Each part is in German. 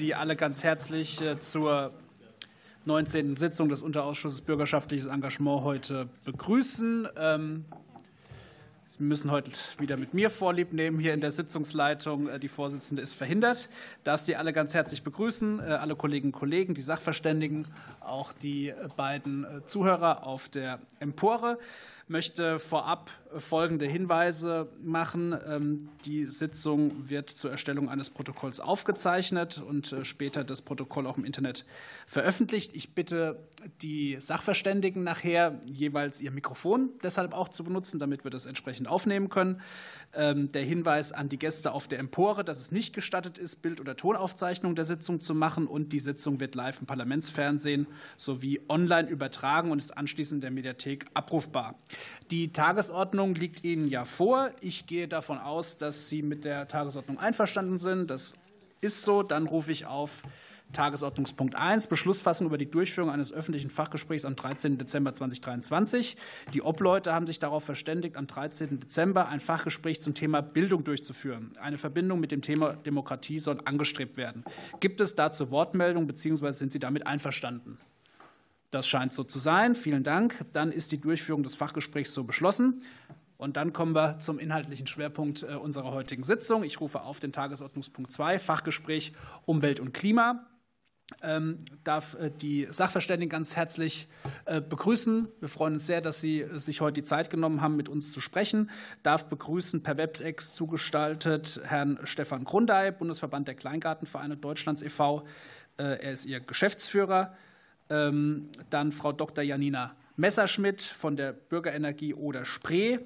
Sie alle ganz herzlich äh, zur 19. Sitzung des Unterausschusses Bürgerschaftliches Engagement heute begrüßen. Ähm, Sie müssen heute wieder mit mir Vorlieb nehmen hier in der Sitzungsleitung. Äh, die Vorsitzende ist verhindert. Ich darf Sie alle ganz herzlich begrüßen, äh, alle Kolleginnen und Kollegen, die Sachverständigen, auch die beiden Zuhörer auf der Empore möchte vorab folgende Hinweise machen. Ähm, die Sitzung wird zur Erstellung eines Protokolls aufgezeichnet und äh, später das Protokoll auch im Internet veröffentlicht. Ich bitte die Sachverständigen nachher jeweils ihr Mikrofon deshalb auch zu benutzen, damit wir das entsprechend aufnehmen können. Ähm, der Hinweis an die Gäste auf der Empore, dass es nicht gestattet ist, Bild- oder Tonaufzeichnung der Sitzung zu machen und die Sitzung wird live im Parlamentsfernsehen sowie online übertragen und ist anschließend in der Mediathek abrufbar. Die Tagesordnung liegt Ihnen ja vor. Ich gehe davon aus, dass Sie mit der Tagesordnung einverstanden sind. Das ist so. Dann rufe ich auf Tagesordnungspunkt 1, Beschlussfassung über die Durchführung eines öffentlichen Fachgesprächs am 13. Dezember 2023. Die Obleute haben sich darauf verständigt, am 13. Dezember ein Fachgespräch zum Thema Bildung durchzuführen. Eine Verbindung mit dem Thema Demokratie soll angestrebt werden. Gibt es dazu Wortmeldungen bzw. sind Sie damit einverstanden? Das scheint so zu sein. Vielen Dank. Dann ist die Durchführung des Fachgesprächs so beschlossen. Und dann kommen wir zum inhaltlichen Schwerpunkt äh, unserer heutigen Sitzung. Ich rufe auf den Tagesordnungspunkt 2, Fachgespräch Umwelt und Klima. Ähm, darf äh, die Sachverständigen ganz herzlich äh, begrüßen. Wir freuen uns sehr, dass Sie sich heute die Zeit genommen haben, mit uns zu sprechen. Darf begrüßen per WebEx zugestaltet Herrn Stefan Grundei, Bundesverband der Kleingartenvereine Deutschlands e.V. Er ist Ihr Geschäftsführer. Ähm, dann Frau Dr. Janina Messerschmidt von der Bürgerenergie Oder Spree.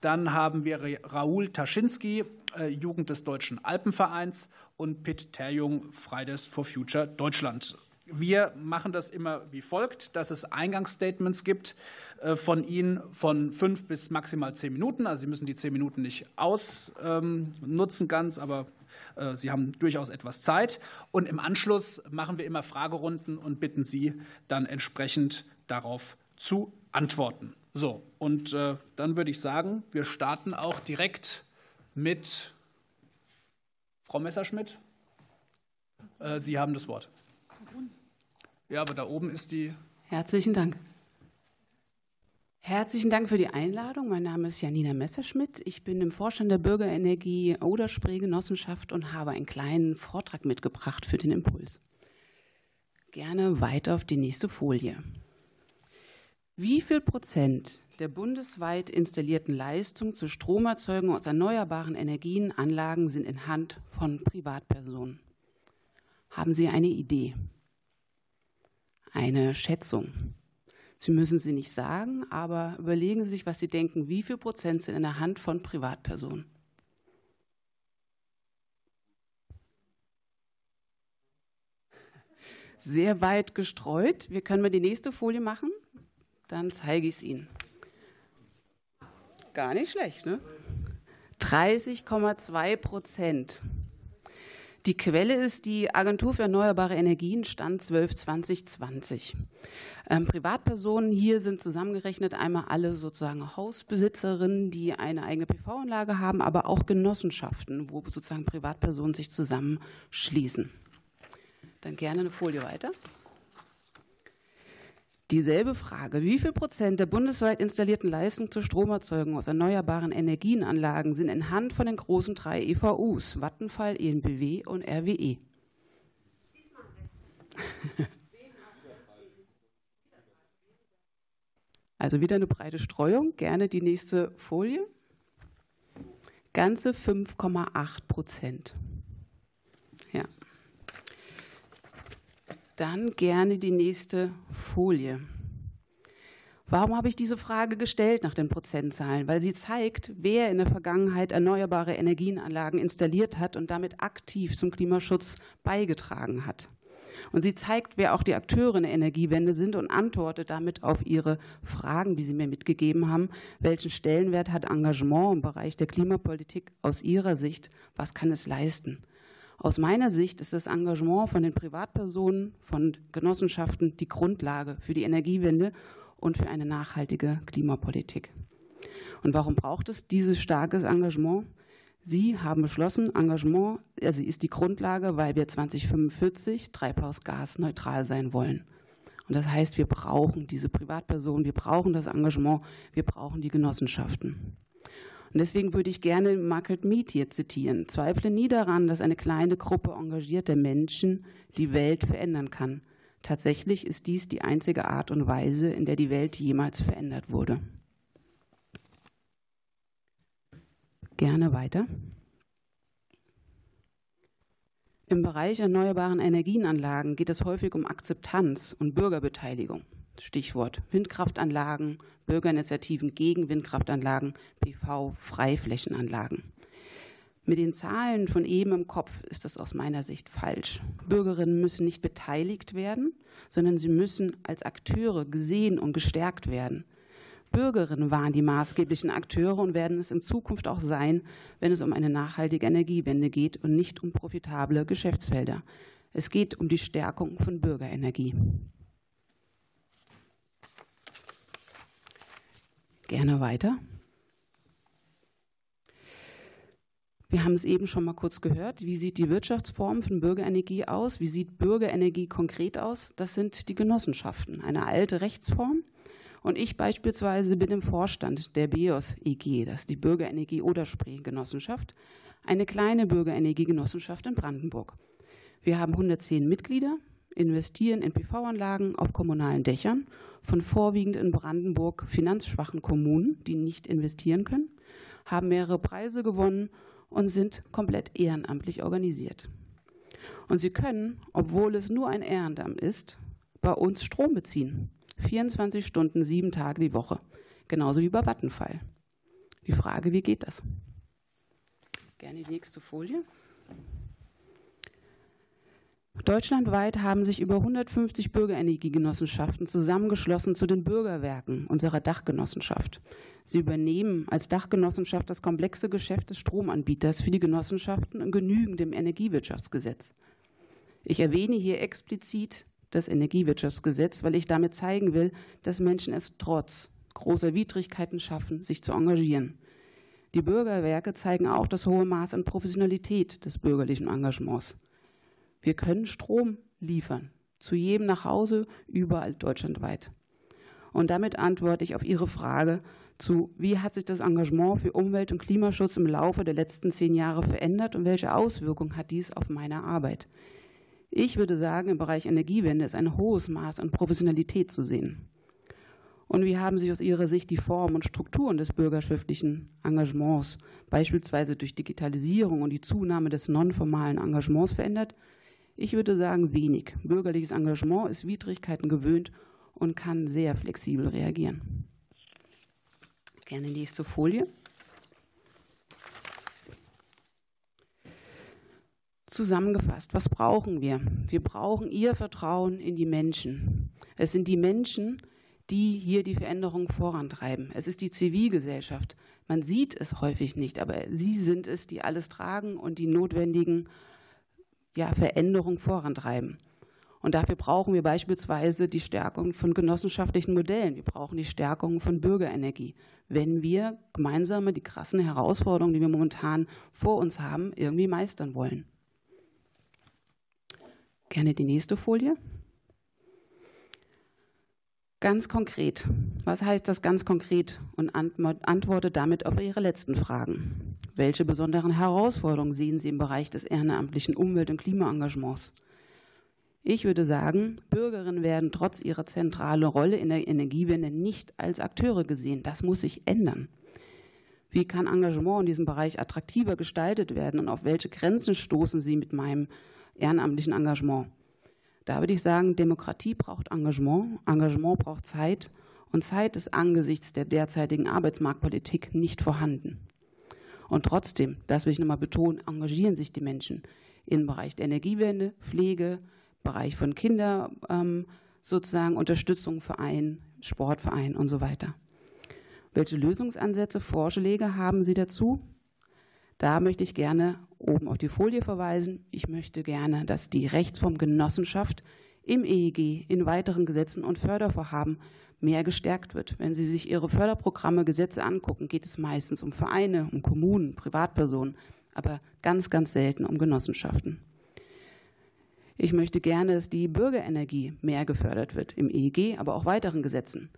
Dann haben wir Raoul Taschinski, äh, Jugend des Deutschen Alpenvereins und Pitt Terjung, Fridays for Future Deutschland. Wir machen das immer wie folgt, dass es Eingangsstatements gibt äh, von Ihnen von fünf bis maximal zehn Minuten. Also Sie müssen die zehn Minuten nicht ausnutzen ganz, aber Sie haben durchaus etwas Zeit. Und im Anschluss machen wir immer Fragerunden und bitten Sie dann entsprechend darauf zu antworten. So, und äh, dann würde ich sagen, wir starten auch direkt mit Frau Messerschmidt. Äh, Sie haben das Wort. Ja, aber da oben ist die. Herzlichen Dank. Herzlichen Dank für die Einladung. Mein Name ist Janina Messerschmidt. Ich bin im Vorstand der Bürgerenergie Oderspree Genossenschaft und habe einen kleinen Vortrag mitgebracht für den Impuls. Gerne weiter auf die nächste Folie. Wie viel Prozent der bundesweit installierten Leistung zur Stromerzeugung aus erneuerbaren Energienanlagen sind in Hand von Privatpersonen? Haben Sie eine Idee? Eine Schätzung? Sie müssen sie nicht sagen, aber überlegen Sie sich, was Sie denken. Wie viel Prozent sind in der Hand von Privatpersonen? Sehr weit gestreut. Wir können mal die nächste Folie machen. Dann zeige ich es Ihnen. Gar nicht schlecht, ne? 30,2 Prozent die Quelle ist die Agentur für erneuerbare Energien, Stand 12 2020. Ähm, Privatpersonen hier sind zusammengerechnet einmal alle sozusagen Hausbesitzerinnen, die eine eigene PV-Anlage haben, aber auch Genossenschaften, wo sozusagen Privatpersonen sich zusammenschließen. Dann gerne eine Folie weiter. Dieselbe Frage. Wie viel Prozent der bundesweit installierten Leistung zur Stromerzeugung aus erneuerbaren Energienanlagen sind in Hand von den großen drei EVUs, Vattenfall, ENBW und RWE? Also wieder eine breite Streuung. Gerne die nächste Folie. Ganze 5,8 Prozent. Ja. Dann gerne die nächste Folie. Warum habe ich diese Frage gestellt nach den Prozentzahlen? Weil sie zeigt, wer in der Vergangenheit erneuerbare Energienanlagen installiert hat und damit aktiv zum Klimaschutz beigetragen hat. Und sie zeigt, wer auch die Akteure in der Energiewende sind und antwortet damit auf ihre Fragen, die sie mir mitgegeben haben. Welchen Stellenwert hat Engagement im Bereich der Klimapolitik aus ihrer Sicht? Was kann es leisten? Aus meiner Sicht ist das Engagement von den Privatpersonen, von Genossenschaften die Grundlage für die Energiewende und für eine nachhaltige Klimapolitik. Und warum braucht es dieses starke Engagement? Sie haben beschlossen, Engagement also ist die Grundlage, weil wir 2045 treibhausgasneutral sein wollen. Und das heißt, wir brauchen diese Privatpersonen, wir brauchen das Engagement, wir brauchen die Genossenschaften. Und deswegen würde ich gerne Margaret Mead hier zitieren. Zweifle nie daran, dass eine kleine Gruppe engagierter Menschen die Welt verändern kann. Tatsächlich ist dies die einzige Art und Weise, in der die Welt jemals verändert wurde. Gerne weiter. Im Bereich erneuerbaren Energienanlagen geht es häufig um Akzeptanz und Bürgerbeteiligung. Stichwort Windkraftanlagen, Bürgerinitiativen gegen Windkraftanlagen, PV, Freiflächenanlagen. Mit den Zahlen von eben im Kopf ist das aus meiner Sicht falsch. Bürgerinnen müssen nicht beteiligt werden, sondern sie müssen als Akteure gesehen und gestärkt werden. Bürgerinnen waren die maßgeblichen Akteure und werden es in Zukunft auch sein, wenn es um eine nachhaltige Energiewende geht und nicht um profitable Geschäftsfelder. Es geht um die Stärkung von Bürgerenergie. Gerne weiter. Wir haben es eben schon mal kurz gehört. Wie sieht die Wirtschaftsform von Bürgerenergie aus? Wie sieht Bürgerenergie konkret aus? Das sind die Genossenschaften, eine alte Rechtsform. Und ich beispielsweise bin im Vorstand der BEOS EG, das ist die Bürgerenergie Oderspree Genossenschaft, eine kleine Bürgerenergiegenossenschaft in Brandenburg. Wir haben 110 Mitglieder, investieren in PV-Anlagen auf kommunalen Dächern von vorwiegend in Brandenburg finanzschwachen Kommunen, die nicht investieren können, haben mehrere Preise gewonnen und sind komplett ehrenamtlich organisiert. Und sie können, obwohl es nur ein Ehrenamt ist, bei uns Strom beziehen. 24 Stunden, sieben Tage die Woche. Genauso wie bei Vattenfall. Die Frage, wie geht das? Gerne die nächste Folie. Deutschlandweit haben sich über 150 Bürgerenergiegenossenschaften zusammengeschlossen zu den Bürgerwerken unserer Dachgenossenschaft. Sie übernehmen als Dachgenossenschaft das komplexe Geschäft des Stromanbieters für die Genossenschaften und genügen dem Energiewirtschaftsgesetz. Ich erwähne hier explizit das Energiewirtschaftsgesetz, weil ich damit zeigen will, dass Menschen es trotz großer Widrigkeiten schaffen, sich zu engagieren. Die Bürgerwerke zeigen auch das hohe Maß an Professionalität des bürgerlichen Engagements. Wir können Strom liefern, zu jedem nach Hause, überall deutschlandweit. Und damit antworte ich auf Ihre Frage zu, wie hat sich das Engagement für Umwelt- und Klimaschutz im Laufe der letzten zehn Jahre verändert und welche Auswirkungen hat dies auf meine Arbeit? Ich würde sagen, im Bereich Energiewende ist ein hohes Maß an Professionalität zu sehen. Und wie haben sich aus Ihrer Sicht die Formen und Strukturen des bürgerschaftlichen Engagements, beispielsweise durch Digitalisierung und die Zunahme des nonformalen Engagements verändert? Ich würde sagen, wenig. Bürgerliches Engagement ist Widrigkeiten gewöhnt und kann sehr flexibel reagieren. Gerne nächste Folie. Zusammengefasst, was brauchen wir? Wir brauchen Ihr Vertrauen in die Menschen. Es sind die Menschen, die hier die Veränderung vorantreiben. Es ist die Zivilgesellschaft. Man sieht es häufig nicht, aber Sie sind es, die alles tragen und die notwendigen ja, Veränderung vorantreiben. Und dafür brauchen wir beispielsweise die Stärkung von genossenschaftlichen Modellen. Wir brauchen die Stärkung von Bürgerenergie, wenn wir gemeinsam die krassen Herausforderungen, die wir momentan vor uns haben, irgendwie meistern wollen. Gerne die nächste Folie. Ganz konkret. Was heißt das ganz konkret? Und antworte damit auf Ihre letzten Fragen. Welche besonderen Herausforderungen sehen Sie im Bereich des ehrenamtlichen Umwelt- und Klimaengagements? Ich würde sagen, Bürgerinnen werden trotz ihrer zentralen Rolle in der Energiewende nicht als Akteure gesehen. Das muss sich ändern. Wie kann Engagement in diesem Bereich attraktiver gestaltet werden und auf welche Grenzen stoßen Sie mit meinem ehrenamtlichen Engagement? Da würde ich sagen, Demokratie braucht Engagement, Engagement braucht Zeit und Zeit ist angesichts der derzeitigen Arbeitsmarktpolitik nicht vorhanden. Und trotzdem, das will ich nochmal betonen, engagieren sich die Menschen im Bereich der Energiewende, Pflege, Bereich von Kinder, ähm, sozusagen Unterstützung, Verein, Sportverein und so weiter. Welche Lösungsansätze, Vorschläge haben Sie dazu? Da möchte ich gerne oben auf die Folie verweisen. Ich möchte gerne, dass die Rechtsform Genossenschaft im EEG, in weiteren Gesetzen und Fördervorhaben mehr gestärkt wird. Wenn Sie sich Ihre Förderprogramme, Gesetze angucken, geht es meistens um Vereine, um Kommunen, Privatpersonen, aber ganz, ganz selten um Genossenschaften. Ich möchte gerne, dass die Bürgerenergie mehr gefördert wird im EEG, aber auch weiteren Gesetzen.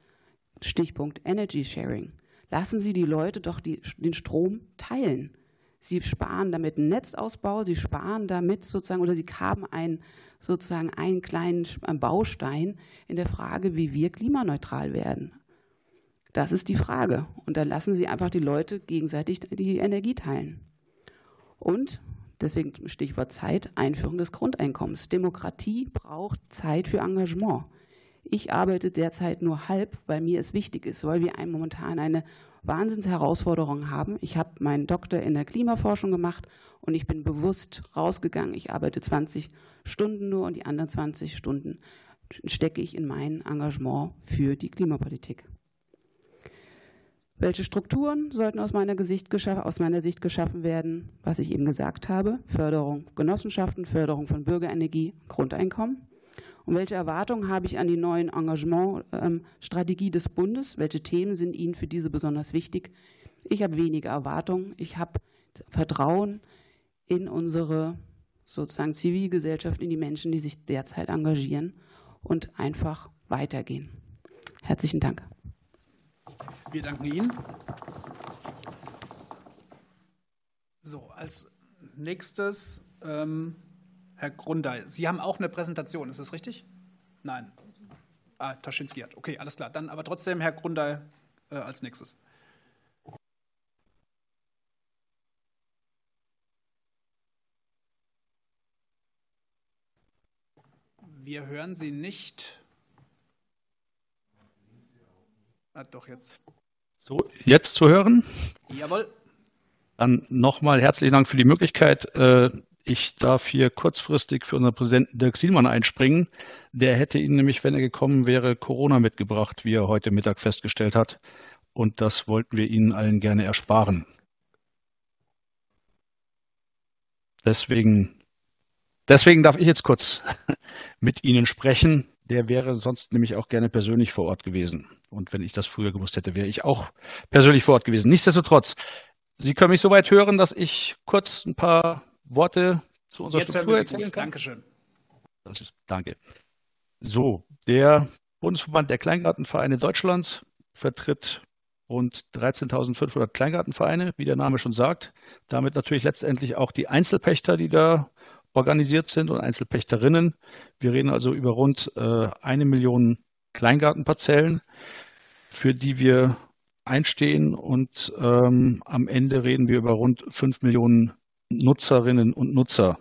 Stichpunkt Energy Sharing. Lassen Sie die Leute doch die, den Strom teilen. Sie sparen damit einen Netzausbau, sie sparen damit sozusagen oder sie haben einen, sozusagen einen kleinen Baustein in der Frage, wie wir klimaneutral werden. Das ist die Frage. Und dann lassen Sie einfach die Leute gegenseitig die Energie teilen. Und deswegen Stichwort Zeit, Einführung des Grundeinkommens. Demokratie braucht Zeit für Engagement. Ich arbeite derzeit nur halb, weil mir es wichtig ist, weil wir momentan eine Wahnsinnsherausforderung haben. Ich habe meinen Doktor in der Klimaforschung gemacht und ich bin bewusst rausgegangen. Ich arbeite 20 Stunden nur und die anderen 20 Stunden stecke ich in mein Engagement für die Klimapolitik. Welche Strukturen sollten aus meiner, aus meiner, Sicht geschaffen werden? Was ich eben gesagt habe, Förderung Genossenschaften, Förderung von Bürgerenergie, Grundeinkommen. Und welche Erwartungen habe ich an die neuen Engagementstrategie des Bundes? Welche Themen sind Ihnen für diese besonders wichtig? Ich habe wenige Erwartungen. Ich habe Vertrauen in unsere sozusagen Zivilgesellschaft, in die Menschen, die sich derzeit engagieren und einfach weitergehen. Herzlichen Dank. Wir danken Ihnen. So, als nächstes ähm, Herr Grundei. Sie haben auch eine Präsentation, ist das richtig? Nein. Ah, Taschinski hat. Okay, alles klar. Dann aber trotzdem Herr Grundei äh, als nächstes. Wir hören Sie nicht. Ah, doch, jetzt. So, jetzt zu hören? Jawohl. Dann nochmal herzlichen Dank für die Möglichkeit. Ich darf hier kurzfristig für unseren Präsidenten Dirk Sielmann einspringen. Der hätte Ihnen nämlich, wenn er gekommen wäre, Corona mitgebracht, wie er heute Mittag festgestellt hat. Und das wollten wir Ihnen allen gerne ersparen. Deswegen, deswegen darf ich jetzt kurz mit Ihnen sprechen. Der wäre sonst nämlich auch gerne persönlich vor Ort gewesen. Und wenn ich das früher gewusst hätte, wäre ich auch persönlich vor Ort gewesen. Nichtsdestotrotz, Sie können mich soweit hören, dass ich kurz ein paar Worte zu unserer Jetzt Struktur erzählen kann. Dankeschön. Das ist, danke. So, der Bundesverband der Kleingartenvereine Deutschlands vertritt rund 13.500 Kleingartenvereine, wie der Name schon sagt. Damit natürlich letztendlich auch die Einzelpächter, die da organisiert sind und Einzelpächterinnen. Wir reden also über rund äh, eine Million Kleingartenparzellen, für die wir einstehen und ähm, am Ende reden wir über rund fünf Millionen Nutzerinnen und Nutzer,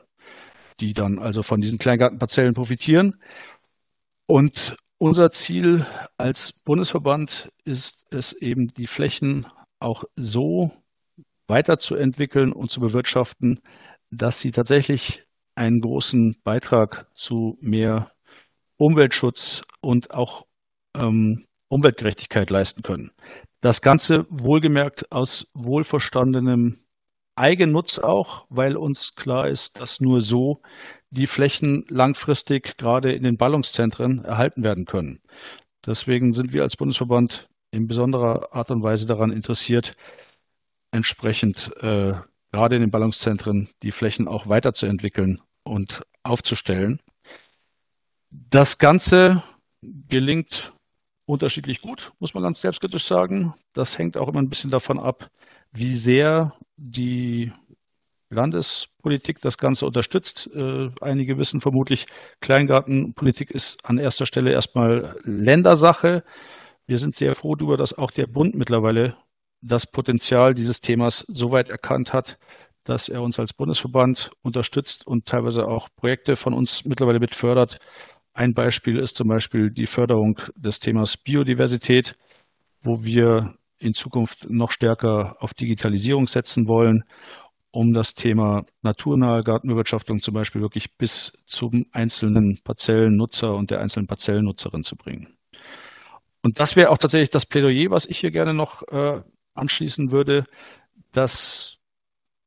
die dann also von diesen Kleingartenparzellen profitieren. Und unser Ziel als Bundesverband ist es eben, die Flächen auch so weiterzuentwickeln und zu bewirtschaften, dass sie tatsächlich einen großen Beitrag zu mehr Umweltschutz und auch ähm, Umweltgerechtigkeit leisten können. Das Ganze wohlgemerkt aus wohlverstandenem Eigennutz auch, weil uns klar ist, dass nur so die Flächen langfristig gerade in den Ballungszentren erhalten werden können. Deswegen sind wir als Bundesverband in besonderer Art und Weise daran interessiert, entsprechend äh, gerade in den Ballungszentren die Flächen auch weiterzuentwickeln und aufzustellen. Das Ganze gelingt unterschiedlich gut, muss man ganz selbstkritisch sagen. Das hängt auch immer ein bisschen davon ab, wie sehr die Landespolitik das Ganze unterstützt. Äh, einige wissen vermutlich, Kleingartenpolitik ist an erster Stelle erstmal Ländersache. Wir sind sehr froh darüber, dass auch der Bund mittlerweile das Potenzial dieses Themas so weit erkannt hat, dass er uns als Bundesverband unterstützt und teilweise auch Projekte von uns mittlerweile mit fördert. Ein Beispiel ist zum Beispiel die Förderung des Themas Biodiversität, wo wir in Zukunft noch stärker auf Digitalisierung setzen wollen, um das Thema naturnahe Gartenbewirtschaftung zum Beispiel wirklich bis zum einzelnen Parzellennutzer und der einzelnen Parzellennutzerin zu bringen. Und das wäre auch tatsächlich das Plädoyer, was ich hier gerne noch äh, anschließen würde, dass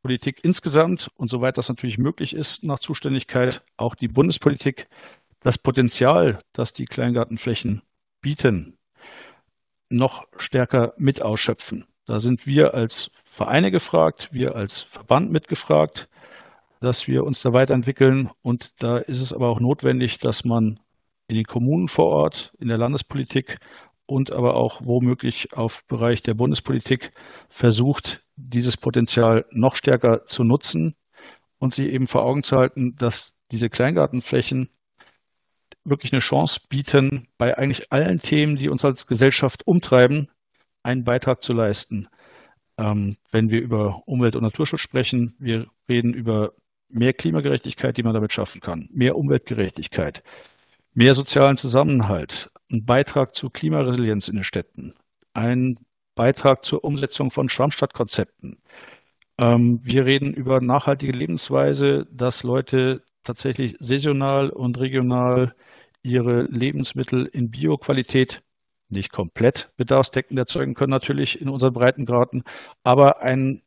Politik insgesamt und soweit das natürlich möglich ist nach Zuständigkeit, auch die Bundespolitik das Potenzial, das die Kleingartenflächen bieten, noch stärker mit ausschöpfen. Da sind wir als Vereine gefragt, wir als Verband mitgefragt, dass wir uns da weiterentwickeln. Und da ist es aber auch notwendig, dass man in den Kommunen vor Ort, in der Landespolitik und aber auch womöglich auf Bereich der Bundespolitik versucht, dieses Potenzial noch stärker zu nutzen und sich eben vor Augen zu halten, dass diese Kleingartenflächen wirklich eine Chance bieten, bei eigentlich allen Themen, die uns als Gesellschaft umtreiben, einen Beitrag zu leisten. Ähm, wenn wir über Umwelt- und Naturschutz sprechen, wir reden über mehr Klimagerechtigkeit, die man damit schaffen kann, mehr Umweltgerechtigkeit, mehr sozialen Zusammenhalt, ein Beitrag zur Klimaresilienz in den Städten, ein Beitrag zur Umsetzung von Schwammstadtkonzepten. Ähm, wir reden über nachhaltige Lebensweise, dass Leute tatsächlich saisonal und regional ihre Lebensmittel in Bioqualität nicht komplett bedarfsdeckend erzeugen können, natürlich in unseren Breitengraden, aber ein,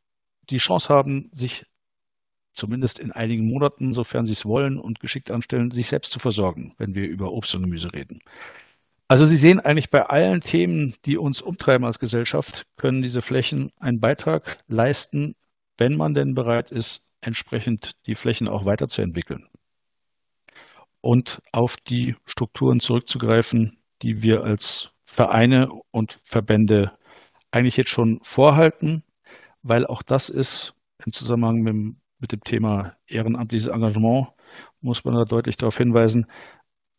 die Chance haben, sich zumindest in einigen Monaten, sofern sie es wollen und geschickt anstellen, sich selbst zu versorgen, wenn wir über Obst und Gemüse reden. Also Sie sehen eigentlich bei allen Themen, die uns umtreiben als Gesellschaft, können diese Flächen einen Beitrag leisten, wenn man denn bereit ist, entsprechend die Flächen auch weiterzuentwickeln und auf die Strukturen zurückzugreifen, die wir als Vereine und Verbände eigentlich jetzt schon vorhalten, weil auch das ist im Zusammenhang mit dem, mit dem Thema ehrenamtliches Engagement, muss man da deutlich darauf hinweisen,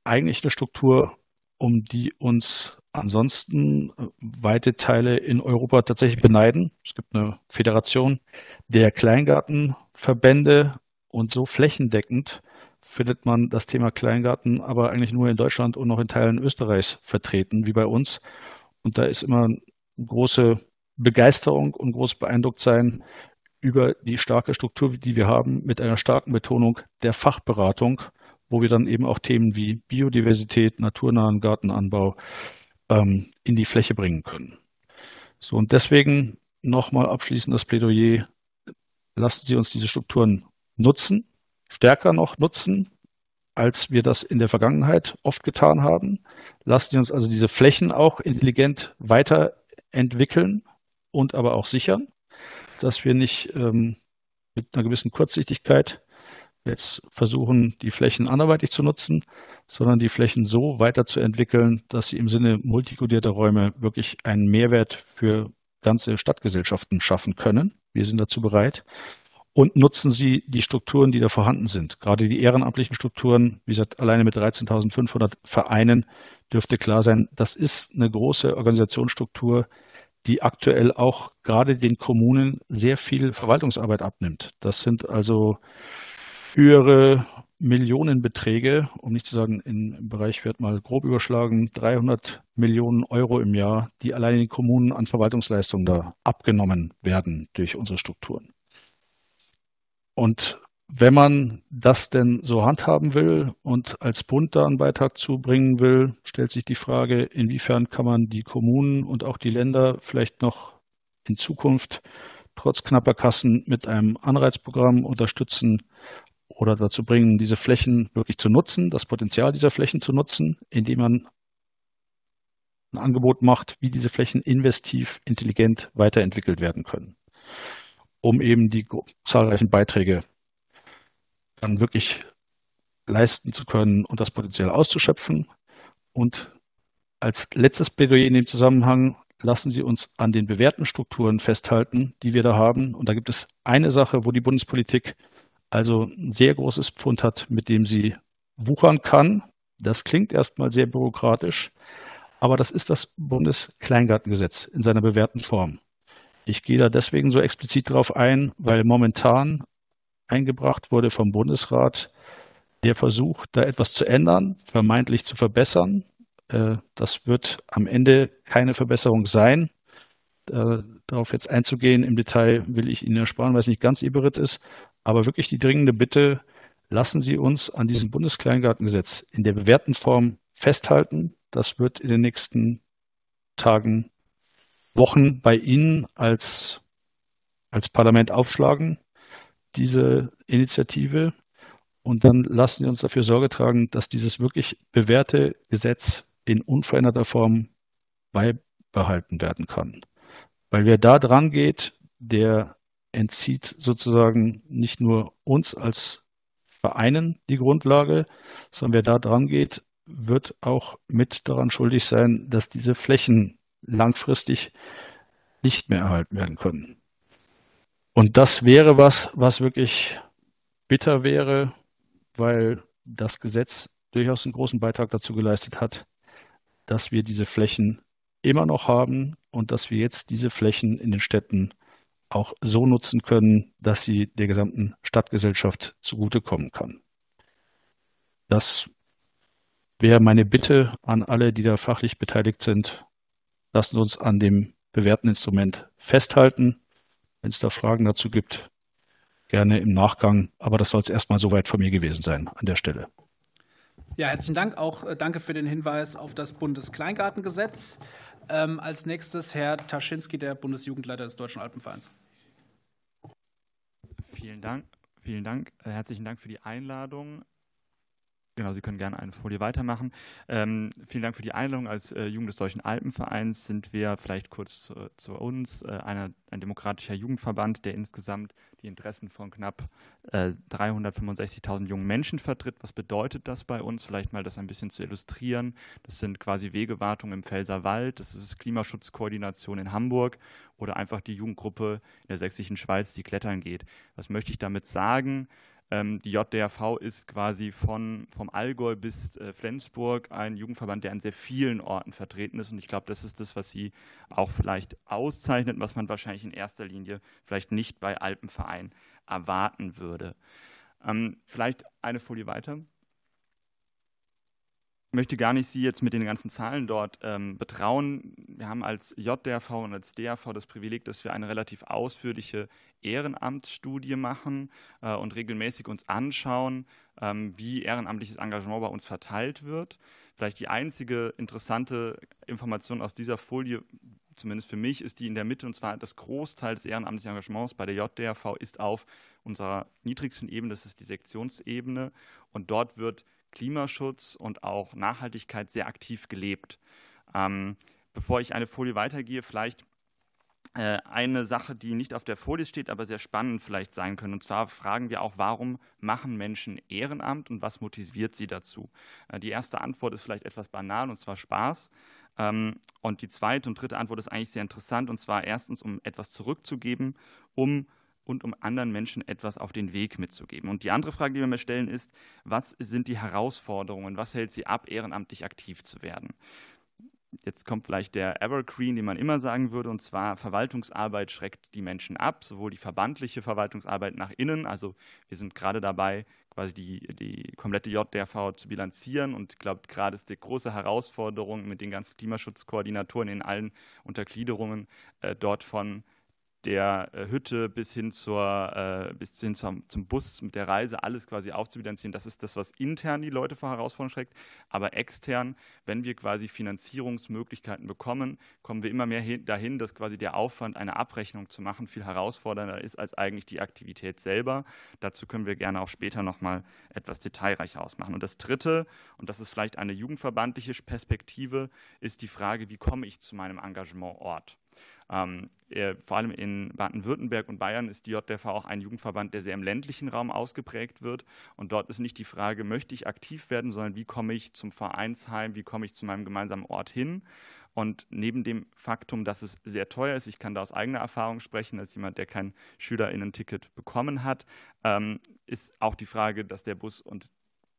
eigentlich eine Struktur, um die uns ansonsten weite Teile in Europa tatsächlich beneiden. Es gibt eine Föderation der Kleingartenverbände und so flächendeckend findet man das Thema Kleingarten aber eigentlich nur in Deutschland und noch in Teilen Österreichs vertreten, wie bei uns. Und da ist immer große Begeisterung und großes Beeindrucktsein über die starke Struktur, die wir haben, mit einer starken Betonung der Fachberatung, wo wir dann eben auch Themen wie Biodiversität, naturnahen Gartenanbau ähm, in die Fläche bringen können. So, und deswegen nochmal abschließend das Plädoyer. Lassen Sie uns diese Strukturen nutzen, stärker noch nutzen, als wir das in der Vergangenheit oft getan haben. Lassen Sie uns also diese Flächen auch intelligent weiterentwickeln und aber auch sichern, dass wir nicht ähm, mit einer gewissen Kurzsichtigkeit jetzt versuchen, die Flächen anderweitig zu nutzen, sondern die Flächen so weiterzuentwickeln, dass sie im Sinne multikodierter Räume wirklich einen Mehrwert für ganze Stadtgesellschaften schaffen können. Wir sind dazu bereit und nutzen Sie die Strukturen, die da vorhanden sind. Gerade die ehrenamtlichen Strukturen, wie gesagt, alleine mit 13.500 Vereinen dürfte klar sein, das ist eine große Organisationsstruktur, die aktuell auch gerade den Kommunen sehr viel Verwaltungsarbeit abnimmt. Das sind also höhere Millionenbeträge, um nicht zu sagen, im Bereich wird mal grob überschlagen, 300 Millionen Euro im Jahr, die allein den Kommunen an Verwaltungsleistungen da abgenommen werden durch unsere Strukturen. Und wenn man das denn so handhaben will und als Bund da einen Beitrag zubringen will, stellt sich die Frage, inwiefern kann man die Kommunen und auch die Länder vielleicht noch in Zukunft trotz knapper Kassen mit einem Anreizprogramm unterstützen oder dazu bringen, diese Flächen wirklich zu nutzen, das Potenzial dieser Flächen zu nutzen, indem man ein Angebot macht, wie diese Flächen investiv, intelligent weiterentwickelt werden können um eben die zahlreichen Beiträge dann wirklich leisten zu können und das Potenzial auszuschöpfen. Und als letztes Plädoyer in dem Zusammenhang lassen Sie uns an den bewährten Strukturen festhalten, die wir da haben. Und da gibt es eine Sache, wo die Bundespolitik also ein sehr großes Pfund hat, mit dem sie wuchern kann. Das klingt erstmal sehr bürokratisch, aber das ist das Bundeskleingartengesetz in seiner bewährten Form. Ich gehe da deswegen so explizit darauf ein, weil momentan eingebracht wurde vom Bundesrat der Versuch, da etwas zu ändern, vermeintlich zu verbessern. Äh, das wird am Ende keine Verbesserung sein. Äh, darauf jetzt einzugehen im Detail will ich Ihnen ersparen, weil es nicht ganz Ihr Beritt ist. Aber wirklich die dringende Bitte, lassen Sie uns an diesem Bundeskleingartengesetz in der bewährten Form festhalten. Das wird in den nächsten Tagen Wochen bei Ihnen als, als Parlament aufschlagen, diese Initiative. Und dann lassen Sie uns dafür Sorge tragen, dass dieses wirklich bewährte Gesetz in unveränderter Form behalten werden kann. Weil wer da dran geht, der entzieht sozusagen nicht nur uns als Vereinen die Grundlage, sondern wer da dran geht, wird auch mit daran schuldig sein, dass diese Flächen langfristig nicht mehr erhalten werden können. Und das wäre was, was wirklich bitter wäre, weil das Gesetz durchaus einen großen Beitrag dazu geleistet hat, dass wir diese Flächen immer noch haben und dass wir jetzt diese Flächen in den Städten auch so nutzen können, dass sie der gesamten Stadtgesellschaft zugutekommen kann. Das wäre meine Bitte an alle, die da fachlich beteiligt sind. Lassen Sie uns an dem bewährten Instrument festhalten. Wenn es da Fragen dazu gibt, gerne im Nachgang. Aber das soll es erstmal soweit von mir gewesen sein an der Stelle. Ja, herzlichen Dank. Auch äh, danke für den Hinweis auf das Bundeskleingartengesetz. Ähm, als nächstes Herr Taschinski, der Bundesjugendleiter des Deutschen Alpenvereins. Vielen Dank. Vielen Dank. Äh, herzlichen Dank für die Einladung. Genau, Sie können gerne eine Folie weitermachen. Ähm, vielen Dank für die Einladung. Als äh, Jugend des Deutschen Alpenvereins sind wir vielleicht kurz zu, zu uns äh, einer, ein demokratischer Jugendverband, der insgesamt die Interessen von knapp äh, 365.000 jungen Menschen vertritt. Was bedeutet das bei uns? Vielleicht mal das ein bisschen zu illustrieren. Das sind quasi Wegewartungen im Pfälzerwald, das ist Klimaschutzkoordination in Hamburg oder einfach die Jugendgruppe in der sächsischen Schweiz, die klettern geht. Was möchte ich damit sagen? Ähm, die JDRV ist quasi von, vom Allgäu bis äh, Flensburg ein Jugendverband, der an sehr vielen Orten vertreten ist. Und ich glaube, das ist das, was Sie auch vielleicht auszeichnet, was man wahrscheinlich in erster Linie vielleicht nicht bei Alpenverein erwarten würde. Ähm, vielleicht eine Folie weiter möchte gar nicht Sie jetzt mit den ganzen Zahlen dort ähm, betrauen. Wir haben als JDRV und als DRV das Privileg, dass wir eine relativ ausführliche Ehrenamtsstudie machen äh, und regelmäßig uns anschauen, ähm, wie ehrenamtliches Engagement bei uns verteilt wird. Vielleicht die einzige interessante Information aus dieser Folie, zumindest für mich, ist die in der Mitte, und zwar das Großteil des ehrenamtlichen Engagements bei der JDRV ist auf unserer niedrigsten Ebene, das ist die Sektionsebene, und dort wird Klimaschutz und auch Nachhaltigkeit sehr aktiv gelebt. Ähm, bevor ich eine Folie weitergehe, vielleicht äh, eine Sache, die nicht auf der Folie steht, aber sehr spannend vielleicht sein können. Und zwar fragen wir auch, warum machen Menschen Ehrenamt und was motiviert sie dazu? Äh, die erste Antwort ist vielleicht etwas banal und zwar Spaß. Ähm, und die zweite und dritte Antwort ist eigentlich sehr interessant und zwar erstens, um etwas zurückzugeben, um und um anderen Menschen etwas auf den Weg mitzugeben. Und die andere Frage, die wir mir stellen, ist, was sind die Herausforderungen, was hält sie ab, ehrenamtlich aktiv zu werden? Jetzt kommt vielleicht der Evergreen, den man immer sagen würde, und zwar Verwaltungsarbeit schreckt die Menschen ab, sowohl die verbandliche Verwaltungsarbeit nach innen, also wir sind gerade dabei, quasi die, die komplette JDRV zu bilanzieren und ich glaube, gerade ist die große Herausforderung mit den ganzen Klimaschutzkoordinatoren in allen Untergliederungen äh, dort von der äh, Hütte bis hin, zur, äh, bis hin zum, zum Bus mit der Reise alles quasi aufzubilanzieren. Das ist das, was intern die Leute vor Herausforderungen schreckt. Aber extern, wenn wir quasi Finanzierungsmöglichkeiten bekommen, kommen wir immer mehr hin, dahin, dass quasi der Aufwand, eine Abrechnung zu machen, viel herausfordernder ist als eigentlich die Aktivität selber. Dazu können wir gerne auch später nochmal etwas detailreicher ausmachen. Und das Dritte, und das ist vielleicht eine jugendverbandliche Perspektive, ist die Frage, wie komme ich zu meinem Engagementort? Ähm, er, vor allem in Baden-Württemberg und Bayern ist die JDV auch ein Jugendverband, der sehr im ländlichen Raum ausgeprägt wird. Und dort ist nicht die Frage, möchte ich aktiv werden, sondern wie komme ich zum Vereinsheim, wie komme ich zu meinem gemeinsamen Ort hin. Und neben dem Faktum, dass es sehr teuer ist, ich kann da aus eigener Erfahrung sprechen, als jemand, der kein Schülerinnen-Ticket bekommen hat, ähm, ist auch die Frage, dass der Bus und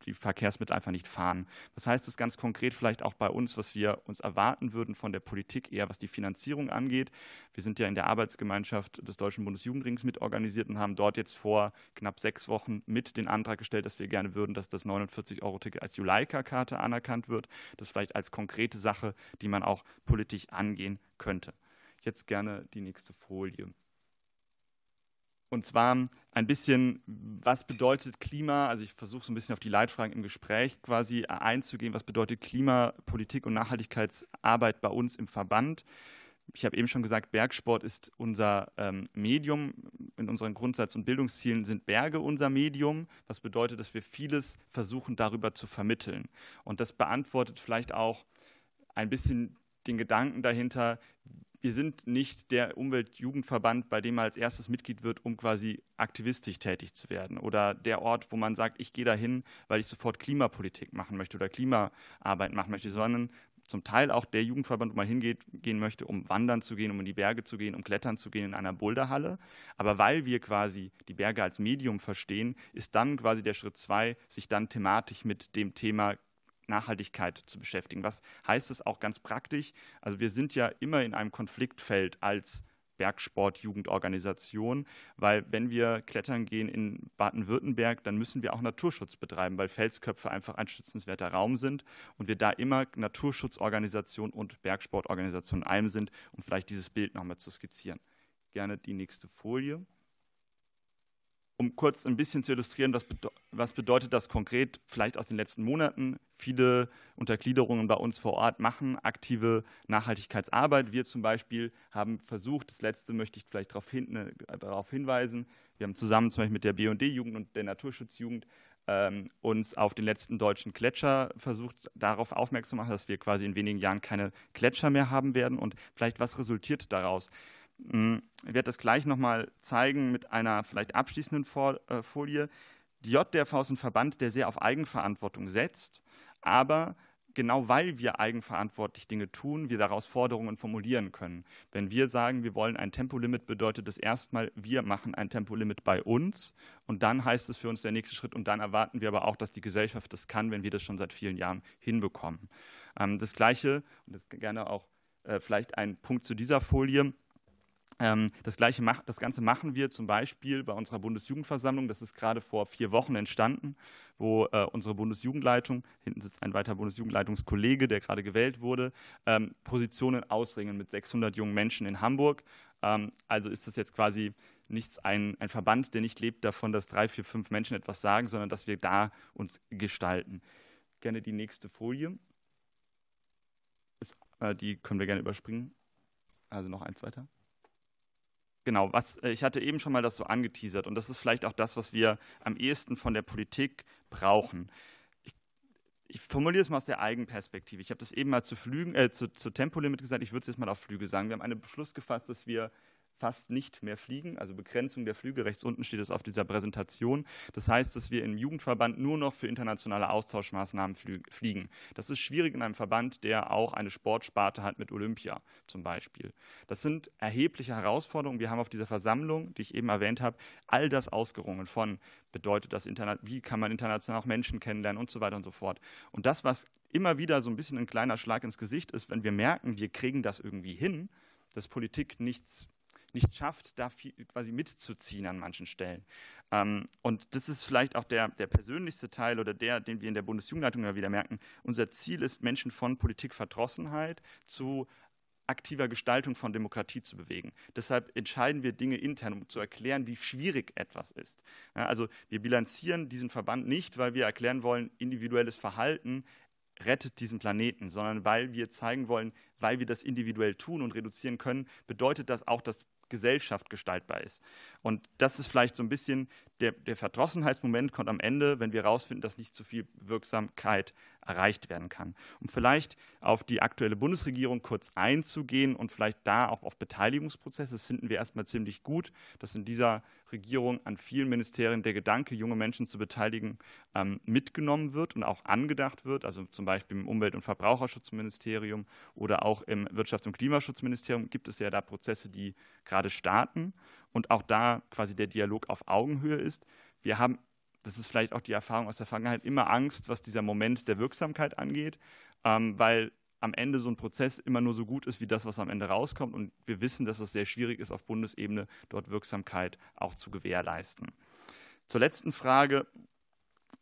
die Verkehrsmittel einfach nicht fahren. Was heißt das ganz konkret vielleicht auch bei uns, was wir uns erwarten würden von der Politik, eher was die Finanzierung angeht? Wir sind ja in der Arbeitsgemeinschaft des Deutschen Bundesjugendrings mitorganisiert und haben dort jetzt vor knapp sechs Wochen mit den Antrag gestellt, dass wir gerne würden, dass das 49-Euro-Ticket als Juleika-Karte anerkannt wird. Das vielleicht als konkrete Sache, die man auch politisch angehen könnte. Jetzt gerne die nächste Folie. Und zwar ein bisschen, was bedeutet Klima? Also ich versuche so ein bisschen auf die Leitfragen im Gespräch quasi einzugehen. Was bedeutet Klimapolitik und Nachhaltigkeitsarbeit bei uns im Verband? Ich habe eben schon gesagt, Bergsport ist unser ähm, Medium. In unseren Grundsatz- und Bildungszielen sind Berge unser Medium, was bedeutet, dass wir vieles versuchen darüber zu vermitteln. Und das beantwortet vielleicht auch ein bisschen den Gedanken dahinter, wir sind nicht der Umweltjugendverband, bei dem man als erstes Mitglied wird, um quasi aktivistisch tätig zu werden. Oder der Ort, wo man sagt, ich gehe dahin, weil ich sofort Klimapolitik machen möchte oder Klimaarbeit machen möchte, sondern zum Teil auch der Jugendverband, wo man hingeht, gehen möchte, um wandern zu gehen, um in die Berge zu gehen, um klettern zu gehen in einer Boulderhalle. Aber weil wir quasi die Berge als Medium verstehen, ist dann quasi der Schritt zwei, sich dann thematisch mit dem Thema Nachhaltigkeit zu beschäftigen. Was heißt es auch ganz praktisch? Also wir sind ja immer in einem Konfliktfeld als Bergsport-Jugendorganisation, weil wenn wir klettern gehen in Baden-Württemberg, dann müssen wir auch Naturschutz betreiben, weil Felsköpfe einfach ein schützenswerter Raum sind und wir da immer Naturschutzorganisation und Bergsportorganisation in einem sind, um vielleicht dieses Bild nochmal zu skizzieren. Gerne die nächste Folie um kurz ein bisschen zu illustrieren, was, bede was, bedeutet das konkret, vielleicht aus den letzten Monaten. Viele Untergliederungen bei uns vor Ort machen aktive Nachhaltigkeitsarbeit. Wir zum Beispiel haben versucht, das letzte möchte ich vielleicht darauf, hin, äh, darauf hinweisen, wir haben zusammen zum Beispiel mit der BD-Jugend und der Naturschutzjugend ähm, uns auf den letzten deutschen Gletscher versucht, darauf aufmerksam zu machen, dass wir quasi in wenigen Jahren keine Gletscher mehr haben werden und vielleicht was resultiert daraus. Hm, ich werde das gleich nochmal zeigen mit einer vielleicht abschließenden äh, Folie. Die JDRV ist ein Verband, der sehr auf Eigenverantwortung setzt, aber genau weil wir eigenverantwortlich Dinge tun, wir daraus Forderungen formulieren können. Wenn wir sagen, wir wollen ein Tempolimit, bedeutet das erstmal, wir machen ein Tempolimit bei uns und dann heißt es für uns der nächste Schritt und dann erwarten wir aber auch, dass die Gesellschaft das kann, wenn wir das schon seit vielen Jahren hinbekommen. Ähm, das Gleiche, und das gerne auch äh, vielleicht ein Punkt zu dieser Folie, das, gleiche das Ganze machen wir zum Beispiel bei unserer Bundesjugendversammlung. Das ist gerade vor vier Wochen entstanden, wo äh, unsere Bundesjugendleitung, hinten sitzt ein weiterer Bundesjugendleitungskollege, der gerade gewählt wurde, ähm, Positionen ausringen mit 600 jungen Menschen in Hamburg. Ähm, also ist das jetzt quasi nichts ein, ein Verband, der nicht lebt davon, dass drei, vier, fünf Menschen etwas sagen, sondern dass wir da uns gestalten. Gerne die nächste Folie. Ist, äh, die können wir gerne überspringen. Also noch eins weiter. Genau, was, äh, ich hatte eben schon mal das so angeteasert und das ist vielleicht auch das, was wir am ehesten von der Politik brauchen. Ich, formuliere es mal aus der Eigenperspektive. Ich habe das eben mal zu, Flügen, äh, zu, zu Tempolimit gesagt, ich würde es jetzt mal auf Flüge sagen. Wir haben einen Beschluss gefasst, dass wir fast nicht mehr fliegen, also Begrenzung der Flüge. Rechts unten steht es auf dieser Präsentation. Das heißt, dass wir im Jugendverband nur noch für internationale Austauschmaßnahmen fliegen. Das ist schwierig in einem Verband, der auch eine Sportsparte hat mit Olympia zum Beispiel. Das sind erhebliche Herausforderungen. Wir haben auf dieser Versammlung, die ich eben erwähnt habe, all das ausgerungen von bedeutet das Internet, wie kann man international auch Menschen kennenlernen und so weiter und so fort. Und das, was immer wieder so ein bisschen ein kleiner Schlag ins Gesicht ist, wenn wir merken, wir kriegen das irgendwie hin, dass Politik nichts nicht schafft, da viel, quasi mitzuziehen an manchen Stellen. Ähm, und das ist vielleicht auch der, der persönlichste Teil oder der, den wir in der Bundesjugendleitung immer wieder merken. Unser Ziel ist, Menschen von Politikverdrossenheit zu aktiver Gestaltung von Demokratie zu bewegen. Deshalb entscheiden wir Dinge intern, um zu erklären, wie schwierig etwas ist. Ja, also wir bilanzieren diesen Verband nicht, weil wir erklären wollen, individuelles Verhalten rettet diesen Planeten, sondern weil wir zeigen wollen, weil wir das individuell tun und reduzieren können, bedeutet das auch, dass Gesellschaft gestaltbar ist. Und das ist vielleicht so ein bisschen der, der Verdrossenheitsmoment kommt am Ende, wenn wir herausfinden, dass nicht zu viel Wirksamkeit erreicht werden kann. Um vielleicht auf die aktuelle Bundesregierung kurz einzugehen und vielleicht da auch auf Beteiligungsprozesse, das finden wir erstmal ziemlich gut, dass in dieser Regierung an vielen Ministerien der Gedanke, junge Menschen zu beteiligen, ähm, mitgenommen wird und auch angedacht wird. Also zum Beispiel im Umwelt- und Verbraucherschutzministerium oder auch im Wirtschafts- und Klimaschutzministerium gibt es ja da Prozesse, die gerade starten und auch da quasi der Dialog auf Augenhöhe ist. Wir haben, das ist vielleicht auch die Erfahrung aus der Vergangenheit, immer Angst, was dieser Moment der Wirksamkeit angeht, ähm, weil am Ende so ein Prozess immer nur so gut ist wie das, was am Ende rauskommt. Und wir wissen, dass es sehr schwierig ist, auf Bundesebene dort Wirksamkeit auch zu gewährleisten. Zur letzten Frage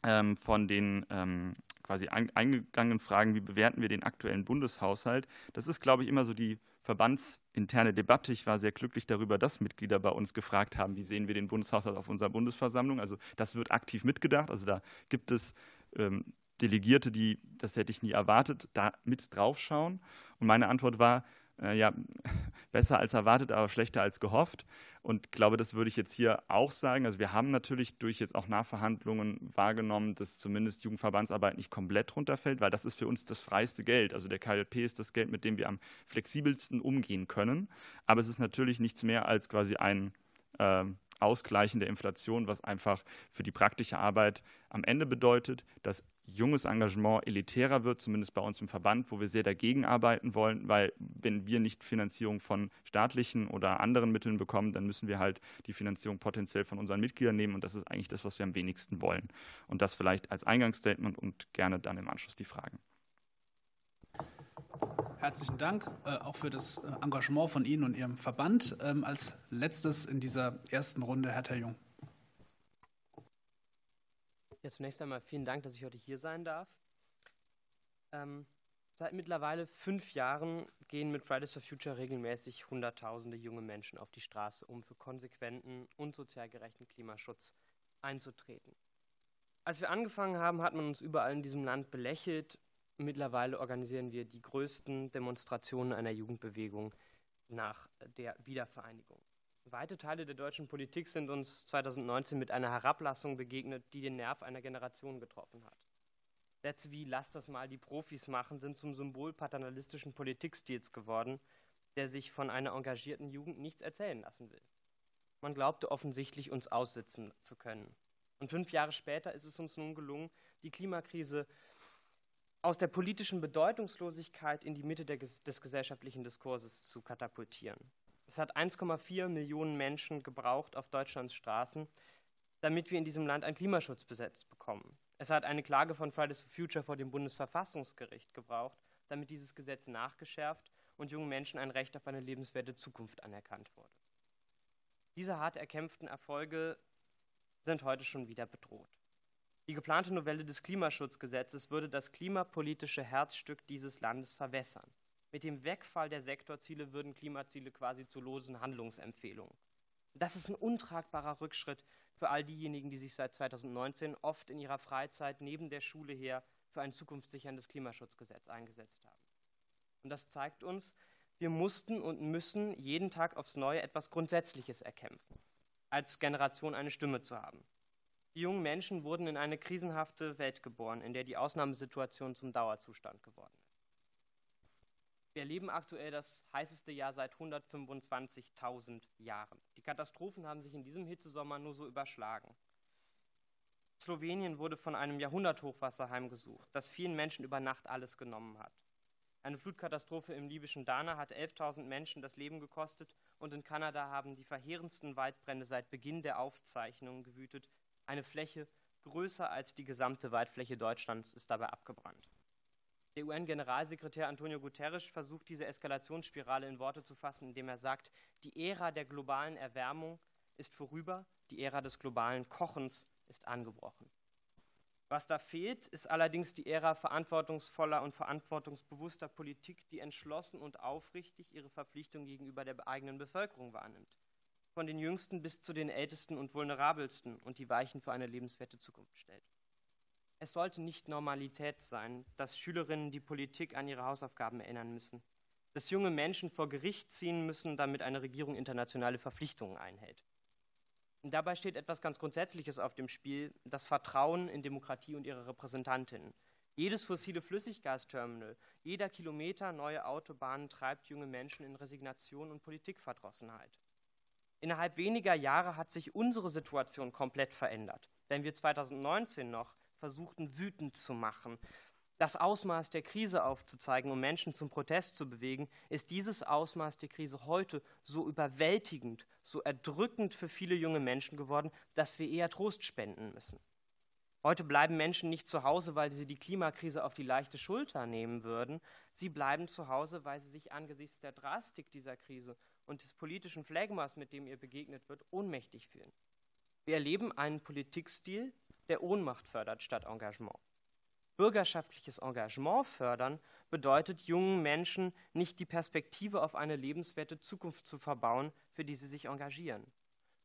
ähm, von den ähm, quasi eingegangenen Fragen, wie bewerten wir den aktuellen Bundeshaushalt? Das ist, glaube ich, immer so die verbandsinterne Debatte. Ich war sehr glücklich darüber, dass Mitglieder bei uns gefragt haben, wie sehen wir den Bundeshaushalt auf unserer Bundesversammlung. Also das wird aktiv mitgedacht. Also da gibt es ähm, Delegierte, die, das hätte ich nie erwartet, da mit draufschauen. Und meine Antwort war, äh, ja, besser als erwartet, aber schlechter als gehofft. Und glaube, das würde ich jetzt hier auch sagen. Also wir haben natürlich durch jetzt auch Nachverhandlungen wahrgenommen, dass zumindest Jugendverbandsarbeit nicht komplett runterfällt, weil das ist für uns das freiste Geld. Also der KLP ist das Geld, mit dem wir am flexibelsten umgehen können. Aber es ist natürlich nichts mehr als quasi ein äh, Ausgleichen der Inflation, was einfach für die praktische Arbeit am Ende bedeutet, dass junges Engagement elitärer wird, zumindest bei uns im Verband, wo wir sehr dagegen arbeiten wollen, weil wenn wir nicht Finanzierung von staatlichen oder anderen Mitteln bekommen, dann müssen wir halt die Finanzierung potenziell von unseren Mitgliedern nehmen und das ist eigentlich das, was wir am wenigsten wollen. Und das vielleicht als Eingangsstatement und gerne dann im Anschluss die Fragen. Herzlichen Dank äh, auch für das äh, Engagement von Ihnen und Ihrem Verband. Ähm, als letztes in dieser ersten Runde Herr Terjung. Ja, zunächst einmal vielen Dank, dass ich heute hier sein darf. Ähm, seit mittlerweile fünf Jahren gehen mit Fridays for Future regelmäßig Hunderttausende junge Menschen auf die Straße, um für konsequenten und sozial gerechten Klimaschutz einzutreten. Als wir angefangen haben, hat man uns überall in diesem Land belächelt Mittlerweile organisieren wir die größten Demonstrationen einer Jugendbewegung nach der Wiedervereinigung. Weite Teile der deutschen Politik sind uns 2019 mit einer Herablassung begegnet, die den Nerv einer Generation getroffen hat. Sätze wie Lass das mal die Profis machen sind zum Symbol paternalistischen Politikstils geworden, der sich von einer engagierten Jugend nichts erzählen lassen will. Man glaubte offensichtlich, uns aussitzen zu können. Und fünf Jahre später ist es uns nun gelungen, die Klimakrise aus der politischen Bedeutungslosigkeit in die Mitte des gesellschaftlichen Diskurses zu katapultieren. Es hat 1,4 Millionen Menschen gebraucht auf Deutschlands Straßen, damit wir in diesem Land ein Klimaschutzgesetz bekommen. Es hat eine Klage von Fridays for Future vor dem Bundesverfassungsgericht gebraucht, damit dieses Gesetz nachgeschärft und jungen Menschen ein Recht auf eine lebenswerte Zukunft anerkannt wurde. Diese hart erkämpften Erfolge sind heute schon wieder bedroht. Die geplante Novelle des Klimaschutzgesetzes würde das klimapolitische Herzstück dieses Landes verwässern. Mit dem Wegfall der Sektorziele würden Klimaziele quasi zu losen Handlungsempfehlungen. Das ist ein untragbarer Rückschritt für all diejenigen, die sich seit 2019 oft in ihrer Freizeit neben der Schule her für ein zukunftssicherndes Klimaschutzgesetz eingesetzt haben. Und das zeigt uns, wir mussten und müssen jeden Tag aufs Neue etwas Grundsätzliches erkämpfen, als Generation eine Stimme zu haben. Die jungen Menschen wurden in eine krisenhafte Welt geboren, in der die Ausnahmesituation zum Dauerzustand geworden ist. Wir erleben aktuell das heißeste Jahr seit 125.000 Jahren. Die Katastrophen haben sich in diesem Hitzesommer nur so überschlagen. Slowenien wurde von einem Jahrhunderthochwasser heimgesucht, das vielen Menschen über Nacht alles genommen hat. Eine Flutkatastrophe im libyschen Dana hat 11.000 Menschen das Leben gekostet und in Kanada haben die verheerendsten Waldbrände seit Beginn der Aufzeichnungen gewütet, eine Fläche größer als die gesamte Waldfläche Deutschlands ist dabei abgebrannt. Der UN-Generalsekretär Antonio Guterres versucht, diese Eskalationsspirale in Worte zu fassen, indem er sagt, die Ära der globalen Erwärmung ist vorüber, die Ära des globalen Kochens ist angebrochen. Was da fehlt, ist allerdings die Ära verantwortungsvoller und verantwortungsbewusster Politik, die entschlossen und aufrichtig ihre Verpflichtung gegenüber der eigenen Bevölkerung wahrnimmt von den Jüngsten bis zu den Ältesten und Vulnerabelsten und die Weichen für eine lebenswerte Zukunft stellt. Es sollte nicht Normalität sein, dass Schülerinnen die Politik an ihre Hausaufgaben erinnern müssen, dass junge Menschen vor Gericht ziehen müssen, damit eine Regierung internationale Verpflichtungen einhält. Und dabei steht etwas ganz Grundsätzliches auf dem Spiel, das Vertrauen in Demokratie und ihre Repräsentantinnen. Jedes fossile Flüssiggasterminal, jeder Kilometer neue Autobahnen treibt junge Menschen in Resignation und Politikverdrossenheit. Innerhalb weniger Jahre hat sich unsere Situation komplett verändert. Wenn wir 2019 noch versuchten, wütend zu machen, das Ausmaß der Krise aufzuzeigen, um Menschen zum Protest zu bewegen, ist dieses Ausmaß der Krise heute so überwältigend, so erdrückend für viele junge Menschen geworden, dass wir eher Trost spenden müssen. Heute bleiben Menschen nicht zu Hause, weil sie die Klimakrise auf die leichte Schulter nehmen würden. Sie bleiben zu Hause, weil sie sich angesichts der Drastik dieser Krise und des politischen Phlegmas, mit dem ihr begegnet wird, ohnmächtig fühlen. Wir erleben einen Politikstil, der Ohnmacht fördert statt Engagement. Bürgerschaftliches Engagement fördern bedeutet jungen Menschen nicht die Perspektive auf eine lebenswerte Zukunft zu verbauen, für die sie sich engagieren.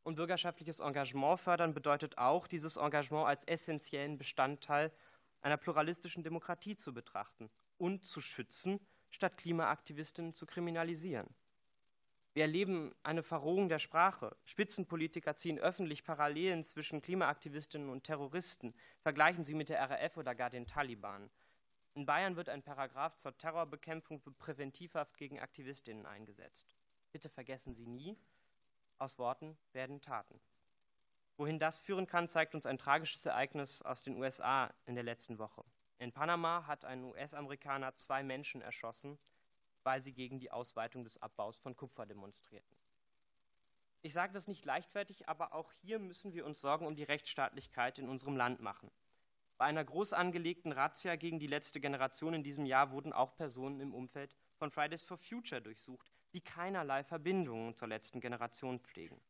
Und bürgerschaftliches Engagement fördern bedeutet auch, dieses Engagement als essentiellen Bestandteil einer pluralistischen Demokratie zu betrachten und zu schützen statt Klimaaktivistinnen zu kriminalisieren. Wir erleben eine Verrohung der Sprache. Spitzenpolitiker ziehen öffentlich Parallelen zwischen Klimaaktivistinnen und Terroristen, vergleichen sie mit der RAF oder gar den Taliban. In Bayern wird ein Paragraph zur Terrorbekämpfung Präventivhaft gegen Aktivistinnen eingesetzt. Bitte vergessen Sie nie, aus Worten werden Taten. Wohin das führen kann, zeigt uns ein tragisches Ereignis aus den USA in der letzten Woche. In Panama hat ein US-Amerikaner zwei Menschen erschossen, weil sie gegen die Ausweitung des Abbaus von Kupfer demonstrierten. Ich sage das nicht leichtfertig, aber auch hier müssen wir uns Sorgen um die Rechtsstaatlichkeit in unserem Land machen. Bei einer groß angelegten Razzia gegen die letzte Generation in diesem Jahr wurden auch Personen im Umfeld von Fridays for Future durchsucht, die keinerlei Verbindungen zur letzten Generation pflegen.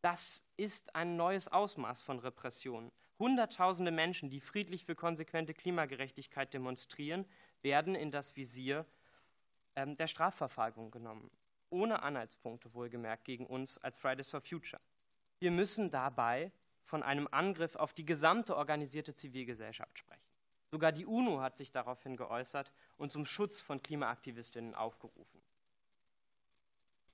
Das ist ein neues Ausmaß von Repression. Hunderttausende Menschen, die friedlich für konsequente Klimagerechtigkeit demonstrieren, werden in das Visier ähm, der Strafverfolgung genommen. Ohne Anhaltspunkte wohlgemerkt gegen uns als Fridays for Future. Wir müssen dabei von einem Angriff auf die gesamte organisierte Zivilgesellschaft sprechen. Sogar die UNO hat sich daraufhin geäußert und zum Schutz von Klimaaktivistinnen aufgerufen.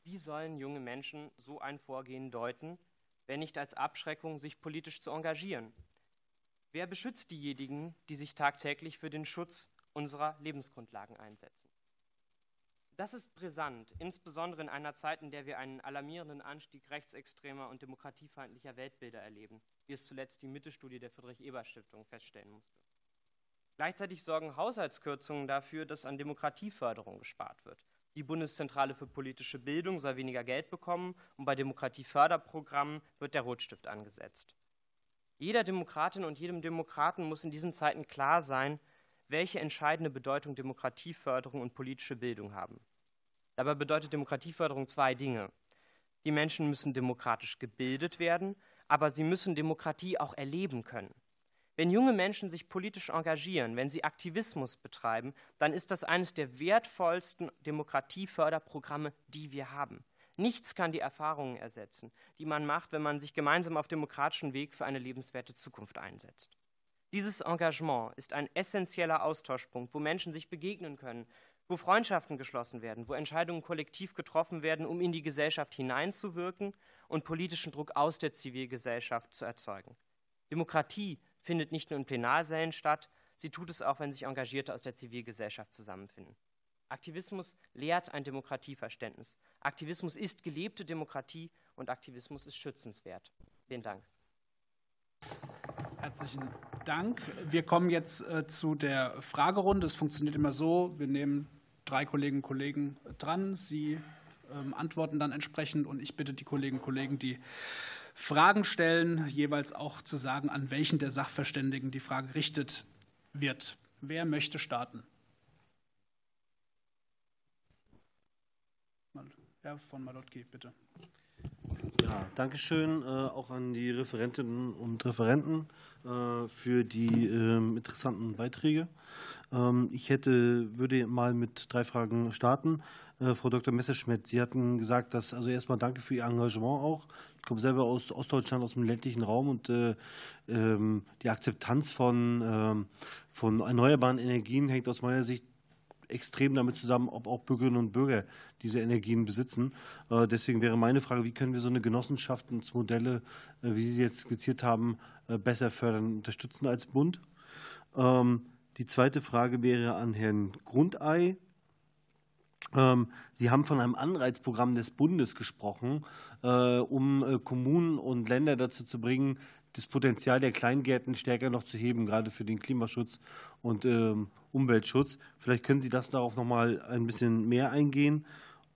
Wie sollen junge Menschen so ein Vorgehen deuten, wenn nicht als Abschreckung, sich politisch zu engagieren? Wer beschützt diejenigen, die sich tagtäglich für den Schutz unserer Lebensgrundlagen einsetzen? Das ist brisant, insbesondere in einer Zeit, in der wir einen alarmierenden Anstieg rechtsextremer und demokratiefeindlicher Weltbilder erleben, wie es zuletzt die Mittelstudie der Friedrich-Ebert-Stiftung feststellen musste. Gleichzeitig sorgen Haushaltskürzungen dafür, dass an Demokratieförderung gespart wird. Die Bundeszentrale für politische Bildung soll weniger Geld bekommen und bei Demokratieförderprogrammen wird der Rotstift angesetzt. Jeder Demokratin und jedem Demokraten muss in diesen Zeiten klar sein, welche entscheidende Bedeutung Demokratieförderung und politische Bildung haben. Dabei bedeutet Demokratieförderung zwei Dinge. Die Menschen müssen demokratisch gebildet werden, aber sie müssen Demokratie auch erleben können. Wenn junge Menschen sich politisch engagieren, wenn sie Aktivismus betreiben, dann ist das eines der wertvollsten Demokratieförderprogramme, die wir haben. Nichts kann die Erfahrungen ersetzen, die man macht, wenn man sich gemeinsam auf demokratischen Weg für eine lebenswerte Zukunft einsetzt. Dieses Engagement ist ein essentieller Austauschpunkt, wo Menschen sich begegnen können, wo Freundschaften geschlossen werden, wo Entscheidungen kollektiv getroffen werden, um in die Gesellschaft hineinzuwirken und politischen Druck aus der Zivilgesellschaft zu erzeugen. Demokratie findet nicht nur in Plenarsälen statt, sie tut es auch, wenn sich Engagierte aus der Zivilgesellschaft zusammenfinden. Aktivismus lehrt ein Demokratieverständnis. Aktivismus ist gelebte Demokratie und Aktivismus ist schützenswert. Vielen Dank. Herzlichen Dank. Wir kommen jetzt äh, zu der Fragerunde. Es funktioniert immer so, wir nehmen drei Kolleginnen und Kollegen dran. Sie ähm, antworten dann entsprechend und ich bitte die Kolleginnen und Kollegen, die Fragen stellen, jeweils auch zu sagen, an welchen der Sachverständigen die Frage gerichtet wird. Wer möchte starten? Herr von Malotki, bitte. Ja, danke schön äh, auch an die Referentinnen und Referenten äh, für die äh, interessanten Beiträge. Ähm, ich hätte, würde mal mit drei Fragen starten. Äh, Frau Dr. Messerschmidt, Sie hatten gesagt, dass, also erstmal danke für Ihr Engagement auch. Ich komme selber aus Ostdeutschland, aus dem ländlichen Raum und äh, ähm, die Akzeptanz von, ähm, von erneuerbaren Energien hängt aus meiner Sicht extrem damit zusammen, ob auch Bürgerinnen und Bürger diese Energien besitzen. Äh, deswegen wäre meine Frage, wie können wir so eine Genossenschaftsmodelle, äh, wie Sie jetzt skizziert haben, äh, besser fördern und unterstützen als Bund? Ähm, die zweite Frage wäre an Herrn Grundei. Ähm, Sie haben von einem Anreizprogramm des Bundes gesprochen, um Kommunen und Länder dazu zu bringen, das Potenzial der Kleingärten stärker noch zu heben, gerade für den Klimaschutz und ähm, Umweltschutz. Vielleicht können Sie das darauf noch mal ein bisschen mehr eingehen.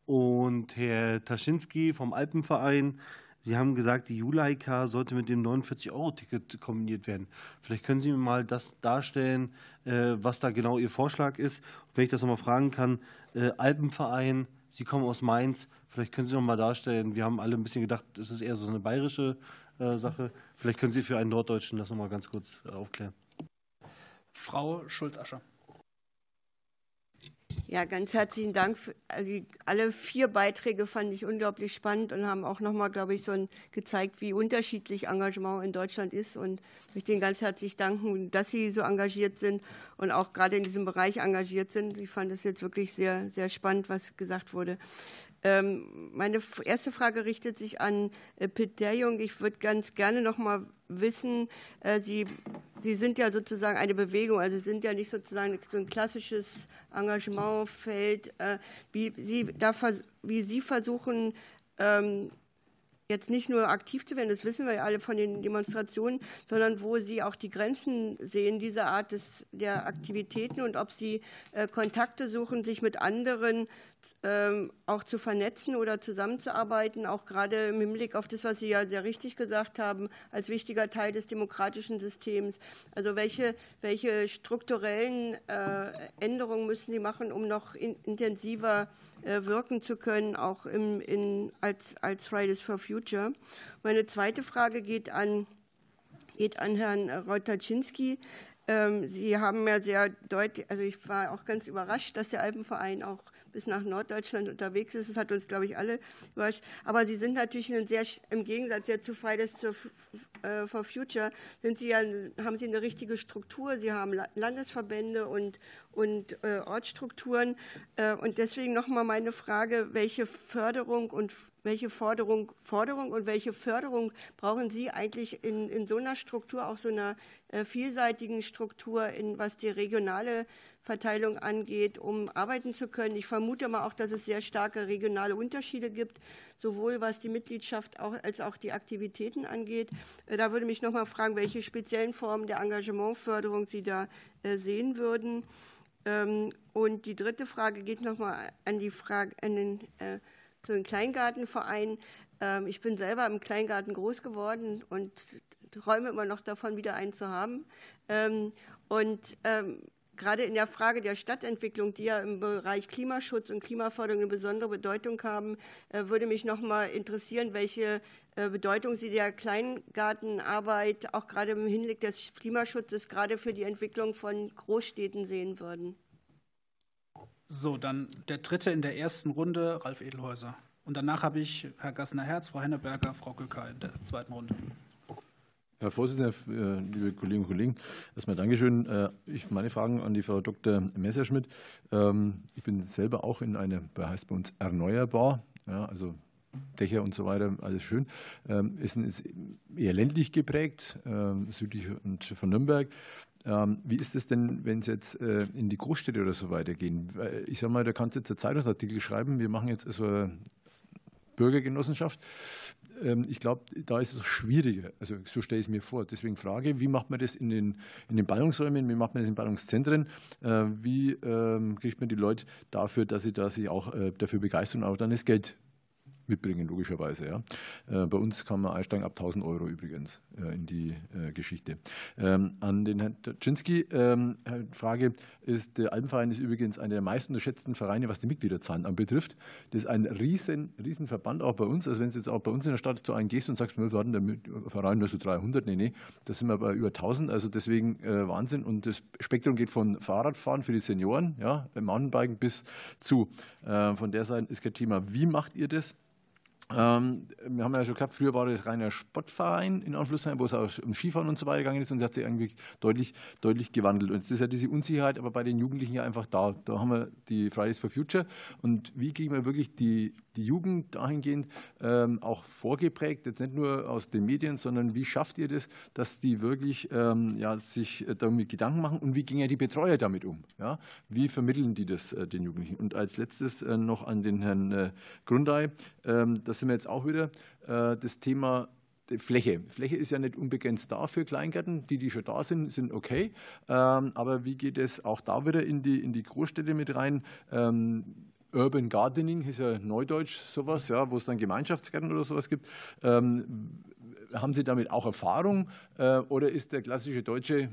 Und Herr Taschinski vom Alpenverein, Sie haben gesagt, die Juleika sollte mit dem 49-Euro-Ticket kombiniert werden. Vielleicht können Sie mir mal das darstellen, äh, was da genau Ihr Vorschlag ist. Wenn ich das noch mal fragen kann, äh, Alpenverein, Sie kommen aus Mainz, vielleicht können Sie noch mal darstellen, wir haben alle ein bisschen gedacht, es ist eher so eine bayerische Sache. Vielleicht können Sie für einen Norddeutschen das noch mal ganz kurz aufklären. Frau Schulz-Ascher. Ja, ganz herzlichen Dank. Also alle vier Beiträge fand ich unglaublich spannend und haben auch nochmal, glaube ich, so ein, gezeigt, wie unterschiedlich Engagement in Deutschland ist. Und ich möchte Ihnen ganz herzlich danken, dass Sie so engagiert sind und auch gerade in diesem Bereich engagiert sind. Ich fand es jetzt wirklich sehr, sehr spannend, was gesagt wurde. Ähm, meine erste Frage richtet sich an äh, Pitt Derjung. Ich würde ganz gerne noch mal wissen, äh, Sie, Sie sind ja sozusagen eine Bewegung, also sind ja nicht sozusagen so ein klassisches Engagementfeld, äh, wie Sie, da, wie Sie versuchen, ähm, jetzt nicht nur aktiv zu werden, das wissen wir ja alle von den Demonstrationen, sondern wo Sie auch die Grenzen sehen dieser Art des, der Aktivitäten und ob Sie Kontakte suchen, sich mit anderen ähm, auch zu vernetzen oder zusammenzuarbeiten, auch gerade im Hinblick auf das, was Sie ja sehr richtig gesagt haben, als wichtiger Teil des demokratischen Systems. Also welche, welche strukturellen äh, Änderungen müssen Sie machen, um noch in, intensiver äh, wirken zu können, auch im, in, als, als Fridays for Future? Meine zweite Frage geht an, geht an Herrn Reuter-Czynski. Ähm, Sie haben ja sehr deutlich, also ich war auch ganz überrascht, dass der Alpenverein auch bis nach Norddeutschland unterwegs ist. Das hat uns, glaube ich, alle überrascht. Aber Sie sind natürlich sehr, im Gegensatz jetzt zu Fridays äh, for Future, sind Sie ja, haben Sie eine richtige Struktur. Sie haben Landesverbände und, und äh, Ortsstrukturen. Äh, und deswegen nochmal meine Frage, welche Förderung und welche Forderung, Forderung und welche Förderung brauchen Sie eigentlich in, in so einer Struktur, auch so einer vielseitigen Struktur, in, was die regionale Verteilung angeht, um arbeiten zu können. Ich vermute mal auch, dass es sehr starke regionale Unterschiede gibt, sowohl was die Mitgliedschaft als auch die Aktivitäten angeht. Äh, da würde mich noch mal fragen, welche speziellen Formen der Engagementförderung Sie da äh, sehen würden. Ähm, und die dritte Frage geht noch mal an die Frage an den, äh, zu den Kleingartenverein. Ähm, ich bin selber im Kleingarten groß geworden und träume immer noch davon, wieder einen zu haben. Ähm, und gerade in der Frage der Stadtentwicklung, die ja im Bereich Klimaschutz und Klimaförderung eine besondere Bedeutung haben, äh, würde mich noch mal interessieren, welche äh, Bedeutung Sie der Kleingartenarbeit auch gerade im Hinblick des Klimaschutzes gerade für die Entwicklung von Großstädten sehen würden. So, dann der dritte in der ersten Runde, Ralf Edelhäuser. Und danach habe ich Herr Gassner-Herz, Frau Henneberger, Frau Göcker in der zweiten Runde. Herr Vorsitzender, äh, liebe Kolleginnen und Kollegen, erstmal Dankeschön. Äh, ich meine Fragen an die Frau Dr. Messerschmidt. Ähm, ich bin selber auch in einer, heißt bei uns erneuerbar, ja, also Dächer und so weiter, alles schön. Ähm, ist, eher ländlich geprägt, ähm, südlich von Nürnberg. Wie ist es denn, wenn es jetzt äh, in die Großstädte oder so weitergehen? Ich sage mal, da kannst du jetzt einen Zeitungsartikel schreiben. Wir machen jetzt so eine Bürgergenossenschaft. Ähm, ich glaube, da ist es schwieriger. Also so stelle ich es mir vor. Deswegen frage, wie macht man das in den, in den Ballungsräumen, wie macht man das in Ballungszentren? Äh, wie ähm, kriegt man die Leute dafür, dass sie da sich auch äh, dafür begeistern und auch dann das Geld mitbringen, logischerweise. Ja. Äh, bei uns kann man einsteigen ab 1000 Euro übrigens äh, in die äh, Geschichte. Ähm, an den Herrn Tczynski, ähm, Frage ist, der Alpenverein ist übrigens einer der meist unterschätzten Vereine, was die Mitgliederzahlen anbetrifft. Das ist ein riesen, riesen Verband auch bei uns. Also wenn du jetzt auch bei uns in der Stadt zu einem gehst und sagst, wir hatten der Verein nur so 300, nee, nee, da sind wir bei über 1000, also deswegen Wahnsinn. Und das Spektrum geht von Fahrradfahren für die Senioren, ja, Mountainbiken bis zu. Von der Seite ist kein Thema. Wie macht ihr das? Ähm, wir haben ja schon gehabt, früher war das reiner Sportverein in Anführungszeichen, wo es auch um Skifahren und so weiter gegangen ist und es hat sich eigentlich deutlich, deutlich gewandelt. Und jetzt ist ja diese Unsicherheit aber bei den Jugendlichen ja einfach da. Da haben wir die Fridays for Future und wie kriegen wir wirklich die, die Jugend dahingehend ähm, auch vorgeprägt, jetzt nicht nur aus den Medien, sondern wie schafft ihr das, dass die wirklich ähm, ja, sich damit Gedanken machen und wie gehen ja die Betreuer damit um? Ja? Wie vermitteln die das äh, den Jugendlichen? Und als letztes äh, noch an den Herrn äh, Grundei, ähm, das sind wir jetzt auch wieder, äh, das Thema Fläche. Fläche ist ja nicht unbegrenzt da für Kleingärten. Die, die schon da sind, sind okay. Ähm, aber wie geht es auch da wieder in die, in die Großstädte mit rein? Ähm, Urban Gardening ist ja Neudeutsch sowas, ja, wo es dann Gemeinschaftsgärten oder sowas gibt. Ähm, haben Sie damit auch Erfahrung äh, oder ist der klassische Deutsche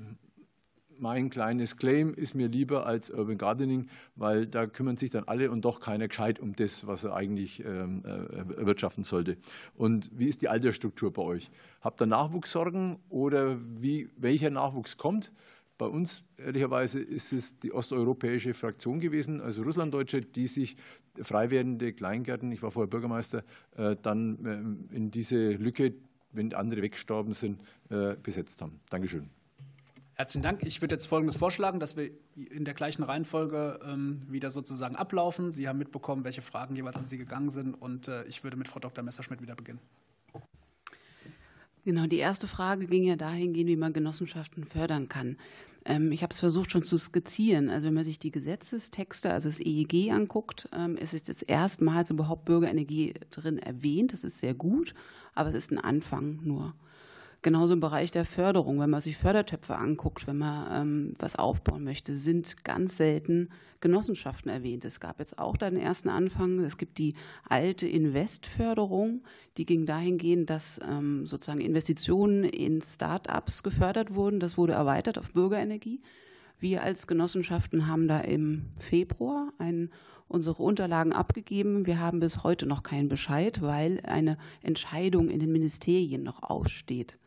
mein kleines Claim ist mir lieber als Urban Gardening, weil da kümmern sich dann alle und doch keiner gescheit um das, was er eigentlich ähm, äh, erwirtschaften sollte. Und wie ist die Altersstruktur bei euch? Habt ihr Nachwuchssorgen oder wie, welcher Nachwuchs kommt? Bei uns, ehrlicherweise, ist es die osteuropäische Fraktion gewesen, also Russlanddeutsche, die sich frei werdende Kleingärten, ich war vorher Bürgermeister, äh, dann ähm, in diese Lücke, wenn andere weggestorben sind, äh, besetzt haben. Dankeschön. Herzlichen Dank. Ich würde jetzt Folgendes vorschlagen, dass wir in der gleichen Reihenfolge ähm, wieder sozusagen ablaufen. Sie haben mitbekommen, welche Fragen jeweils an Sie gegangen sind. Und äh, ich würde mit Frau Dr. Messerschmidt wieder beginnen. Genau, die erste Frage ging ja dahingehend, wie man Genossenschaften fördern kann. Ähm, ich habe es versucht schon zu skizzieren. Also wenn man sich die Gesetzestexte, also das EEG anguckt, ähm, ist jetzt erstmals überhaupt Bürgerenergie drin erwähnt. Das ist sehr gut, aber es ist ein Anfang nur. Genauso im Bereich der Förderung, wenn man sich Fördertöpfe anguckt, wenn man ähm, was aufbauen möchte, sind ganz selten Genossenschaften erwähnt. Es gab jetzt auch da den ersten Anfang. Es gibt die alte Investförderung, die ging dahingehend, dass ähm, sozusagen Investitionen in Start-ups gefördert wurden. Das wurde erweitert auf Bürgerenergie. Wir als Genossenschaften haben da im Februar ein, unsere Unterlagen abgegeben. Wir haben bis heute noch keinen Bescheid, weil eine Entscheidung in den Ministerien noch aussteht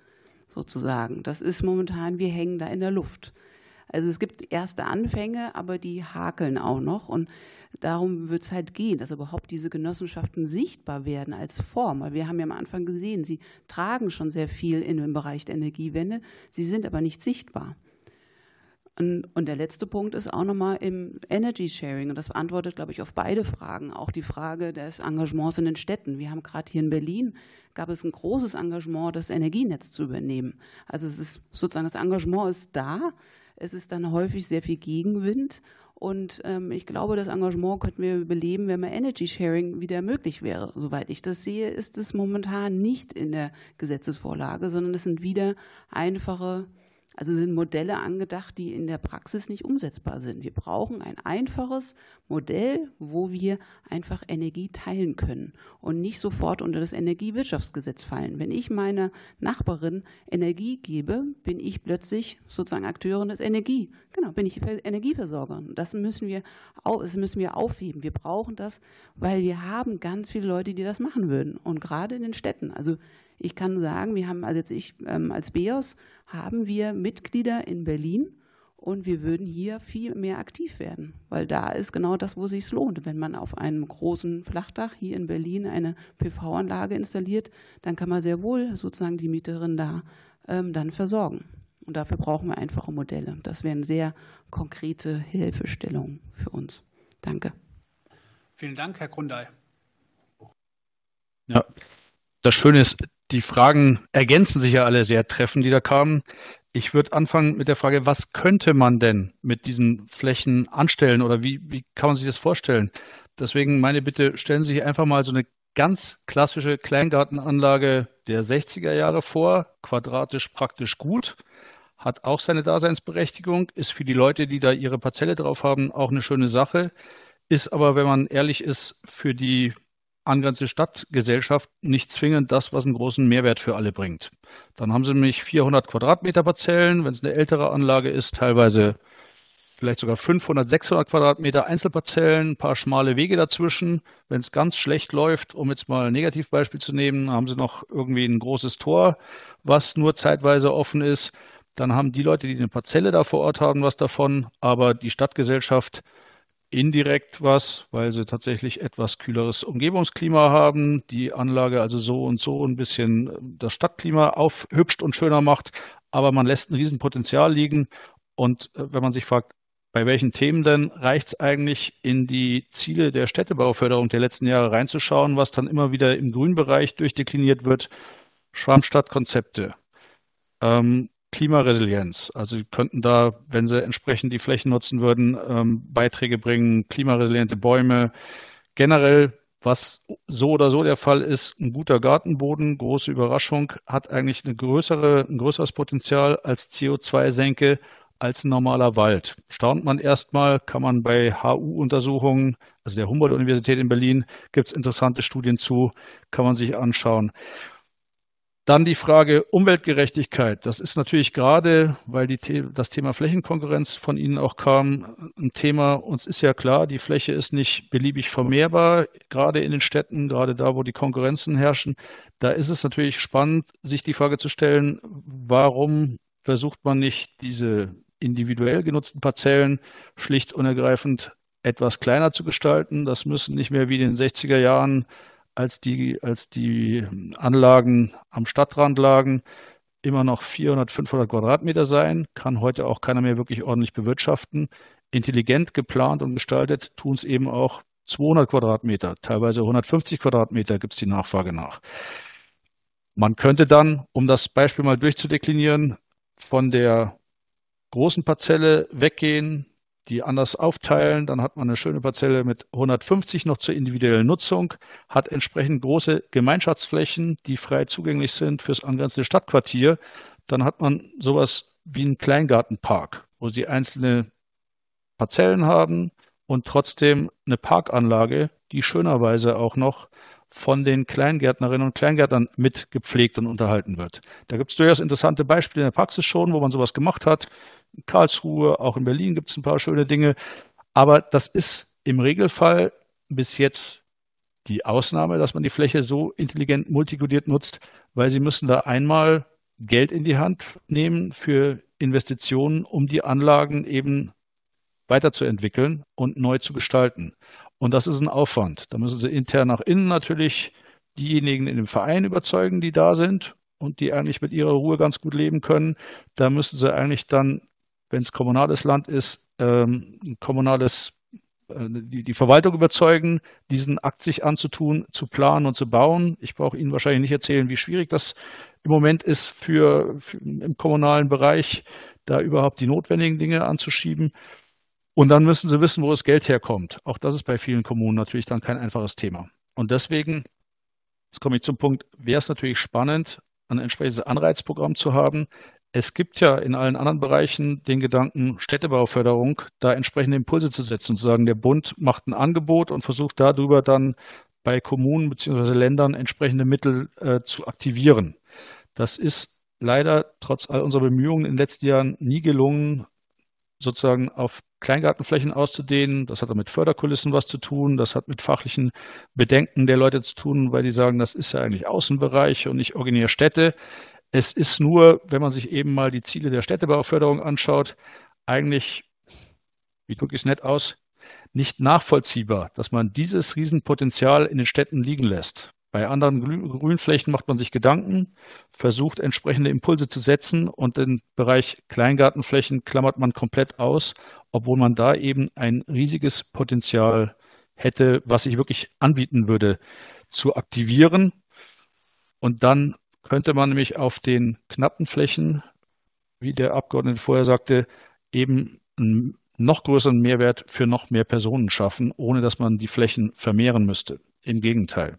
sozusagen. Das ist momentan, wir hängen da in der Luft. Also es gibt erste Anfänge, aber die hakeln auch noch. Und darum wird es halt gehen, dass überhaupt diese Genossenschaften sichtbar werden als Form. Weil wir haben ja am Anfang gesehen, sie tragen schon sehr viel in dem Bereich der Energiewende, sie sind aber nicht sichtbar. Und, der letzte Punkt ist auch nochmal im Energy Sharing. Und das beantwortet, glaube ich, auf beide Fragen. Auch die Frage des Engagements in den Städten. Wir haben gerade hier in Berlin, gab es ein großes Engagement, das Energienetz zu übernehmen. Also es ist sozusagen, das Engagement ist da. Es ist dann häufig sehr viel Gegenwind. Und ähm, ich glaube, das Engagement könnten wir beleben, wenn man Energy Sharing wieder möglich wäre. Soweit ich das sehe, ist es momentan nicht in der Gesetzesvorlage, sondern es sind wieder einfache also sind Modelle angedacht, die in der Praxis nicht umsetzbar sind. Wir brauchen ein einfaches Modell, wo wir einfach Energie teilen können und nicht sofort unter das Energiewirtschaftsgesetz fallen. Wenn ich meiner Nachbarin Energie gebe, bin ich plötzlich sozusagen Akteurin des Energie. Genau, bin ich Energieversorger. Das müssen wir, das müssen wir aufheben. Wir brauchen das, weil wir haben ganz viele Leute, die das machen würden. Und gerade in den Städten. Also ich kann sagen, wir haben, also jetzt ich ähm, als BEOS haben wir Mitglieder in Berlin und wir würden hier viel mehr aktiv werden, weil da ist genau das, wo es sich lohnt. Wenn man auf einem großen Flachdach hier in Berlin eine PV-Anlage installiert, dann kann man sehr wohl sozusagen die Mieterin da ähm, dann versorgen. Und dafür brauchen wir einfache Modelle. Das wären sehr konkrete Hilfestellungen für uns. Danke. Vielen Dank, Herr Grundei. Ja, das Schöne ist, die Fragen ergänzen sich ja alle sehr treffend, die da kamen. Ich würde anfangen mit der Frage, was könnte man denn mit diesen Flächen anstellen oder wie, wie kann man sich das vorstellen? Deswegen meine Bitte, stellen Sie sich einfach mal so eine ganz klassische Kleingartenanlage der 60er Jahre vor, quadratisch praktisch gut, hat auch seine Daseinsberechtigung, ist für die Leute, die da ihre Parzelle drauf haben, auch eine schöne Sache, ist aber, wenn man ehrlich ist, für die angrenzende Stadtgesellschaft nicht zwingend das, was einen großen Mehrwert für alle bringt. Dann haben sie nämlich 400 Quadratmeter Parzellen, wenn es eine ältere Anlage ist, teilweise vielleicht sogar 500, 600 Quadratmeter Einzelparzellen, ein paar schmale Wege dazwischen. Wenn es ganz schlecht läuft, um jetzt mal ein Negativbeispiel zu nehmen, haben sie noch irgendwie ein großes Tor, was nur zeitweise offen ist. Dann haben die Leute, die eine Parzelle da vor Ort haben, was davon, aber die Stadtgesellschaft indirekt was, weil sie tatsächlich etwas kühleres Umgebungsklima haben, die Anlage also so und so ein bisschen äh, das Stadtklima aufhübscht und schöner macht, aber man lässt ein Riesenpotenzial liegen. Und äh, wenn man sich fragt, bei welchen Themen denn reicht es eigentlich in die Ziele der Städtebauförderung der letzten Jahre reinzuschauen, was dann immer wieder im Grünbereich durchdekliniert wird? Schwammstadtkonzepte, ähm, Klimaresilienz. Also sie könnten da, wenn sie entsprechend die Flächen nutzen würden, ähm, Beiträge bringen, klimaresiliente Bäume. Generell, was so oder so der Fall ist, ein guter Gartenboden, große Überraschung, hat eigentlich eine größere, ein größeres Potenzial als CO2-Senke als ein normaler Wald. Staunt man erstmal, kann man bei HU-Untersuchungen, also der Humboldt-Universität in Berlin, gibt es interessante Studien zu, kann man sich anschauen. Dann die Frage Umweltgerechtigkeit. Das ist natürlich gerade, weil die, das Thema Flächenkonkurrenz von Ihnen auch kam, ein Thema. Uns ist ja klar, die Fläche ist nicht beliebig vermehrbar, gerade in den Städten, gerade da, wo die Konkurrenzen herrschen. Da ist es natürlich spannend, sich die Frage zu stellen, warum versucht man nicht diese individuell genutzten Parzellen schlicht und ergreifend etwas kleiner zu gestalten. Das müssen nicht mehr wie in den 60er Jahren, als die, als die Anlagen am Stadtrand lagen, immer noch 400, 500 Quadratmeter sein, kann heute auch keiner mehr wirklich ordentlich bewirtschaften. Intelligent geplant und gestaltet tun es eben auch 200 Quadratmeter, teilweise 150 Quadratmeter gibt es die Nachfrage nach. Man könnte dann, um das Beispiel mal durchzudeklinieren, von der großen Parzelle weggehen, die anders aufteilen. Dann hat man eine schöne Parzelle mit 150 noch zur individuellen Nutzung, hat entsprechend große Gemeinschaftsflächen, die frei zugänglich sind fürs angrenzende Stadtquartier. Dann hat man sowas wie einen Kleingartenpark, wo sie einzelne Parzellen haben und trotzdem eine Parkanlage, die schönerweise auch noch von den Kleingärtnerinnen und Kleingärtnern mit gepflegt und unterhalten wird. Da gibt es durchaus interessante Beispiele in der Praxis schon, wo man sowas gemacht hat. In Karlsruhe, auch in Berlin gibt es ein paar schöne Dinge. Aber das ist im Regelfall bis jetzt die Ausnahme, dass man die Fläche so intelligent multikodiert nutzt, weil sie müssen da einmal Geld in die Hand nehmen für Investitionen, um die Anlagen eben weiterzuentwickeln und neu zu gestalten. Und das ist ein Aufwand. Da müssen Sie intern nach innen natürlich diejenigen in dem Verein überzeugen, die da sind und die eigentlich mit ihrer Ruhe ganz gut leben können. Da müssen Sie eigentlich dann, wenn es kommunales Land ist, ähm, kommunales äh, die, die Verwaltung überzeugen, diesen Akt sich anzutun, zu planen und zu bauen. Ich brauche Ihnen wahrscheinlich nicht erzählen, wie schwierig das im Moment ist für, für im kommunalen Bereich, da überhaupt die notwendigen Dinge anzuschieben. Und dann müssen sie wissen, wo das Geld herkommt. Auch das ist bei vielen Kommunen natürlich dann kein einfaches Thema. Und deswegen, jetzt komme ich zum Punkt, wäre es natürlich spannend, ein entsprechendes Anreizprogramm zu haben. Es gibt ja in allen anderen Bereichen den Gedanken, Städtebauförderung, da entsprechende Impulse zu setzen und zu sagen, der Bund macht ein Angebot und versucht darüber dann bei Kommunen bzw. Ländern entsprechende Mittel äh, zu aktivieren. Das ist leider trotz all unserer Bemühungen in den letzten Jahren nie gelungen, sozusagen auf Kleingartenflächen auszudehnen. Das hat auch mit Förderkulissen was zu tun. Das hat mit fachlichen Bedenken der Leute zu tun, weil die sagen, das ist ja eigentlich Außenbereich und nicht originär Städte. Es ist nur, wenn man sich eben mal die Ziele der Städtebauförderung anschaut, eigentlich, wie drücke ich es nett aus, nicht nachvollziehbar, dass man dieses Riesenpotenzial in den Städten liegen lässt. Bei anderen Grünflächen macht man sich Gedanken, versucht entsprechende Impulse zu setzen und den Bereich Kleingartenflächen klammert man komplett aus, obwohl man da eben ein riesiges Potenzial hätte, was sich wirklich anbieten würde, zu aktivieren. Und dann könnte man nämlich auf den knappen Flächen, wie der Abgeordnete vorher sagte, eben einen noch größeren Mehrwert für noch mehr Personen schaffen, ohne dass man die Flächen vermehren müsste. Im Gegenteil.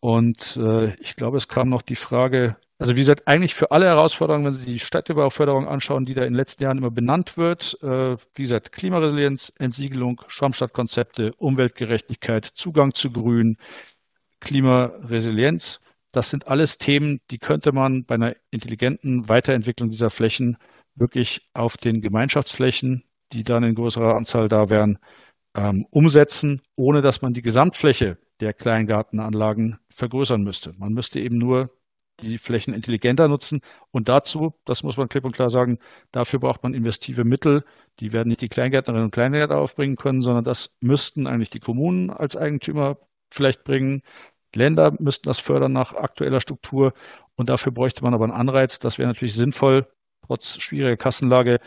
Und äh, ich glaube, es kam noch die Frage, also wie gesagt, eigentlich für alle Herausforderungen, wenn Sie die Städtebauförderung anschauen, die da in den letzten Jahren immer benannt wird, äh, wie gesagt, Klimaresilienz, Entsiegelung, Schwammstadtkonzepte, Umweltgerechtigkeit, Zugang zu Grün, Klimaresilienz, das sind alles Themen, die könnte man bei einer intelligenten Weiterentwicklung dieser Flächen wirklich auf den Gemeinschaftsflächen, die dann in größerer Anzahl da wären, ähm, umsetzen, ohne dass man die Gesamtfläche der Kleingartenanlagen vergrößern müsste. Man müsste eben nur die Flächen intelligenter nutzen. Und dazu, das muss man klipp und klar sagen, dafür braucht man investive Mittel. Die werden nicht die Kleingärtnerinnen und Kleingärtner aufbringen können, sondern das müssten eigentlich die Kommunen als Eigentümer vielleicht bringen. Länder müssten das fördern nach aktueller Struktur. Und dafür bräuchte man aber einen Anreiz. Das wäre natürlich sinnvoll, trotz schwieriger Kassenlage,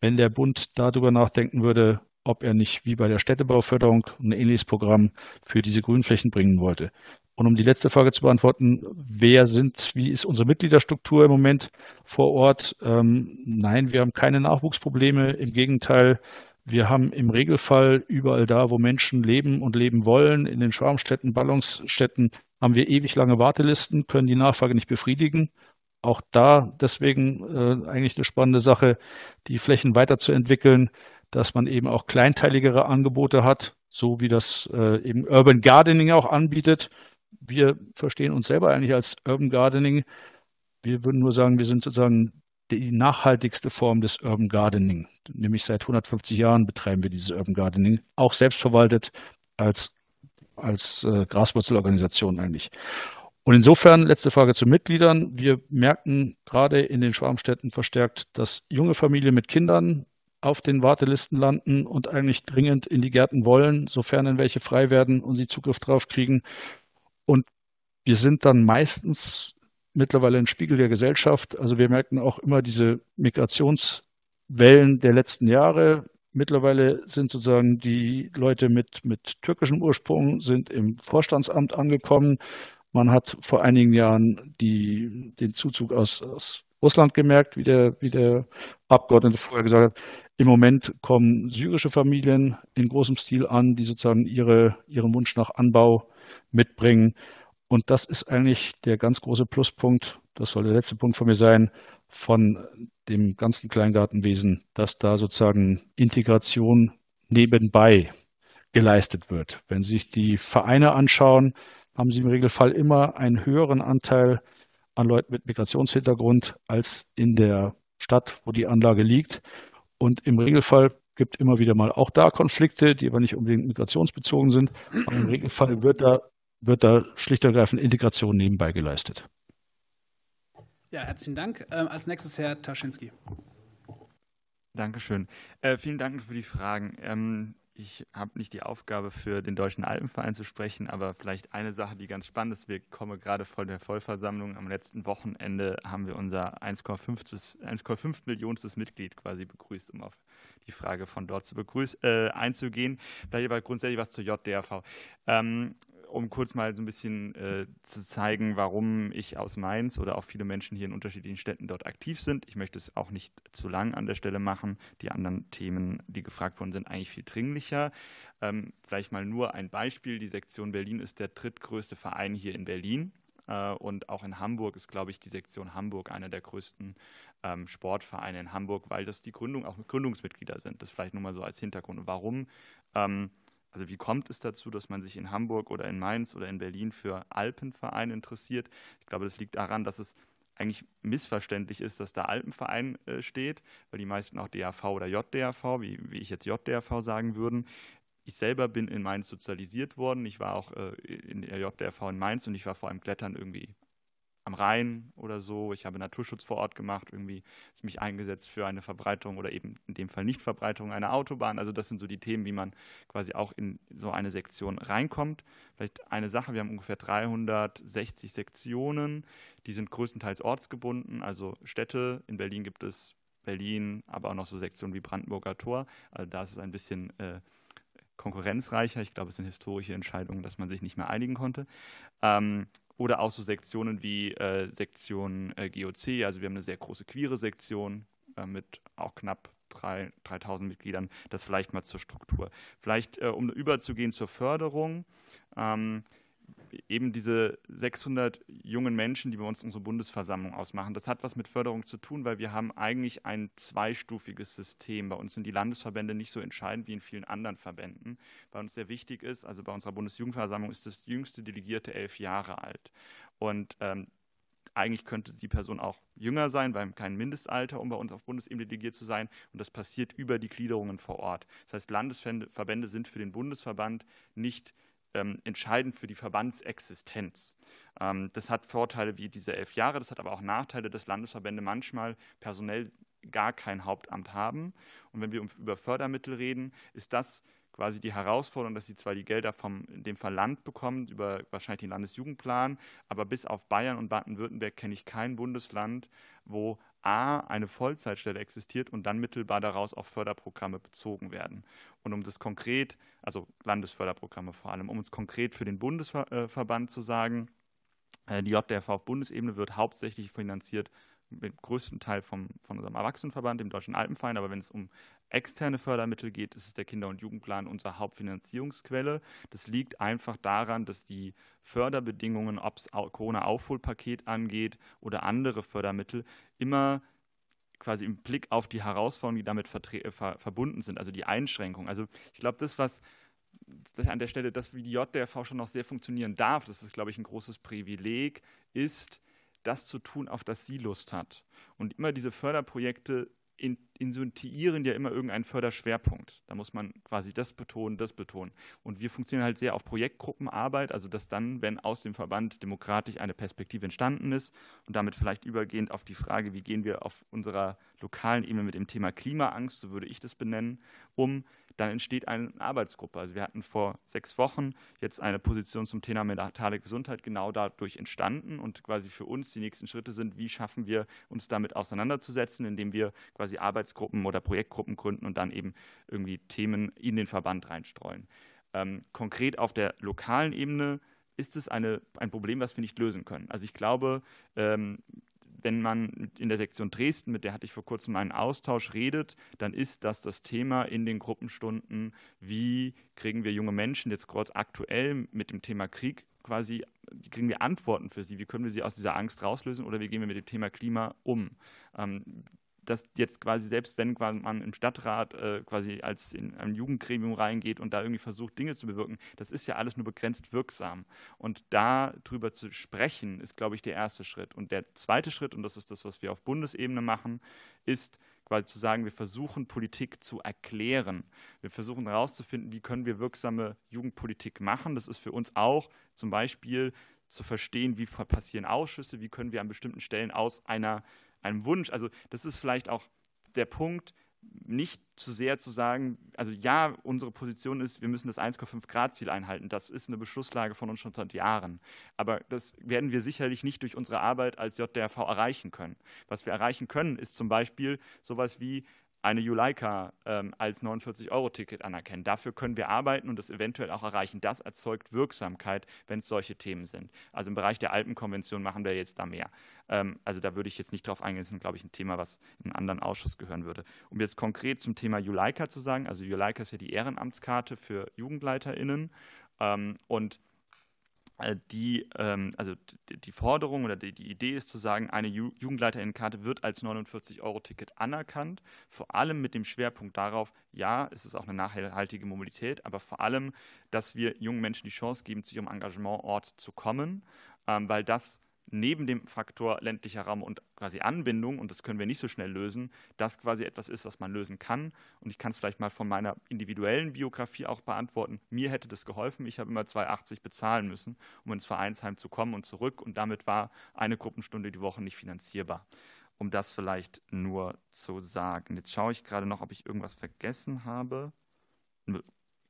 wenn der Bund darüber nachdenken würde, ob er nicht wie bei der Städtebauförderung ein ähnliches Programm für diese Grünflächen bringen wollte. Und um die letzte Frage zu beantworten, wer sind, wie ist unsere Mitgliederstruktur im Moment vor Ort? Ähm, nein, wir haben keine Nachwuchsprobleme. Im Gegenteil, wir haben im Regelfall überall da, wo Menschen leben und leben wollen, in den Schwarmstädten, Ballungsstädten, haben wir ewig lange Wartelisten, können die Nachfrage nicht befriedigen. Auch da deswegen äh, eigentlich eine spannende Sache, die Flächen weiterzuentwickeln, dass man eben auch kleinteiligere Angebote hat, so wie das äh, eben Urban Gardening auch anbietet. Wir verstehen uns selber eigentlich als Urban Gardening. Wir würden nur sagen, wir sind sozusagen die nachhaltigste Form des Urban Gardening. Nämlich seit 150 Jahren betreiben wir dieses Urban Gardening, auch selbstverwaltet als, als äh, Graswurzelorganisation eigentlich. Und insofern, letzte Frage zu Mitgliedern. Wir merken gerade in den Schwarmstädten verstärkt, dass junge Familien mit Kindern auf den Wartelisten landen und eigentlich dringend in die Gärten wollen, sofern in welche frei werden und sie Zugriff drauf kriegen. Und wir sind dann meistens mittlerweile ein Spiegel der Gesellschaft. Also wir merken auch immer diese Migrationswellen der letzten Jahre. Mittlerweile sind sozusagen die Leute mit, mit türkischem Ursprung sind im Vorstandsamt angekommen. Man hat vor einigen Jahren die, den Zuzug aus, aus Russland gemerkt, wie der, wie der Abgeordnete vorher gesagt hat. Im Moment kommen syrische Familien in großem Stil an, die sozusagen ihre, ihren Wunsch nach Anbau mitbringen. Und das ist eigentlich der ganz große Pluspunkt, das soll der letzte Punkt von mir sein, von dem ganzen Kleingartenwesen, dass da sozusagen Integration nebenbei geleistet wird. Wenn Sie sich die Vereine anschauen, haben sie im Regelfall immer einen höheren Anteil an Leuten mit Migrationshintergrund als in der Stadt, wo die Anlage liegt. Und im Regelfall gibt immer wieder mal auch da Konflikte, die aber nicht unbedingt migrationsbezogen sind. Aber im Regelfall wird da wird da schlicht und ergreifend Integration nebenbei geleistet. Ja, herzlichen Dank. Ähm, als nächstes Herr Taschinski. Dankeschön. Äh, vielen Dank für die Fragen. Ähm, ich habe nicht die Aufgabe, für den Deutschen Alpenverein zu sprechen, aber vielleicht eine Sache, die ganz spannend ist. Wir kommen gerade von der Vollversammlung. Am letzten Wochenende haben wir unser 1,5 Millionstes Mitglied quasi begrüßt, um auf die Frage von dort zu begrüßen, äh, einzugehen. Vielleicht aber grundsätzlich was zur JDRV. Ähm, um kurz mal so ein bisschen äh, zu zeigen, warum ich aus Mainz oder auch viele Menschen hier in unterschiedlichen Städten dort aktiv sind. Ich möchte es auch nicht zu lang an der Stelle machen. Die anderen Themen, die gefragt worden sind, eigentlich viel dringlicher. Ähm, vielleicht mal nur ein Beispiel. Die Sektion Berlin ist der drittgrößte Verein hier in Berlin. Äh, und auch in Hamburg ist, glaube ich, die Sektion Hamburg einer der größten ähm, Sportvereine in Hamburg, weil das die Gründung auch Gründungsmitglieder sind. Das vielleicht nur mal so als Hintergrund. Warum? Ähm, also wie kommt es dazu, dass man sich in Hamburg oder in Mainz oder in Berlin für Alpenvereine interessiert? Ich glaube, das liegt daran, dass es eigentlich missverständlich ist, dass da Alpenverein äh, steht, weil die meisten auch DAV oder JDAV, wie, wie ich jetzt JDAV sagen würden. Ich selber bin in Mainz sozialisiert worden. Ich war auch äh, in der JDRV in Mainz und ich war vor allem Klettern irgendwie am Rhein oder so. Ich habe Naturschutz vor Ort gemacht, irgendwie mich eingesetzt für eine Verbreitung oder eben in dem Fall Nichtverbreitung einer Autobahn. Also das sind so die Themen, wie man quasi auch in so eine Sektion reinkommt. Vielleicht eine Sache, wir haben ungefähr 360 Sektionen, die sind größtenteils ortsgebunden, also Städte. In Berlin gibt es Berlin, aber auch noch so Sektionen wie Brandenburger Tor. Also da ist es ein bisschen äh, konkurrenzreicher. Ich glaube, es sind historische Entscheidungen, dass man sich nicht mehr einigen konnte. Ähm, oder auch so Sektionen wie äh, Sektion äh, GOC, also wir haben eine sehr große queere Sektion äh, mit auch knapp 3, 3000 Mitgliedern. Das vielleicht mal zur Struktur. Vielleicht, äh, um überzugehen zur Förderung. Ähm, eben diese 600 jungen Menschen, die bei uns unsere Bundesversammlung ausmachen, das hat was mit Förderung zu tun, weil wir haben eigentlich ein zweistufiges System. Bei uns sind die Landesverbände nicht so entscheidend wie in vielen anderen Verbänden. Bei uns sehr wichtig ist, also bei unserer Bundesjugendversammlung ist das jüngste Delegierte elf Jahre alt. Und ähm, eigentlich könnte die Person auch jünger sein, weil kein Mindestalter, um bei uns auf Bundesebene delegiert zu sein. Und das passiert über die Gliederungen vor Ort. Das heißt, Landesverbände sind für den Bundesverband nicht ähm, entscheidend für die Verbandsexistenz. Ähm, das hat Vorteile wie diese elf Jahre, das hat aber auch Nachteile, dass Landesverbände manchmal personell gar kein Hauptamt haben. Und wenn wir über Fördermittel reden, ist das quasi die Herausforderung, dass sie zwar die Gelder vom dem Fall Land bekommen, über wahrscheinlich den Landesjugendplan, aber bis auf Bayern und Baden-Württemberg kenne ich kein Bundesland, wo A, eine Vollzeitstelle existiert und dann mittelbar daraus auch Förderprogramme bezogen werden. Und um das konkret, also Landesförderprogramme vor allem, um es konkret für den Bundesverband zu sagen, äh, die JDRV auf Bundesebene wird hauptsächlich finanziert mit größten Teil vom, von unserem Erwachsenenverband, dem Deutschen Alpenverein. Aber wenn es um externe Fördermittel geht, ist es der Kinder- und Jugendplan unsere Hauptfinanzierungsquelle. Das liegt einfach daran, dass die Förderbedingungen, ob es Corona-Aufholpaket angeht oder andere Fördermittel, immer quasi im Blick auf die Herausforderungen, die damit ver verbunden sind, also die Einschränkungen. Also ich glaube, das, was an der Stelle, das wie die JDRV schon noch sehr funktionieren darf, das ist, glaube ich, ein großes Privileg, ist, das zu tun, auf das sie Lust hat. Und immer diese Förderprojekte in, initiieren ja immer irgendeinen Förderschwerpunkt. Da muss man quasi das betonen, das betonen. Und wir funktionieren halt sehr auf Projektgruppenarbeit, also dass dann, wenn aus dem Verband demokratisch eine Perspektive entstanden ist und damit vielleicht übergehend auf die Frage, wie gehen wir auf unserer lokalen Ebene mit dem Thema Klimaangst, so würde ich das benennen, um, dann entsteht eine Arbeitsgruppe. Also wir hatten vor sechs Wochen jetzt eine Position zum Thema mentale Gesundheit genau dadurch entstanden und quasi für uns die nächsten Schritte sind, wie schaffen wir uns damit auseinanderzusetzen, indem wir quasi Arbeitsgruppen oder Projektgruppen gründen und dann eben irgendwie Themen in den Verband reinstreuen. Ähm, konkret auf der lokalen Ebene ist es eine, ein Problem, was wir nicht lösen können. Also ich glaube, ähm, wenn man in der Sektion Dresden, mit der hatte ich vor kurzem einen Austausch, redet, dann ist das das Thema in den Gruppenstunden, wie kriegen wir junge Menschen jetzt gerade aktuell mit dem Thema Krieg quasi, wie kriegen wir Antworten für sie, wie können wir sie aus dieser Angst rauslösen oder wie gehen wir mit dem Thema Klima um. Ähm, dass jetzt quasi, selbst wenn man im Stadtrat äh, quasi als in ein Jugendgremium reingeht und da irgendwie versucht, Dinge zu bewirken, das ist ja alles nur begrenzt wirksam. Und darüber zu sprechen, ist, glaube ich, der erste Schritt. Und der zweite Schritt, und das ist das, was wir auf Bundesebene machen, ist quasi zu sagen, wir versuchen Politik zu erklären. Wir versuchen herauszufinden, wie können wir wirksame Jugendpolitik machen. Das ist für uns auch zum Beispiel zu verstehen, wie passieren Ausschüsse, wie können wir an bestimmten Stellen aus einer einem Wunsch. Also das ist vielleicht auch der Punkt, nicht zu sehr zu sagen, also ja, unsere Position ist, wir müssen das 1,5 Grad Ziel einhalten. Das ist eine Beschlusslage von uns schon seit Jahren. Aber das werden wir sicherlich nicht durch unsere Arbeit als JDRV erreichen können. Was wir erreichen können, ist zum Beispiel sowas wie eine Juleika ähm, als 49-Euro-Ticket anerkennen. Dafür können wir arbeiten und das eventuell auch erreichen. Das erzeugt Wirksamkeit, wenn es solche Themen sind. Also im Bereich der Alpenkonvention machen wir jetzt da mehr. Ähm, also da würde ich jetzt nicht drauf eingehen. Das ist, glaube ich, ein Thema, was in einen anderen Ausschuss gehören würde. Um jetzt konkret zum Thema Juleika zu sagen, also Juleika ist ja die Ehrenamtskarte für JugendleiterInnen ähm, und die, ähm, also die Forderung oder die, Idee ist zu sagen, eine Jugendleiterinnenkarte wird als 49-Euro-Ticket anerkannt, vor allem mit dem Schwerpunkt darauf, ja, es ist auch eine nachhaltige Mobilität, aber vor allem, dass wir jungen Menschen die Chance geben, zu ihrem Engagementort zu kommen, ähm, weil das neben dem Faktor ländlicher Raum und quasi Anbindung, und das können wir nicht so schnell lösen, das quasi etwas ist, was man lösen kann. Und ich kann es vielleicht mal von meiner individuellen Biografie auch beantworten. Mir hätte das geholfen. Ich habe immer 2,80 bezahlen müssen, um ins Vereinsheim zu kommen und zurück. Und damit war eine Gruppenstunde die Woche nicht finanzierbar. Um das vielleicht nur zu sagen. Jetzt schaue ich gerade noch, ob ich irgendwas vergessen habe. Ich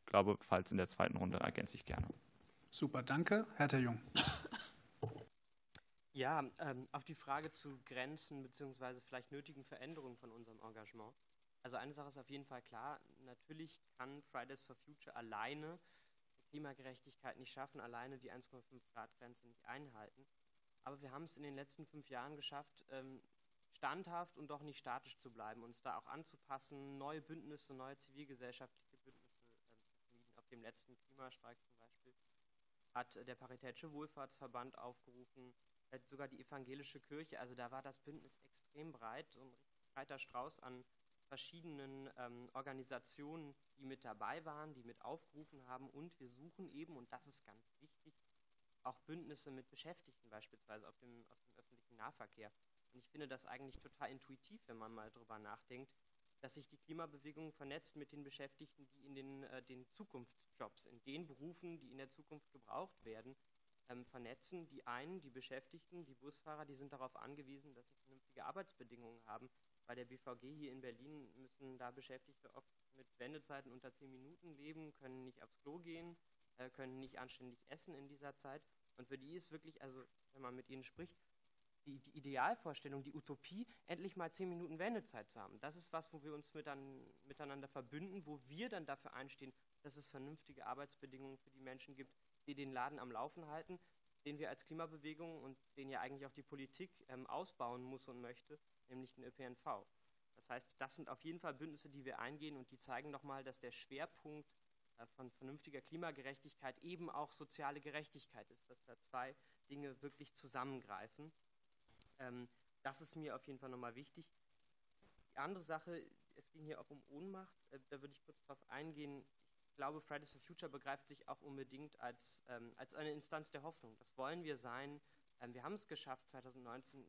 glaube, falls in der zweiten Runde ergänze ich gerne. Super, danke. Herr Jung. Ja, ähm, auf die Frage zu Grenzen bzw. vielleicht nötigen Veränderungen von unserem Engagement. Also eine Sache ist auf jeden Fall klar, natürlich kann Fridays for Future alleine Klimagerechtigkeit nicht schaffen, alleine die 1,5 Grad Grenze nicht einhalten. Aber wir haben es in den letzten fünf Jahren geschafft, ähm, standhaft und doch nicht statisch zu bleiben, uns da auch anzupassen, neue Bündnisse, neue zivilgesellschaftliche Bündnisse ähm, zu schmieden. Auf dem letzten Klimastreik zum Beispiel hat der Paritätische Wohlfahrtsverband aufgerufen, äh, sogar die evangelische Kirche. Also da war das Bündnis extrem breit, so ein breiter Strauß an verschiedenen ähm, Organisationen, die mit dabei waren, die mit aufgerufen haben. Und wir suchen eben, und das ist ganz wichtig, auch Bündnisse mit Beschäftigten beispielsweise auf dem, auf dem öffentlichen Nahverkehr. Und ich finde das eigentlich total intuitiv, wenn man mal drüber nachdenkt, dass sich die Klimabewegung vernetzt mit den Beschäftigten, die in den, äh, den Zukunftsjobs, in den Berufen, die in der Zukunft gebraucht werden, ähm, vernetzen. Die einen, die Beschäftigten, die Busfahrer, die sind darauf angewiesen, dass sie vernünftige Arbeitsbedingungen haben. Bei der BVG hier in Berlin müssen da Beschäftigte oft mit Wendezeiten unter zehn Minuten leben, können nicht aufs Klo gehen, äh, können nicht anständig essen in dieser Zeit. Und für die ist wirklich, also wenn man mit ihnen spricht, die, die, Idealvorstellung, die Utopie, endlich mal zehn Minuten Wendezeit zu haben. Das ist was, wo wir uns mit an, miteinander verbünden, wo wir dann dafür einstehen, dass es vernünftige Arbeitsbedingungen für die Menschen gibt, die den Laden am Laufen halten, den wir als Klimabewegung und den ja eigentlich auch die Politik ähm, ausbauen muss und möchte, nämlich den ÖPNV. Das heißt, das sind auf jeden Fall Bündnisse, die wir eingehen und die zeigen nochmal, dass der Schwerpunkt äh, von vernünftiger Klimagerechtigkeit eben auch soziale Gerechtigkeit ist, dass da zwei Dinge wirklich zusammengreifen. Ähm, das ist mir auf jeden Fall nochmal wichtig. Die andere Sache, es ging hier auch um Ohnmacht, äh, da würde ich kurz darauf eingehen glaube, Fridays for Future begreift sich auch unbedingt als, ähm, als eine Instanz der Hoffnung. Das wollen wir sein. Ähm, wir haben es geschafft, 2019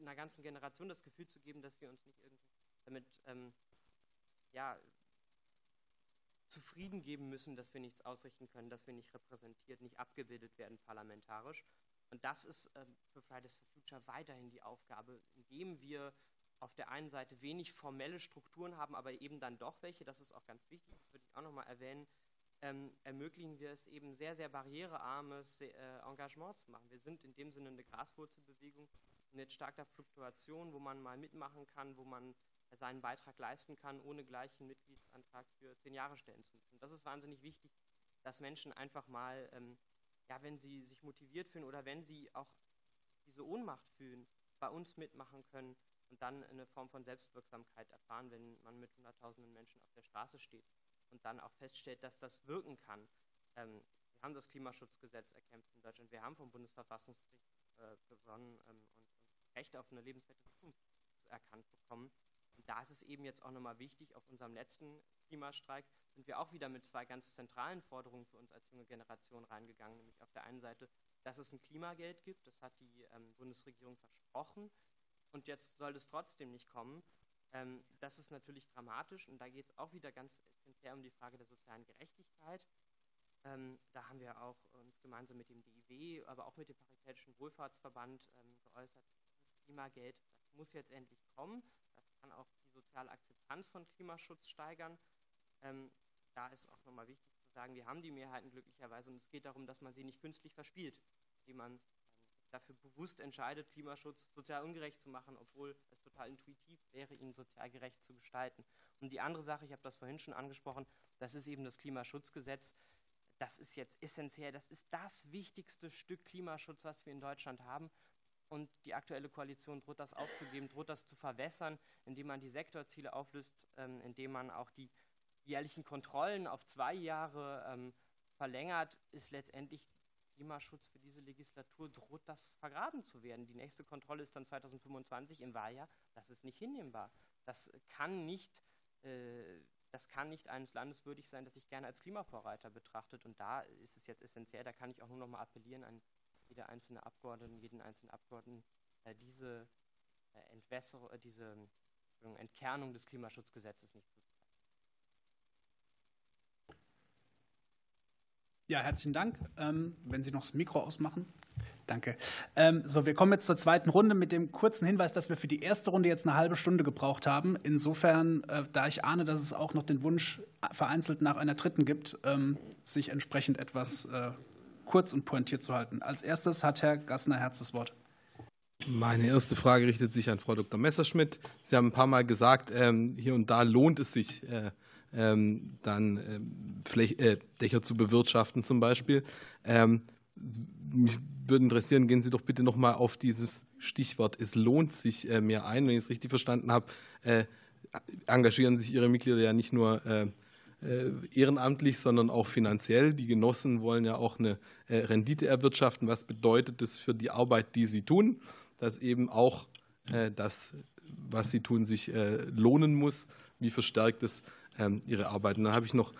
einer ganzen Generation das Gefühl zu geben, dass wir uns nicht irgendwie damit ähm, ja, zufrieden geben müssen, dass wir nichts ausrichten können, dass wir nicht repräsentiert, nicht abgebildet werden parlamentarisch. Und das ist ähm, für Fridays for Future weiterhin die Aufgabe, indem wir auf der einen Seite wenig formelle Strukturen haben, aber eben dann doch welche, das ist auch ganz wichtig, würde ich auch nochmal erwähnen, ähm, ermöglichen wir es eben sehr, sehr barrierearmes äh, Engagement zu machen. Wir sind in dem Sinne eine Graswurzelbewegung mit starker Fluktuation, wo man mal mitmachen kann, wo man seinen Beitrag leisten kann, ohne gleich einen Mitgliedsantrag für zehn Jahre stellen zu müssen. Und das ist wahnsinnig wichtig, dass Menschen einfach mal, ähm, ja, wenn sie sich motiviert fühlen oder wenn sie auch diese Ohnmacht fühlen, bei uns mitmachen können und dann eine Form von Selbstwirksamkeit erfahren, wenn man mit hunderttausenden Menschen auf der Straße steht und dann auch feststellt, dass das wirken kann. Ähm, wir haben das Klimaschutzgesetz erkämpft in Deutschland, wir haben vom Bundesverfassungsgericht äh, gewonnen ähm, und, und Recht auf eine lebenswerte Zukunft erkannt bekommen. Und da ist es eben jetzt auch nochmal wichtig, auf unserem letzten Klimastreik sind wir auch wieder mit zwei ganz zentralen Forderungen für uns als junge Generation reingegangen. Nämlich auf der einen Seite, dass es ein Klimageld gibt, das hat die ähm, Bundesregierung versprochen. Und jetzt soll es trotzdem nicht kommen. Ähm, das ist natürlich dramatisch und da geht es auch wieder ganz essentiell um die Frage der sozialen Gerechtigkeit. Ähm, da haben wir auch uns gemeinsam mit dem DIW, aber auch mit dem Paritätischen Wohlfahrtsverband ähm, geäußert, das Klimageld, das muss jetzt endlich kommen. Das kann auch die soziale Akzeptanz von Klimaschutz steigern. Ähm, da ist auch nochmal wichtig zu sagen, wir haben die Mehrheiten glücklicherweise und es geht darum, dass man sie nicht künstlich verspielt, indem man dafür bewusst entscheidet, Klimaschutz sozial ungerecht zu machen, obwohl es total intuitiv wäre, ihn sozial gerecht zu gestalten. Und die andere Sache, ich habe das vorhin schon angesprochen, das ist eben das Klimaschutzgesetz. Das ist jetzt essentiell, das ist das wichtigste Stück Klimaschutz, was wir in Deutschland haben. Und die aktuelle Koalition droht das aufzugeben, droht das zu verwässern, indem man die Sektorziele auflöst, ähm, indem man auch die jährlichen Kontrollen auf zwei Jahre ähm, verlängert, ist letztendlich Klimaschutz für diese Legislatur droht das vergraben zu werden. Die nächste Kontrolle ist dann 2025 im Wahljahr. Das ist nicht hinnehmbar. Das kann nicht, äh, das kann nicht eines Landes würdig sein, das sich gerne als Klimavorreiter betrachtet. Und da ist es jetzt essentiell, da kann ich auch nur noch mal appellieren an jede einzelne Abgeordneten, jeden einzelnen Abgeordneten, äh, diese äh, äh, diese Entkernung des Klimaschutzgesetzes nicht zu Ja, herzlichen Dank. Ähm, wenn Sie noch das Mikro ausmachen. Danke. Ähm, so, wir kommen jetzt zur zweiten Runde mit dem kurzen Hinweis, dass wir für die erste Runde jetzt eine halbe Stunde gebraucht haben. Insofern, äh, da ich ahne, dass es auch noch den Wunsch vereinzelt nach einer dritten gibt, ähm, sich entsprechend etwas äh, kurz und pointiert zu halten. Als erstes hat Herr Gassner-Herz das Wort. Meine erste Frage richtet sich an Frau Dr. Messerschmidt. Sie haben ein paar Mal gesagt, ähm, hier und da lohnt es sich, äh, ähm, dann Fläch äh, Dächer zu bewirtschaften zum Beispiel. Ähm, mich würde interessieren, gehen Sie doch bitte nochmal auf dieses Stichwort, es lohnt sich äh, mehr ein. Wenn ich es richtig verstanden habe, engagieren sich Ihre Mitglieder ja nicht nur ehrenamtlich, sondern auch finanziell. Die Genossen wollen ja auch eine Rendite erwirtschaften. Was bedeutet das für die Arbeit, die sie tun? Dass eben auch das, was sie tun, sich lohnen muss. Wie verstärkt es ähm, ihre Arbeit? Und dann habe ich noch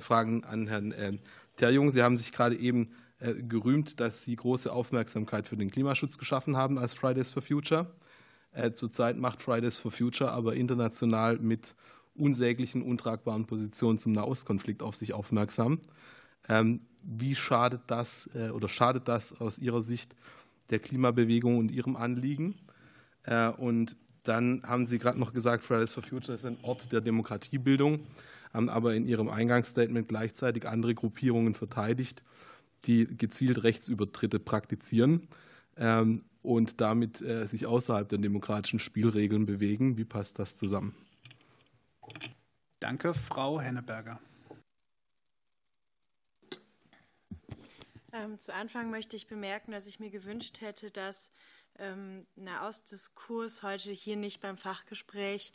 Fragen an Herrn Terjung. Sie haben sich gerade eben gerühmt, dass Sie große Aufmerksamkeit für den Klimaschutz geschaffen haben als Fridays for Future. Zurzeit macht Fridays for Future aber international mit unsäglichen, untragbaren Positionen zum Nahostkonflikt auf sich aufmerksam. Ähm, wie schadet das äh, oder schadet das aus Ihrer Sicht der Klimabewegung und Ihrem Anliegen? Äh, und dann haben Sie gerade noch gesagt, Fridays for Future ist ein Ort der Demokratiebildung, haben aber in Ihrem Eingangsstatement gleichzeitig andere Gruppierungen verteidigt, die gezielt Rechtsübertritte praktizieren ähm, und damit äh, sich außerhalb der demokratischen Spielregeln bewegen. Wie passt das zusammen? Danke, Frau Henneberger. Ähm, zu Anfang möchte ich bemerken, dass ich mir gewünscht hätte, dass ähm, Nahostdiskurs heute hier nicht beim Fachgespräch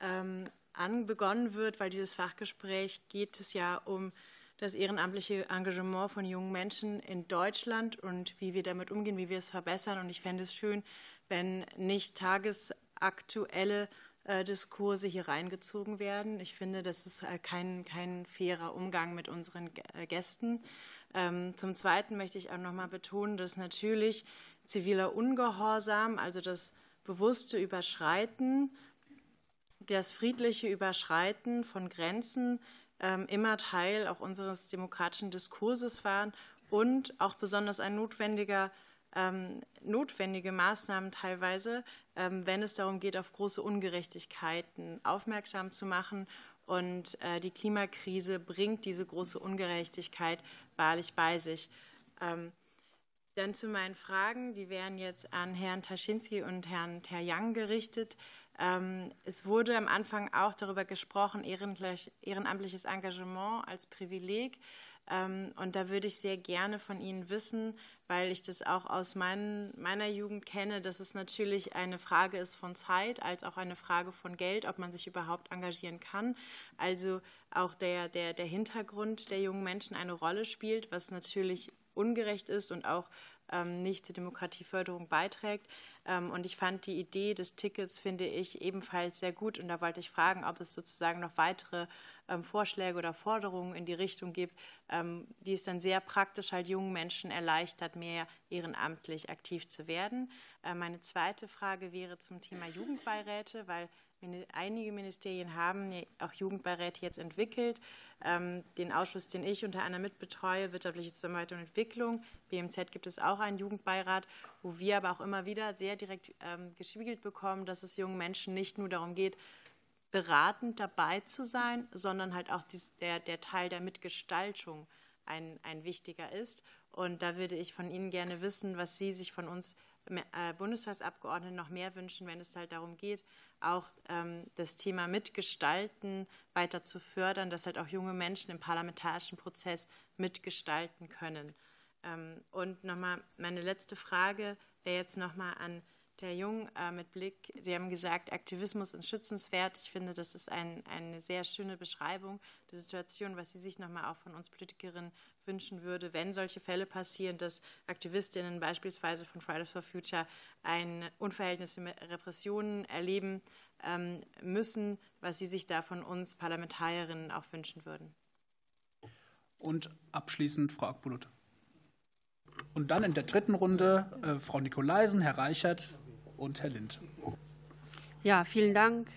ähm, anbegonnen wird, weil dieses Fachgespräch geht es ja um das ehrenamtliche Engagement von jungen Menschen in Deutschland und wie wir damit umgehen, wie wir es verbessern. Und ich fände es schön, wenn nicht tagesaktuelle äh, Diskurse hier reingezogen werden. Ich finde, das ist äh, kein, kein fairer Umgang mit unseren äh, Gästen. Ähm, zum Zweiten möchte ich auch noch mal betonen, dass natürlich ziviler Ungehorsam, also das bewusste Überschreiten das friedliche Überschreiten von Grenzen ähm, immer Teil auch unseres demokratischen Diskurses waren und auch besonders ein notwendiger ähm, notwendige Maßnahmen teilweise, wenn es darum geht, auf große Ungerechtigkeiten aufmerksam zu machen. Und äh, die Klimakrise bringt diese große Ungerechtigkeit wahrlich bei sich. Ähm, dann zu meinen Fragen, die wären jetzt an Herrn Taschinski und Herrn Terjang gerichtet. Ähm, es wurde am Anfang auch darüber gesprochen, ehrenamtliches Engagement als Privileg. Ähm, und da würde ich sehr gerne von Ihnen wissen, weil ich das auch aus mein, meiner Jugend kenne, dass es natürlich eine Frage ist von Zeit, als auch eine Frage von Geld, ob man sich überhaupt engagieren kann. Also auch der, der, der Hintergrund der jungen Menschen eine Rolle spielt, was natürlich ungerecht ist und auch ähm, nicht zur Demokratieförderung beiträgt. Ähm, und ich fand die Idee des Tickets, finde ich, ebenfalls sehr gut. Und da wollte ich fragen, ob es sozusagen noch weitere ähm, Vorschläge oder Forderungen in die Richtung gibt, die es dann sehr praktisch halt jungen Menschen erleichtert, mehr ehrenamtlich aktiv zu werden. Äh, meine zweite Frage wäre zum Thema Jugendbeiräte, weil Einige Ministerien haben auch Jugendbeiräte jetzt entwickelt. Ähm, den Ausschuss, den ich unter anderem mitbetreue, wirtschaftliche Zusammenarbeit und Entwicklung, BMZ, gibt es auch einen Jugendbeirat, wo wir aber auch immer wieder sehr direkt ähm, gespiegelt bekommen, dass es jungen Menschen nicht nur darum geht, beratend dabei zu sein, sondern halt auch der, Teil der Mitgestaltung ein, ein wichtiger ist. Und da würde ich von Ihnen gerne wissen, was Sie sich von uns Bundestagsabgeordneten noch mehr wünschen, wenn es halt darum geht, auch ähm, das Thema Mitgestalten weiter zu fördern, dass halt auch junge Menschen im parlamentarischen Prozess mitgestalten können. Ähm, und nochmal meine letzte Frage wäre jetzt nochmal an der Jung äh, mit Blick, Sie haben gesagt, Aktivismus ist schützenswert. Ich finde, das ist ein, eine sehr schöne Beschreibung der Situation, was Sie sich nochmal auch von uns Politikerinnen wünschen würde, wenn solche Fälle passieren, dass Aktivistinnen beispielsweise von Fridays for Future ein unverhältnismäßige Repressionen erleben ähm, müssen, was Sie sich da von uns Parlamentarierinnen auch wünschen würden. Und abschließend Frau Akbulut. Und dann in der dritten Runde äh, Frau Nikolaisen, Herr Reichert, und Herr Lind. Ja, vielen Dank.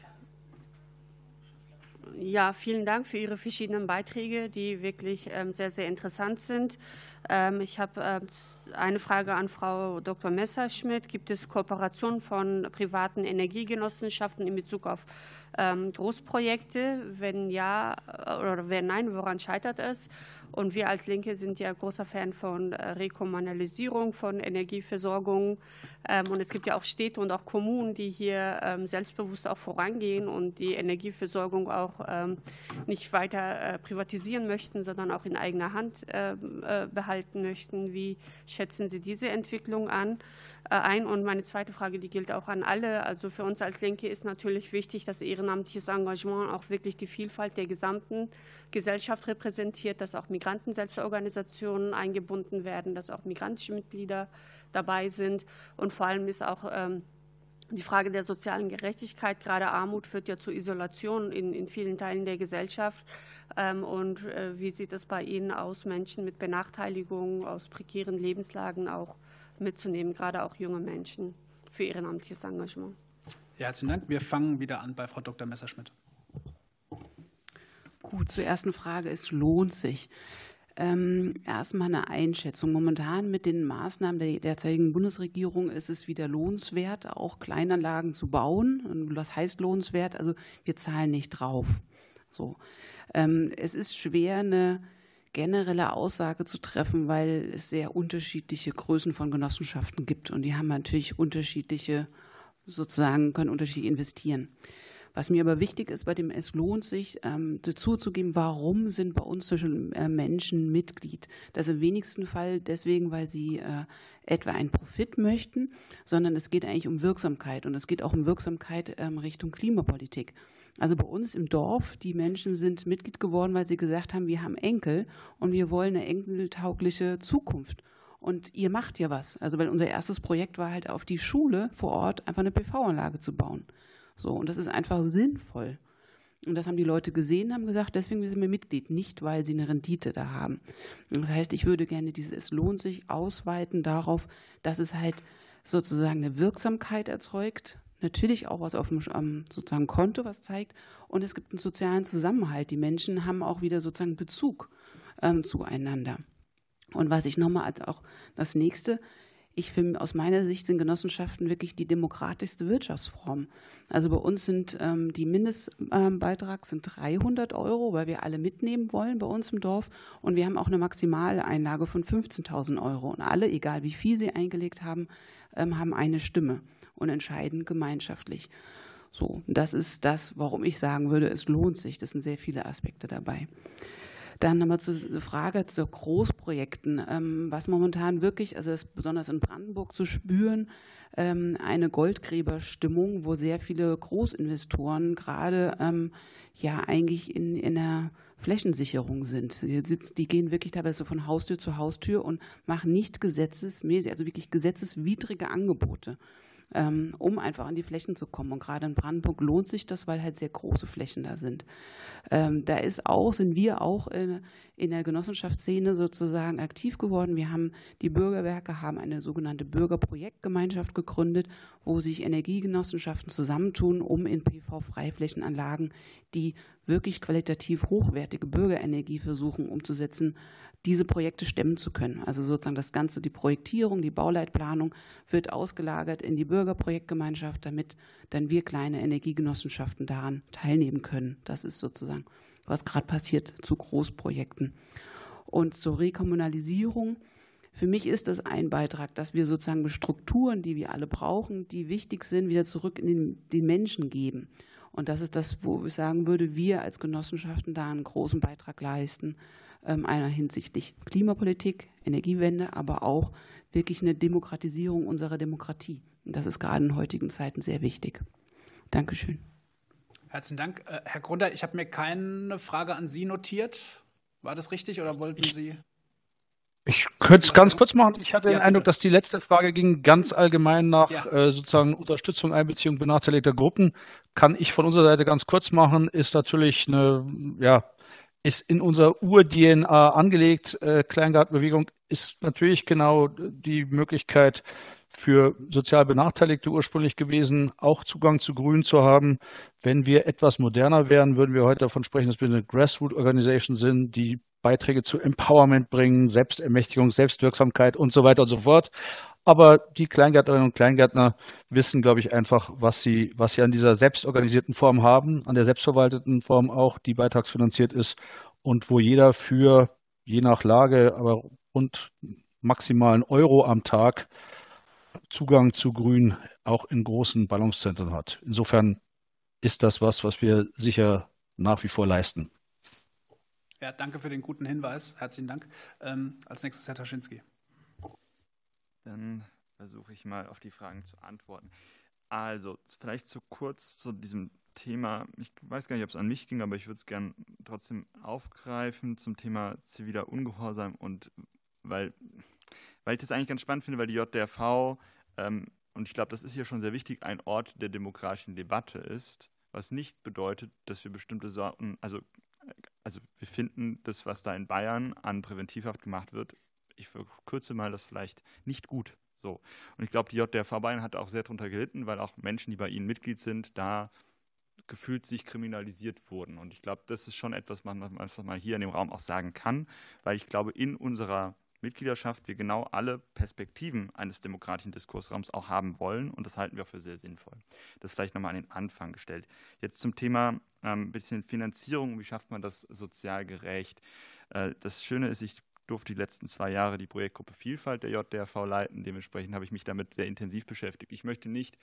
Ja, vielen Dank für Ihre verschiedenen Beiträge, die wirklich ähm, sehr, sehr interessant sind. Ähm, ich habe ähm, eine Frage an Frau Dr. Messerschmidt. Gibt es Kooperationen von privaten Energiegenossenschaften in Bezug auf Großprojekte? Wenn ja äh, oder wenn nein, woran scheitert es? Und wir als Linke sind ja großer Fan von äh, Rekommunalisierung von Energieversorgung. Ähm, und es gibt ja auch Städte und auch Kommunen, die hier ähm, selbstbewusst auch vorangehen und die Energieversorgung auch ähm, nicht weiter äh, privatisieren möchten, sondern auch in eigener Hand behalten möchten. Wie schätzen Sie diese Entwicklung an? ein. Und meine zweite Frage, die gilt auch an alle. Also für uns als Linke ist natürlich wichtig, dass ehrenamtliches Engagement auch wirklich die Vielfalt der gesamten Gesellschaft repräsentiert, dass auch Migranten-Selbstorganisationen eingebunden werden, dass auch migrantische Mitglieder dabei sind. Und vor allem ist auch ähm, die Frage der sozialen Gerechtigkeit, gerade Armut führt ja zu Isolation in, in vielen Teilen der Gesellschaft. Ähm, und äh, wie sieht es bei Ihnen aus, Menschen mit Benachteiligung, aus prekären Lebenslagen auch mitzunehmen, gerade auch junge Menschen für ehrenamtliches Engagement? Ja, herzlichen Dank. Wir fangen wieder an bei Frau Dr. Messerschmidt. Gut, zur ersten Frage. Es lohnt sich. Ähm, erstmal eine Einschätzung. Momentan mit den Maßnahmen der derzeitigen Bundesregierung ist es wieder lohnenswert, auch Kleinanlagen zu bauen. was heißt lohnenswert? Also wir zahlen nicht drauf. So. Ähm, es ist schwer, eine generelle Aussage zu treffen, weil es sehr unterschiedliche Größen von Genossenschaften gibt und die haben natürlich unterschiedliche, sozusagen, können unterschiedlich investieren. Was mir aber wichtig ist bei dem Es lohnt sich, ähm, zuzugeben, warum sind bei uns zwischen äh, Menschen Mitglied. Das im wenigsten Fall deswegen, weil sie äh, etwa einen Profit möchten, sondern es geht eigentlich um Wirksamkeit und es geht auch um Wirksamkeit ähm, Richtung Klimapolitik. Also bei uns im Dorf, die Menschen sind Mitglied geworden, weil sie gesagt haben, wir haben Enkel und wir wollen eine enkeltaugliche Zukunft. Und ihr macht ja was. Also weil unser erstes Projekt war halt auf die Schule vor Ort einfach eine PV-Anlage zu bauen. So, und das ist einfach sinnvoll. Und das haben die Leute gesehen, haben gesagt, deswegen sind wir Mitglied, nicht weil sie eine Rendite da haben. Das heißt, ich würde gerne dieses, es lohnt sich ausweiten darauf, dass es halt sozusagen eine Wirksamkeit erzeugt, natürlich auch was auf dem sozusagen Konto, was zeigt. Und es gibt einen sozialen Zusammenhalt. Die Menschen haben auch wieder sozusagen Bezug ähm, zueinander. Und was ich nochmal als auch das nächste, ich finde, aus meiner Sicht sind Genossenschaften wirklich die demokratischste Wirtschaftsform. Also bei uns sind ähm, die Mindestbeitrag sind 300 Euro, weil wir alle mitnehmen wollen bei uns im Dorf. Und wir haben auch eine maximale Einlage von 15.000 Euro. Und alle, egal wie viel sie eingelegt haben, ähm, haben eine Stimme und entscheiden gemeinschaftlich. So, das ist das, warum ich sagen würde, es lohnt sich. Das sind sehr viele Aspekte dabei. Dann nochmal zur Frage zu Großprojekten, ähm, was momentan wirklich, also ist besonders in Brandenburg zu spüren, ähm, eine Goldgräberstimmung, wo sehr viele Großinvestoren gerade ähm, ja eigentlich in, in der Flächensicherung sind. Die gehen wirklich teilweise von Haustür zu Haustür und machen nicht gesetzesmäßig, also wirklich gesetzeswidrige Angebote. Ähm, um einfach an die Flächen zu kommen. Und gerade in Brandenburg lohnt sich das, weil halt sehr große Flächen da sind. Ähm, da ist auch, sind wir auch in, in der Genossenschaftsszene sozusagen aktiv geworden. Wir haben, die Bürgerwerke haben eine sogenannte Bürgerprojektgemeinschaft gegründet, wo sich Energiegenossenschaften zusammentun, um in PV-Freiflächenanlagen, die wirklich qualitativ hochwertige Bürgerenergie versuchen umzusetzen, diese Projekte stemmen zu können. Also sozusagen das Ganze, die Projektierung, die Bauleitplanung wird ausgelagert in die Bürgerprojektgemeinschaft, damit dann wir kleine Energiegenossenschaften daran teilnehmen können. Das ist sozusagen, was gerade passiert zu Großprojekten. Und zur Rekommunalisierung. Für mich ist das ein Beitrag, dass wir sozusagen Strukturen, die wir alle brauchen, die wichtig sind, wieder zurück in den, den Menschen geben. Und das ist das, wo ich sagen würde, wir als Genossenschaften da einen großen Beitrag leisten, einer hinsichtlich Klimapolitik, Energiewende, aber auch wirklich eine Demokratisierung unserer Demokratie. Und das ist gerade in heutigen Zeiten sehr wichtig. Dankeschön. Herzlichen Dank. Äh, Herr Grunder, ich habe mir keine Frage an Sie notiert. War das richtig oder wollten Sie? Ich könnte es ganz kurz machen. Ich hatte ja, den Eindruck, dass die letzte Frage ging ganz allgemein nach ja. äh, sozusagen Unterstützung, Einbeziehung benachteiligter Gruppen. Kann ich von unserer Seite ganz kurz machen, ist natürlich eine ja, ist in unserer Ur-DNA angelegt. Äh, Kleingartenbewegung ist natürlich genau die Möglichkeit für sozial Benachteiligte ursprünglich gewesen, auch Zugang zu Grün zu haben. Wenn wir etwas moderner wären, würden wir heute davon sprechen, dass wir eine Grassroot Organisation sind, die Beiträge zu Empowerment bringen, Selbstermächtigung, Selbstwirksamkeit und so weiter und so fort. Aber die Kleingärtnerinnen und Kleingärtner wissen, glaube ich, einfach, was sie, was sie an dieser selbstorganisierten Form haben, an der selbstverwalteten Form auch, die beitragsfinanziert ist und wo jeder für, je nach Lage, aber rund maximalen Euro am Tag Zugang zu Grün auch in großen Ballungszentren hat. Insofern ist das was, was wir sicher nach wie vor leisten. Ja, danke für den guten Hinweis. Herzlichen Dank. Ähm, als nächstes Herr Taschinski. Dann versuche ich mal auf die Fragen zu antworten. Also, vielleicht zu kurz zu diesem Thema. Ich weiß gar nicht, ob es an mich ging, aber ich würde es gerne trotzdem aufgreifen zum Thema ziviler Ungehorsam und weil, weil ich das eigentlich ganz spannend finde, weil die JDRV, ähm, und ich glaube, das ist hier schon sehr wichtig, ein Ort der demokratischen Debatte ist, was nicht bedeutet, dass wir bestimmte Sorten, also, also wir finden das, was da in Bayern an Präventivhaft gemacht wird, ich verkürze mal das vielleicht, nicht gut. So. Und ich glaube, die JDRV Bayern hat auch sehr darunter gelitten, weil auch Menschen, die bei ihnen Mitglied sind, da gefühlt sich kriminalisiert wurden. Und ich glaube, das ist schon etwas, was man einfach mal hier in dem Raum auch sagen kann, weil ich glaube, in unserer Mitgliedschaft wir genau alle Perspektiven eines demokratischen Diskursraums auch haben wollen und das halten wir auch für sehr sinnvoll. Das vielleicht nochmal an den Anfang gestellt. Jetzt zum Thema ein ähm, bisschen Finanzierung, wie schafft man das sozial gerecht? Äh, das Schöne ist, ich durfte die letzten zwei Jahre die Projektgruppe Vielfalt der JDRV leiten. Dementsprechend habe ich mich damit sehr intensiv beschäftigt. Ich möchte nicht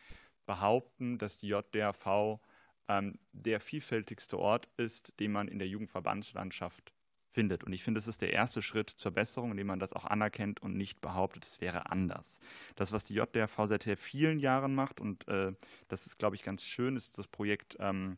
behaupten, dass die JDRV ähm, der vielfältigste Ort ist, den man in der Jugendverbandslandschaft findet. Und ich finde, es ist der erste Schritt zur Besserung, indem man das auch anerkennt und nicht behauptet, es wäre anders. Das, was die JDRV seit vielen Jahren macht, und äh, das ist, glaube ich, ganz schön, ist das Projekt ähm,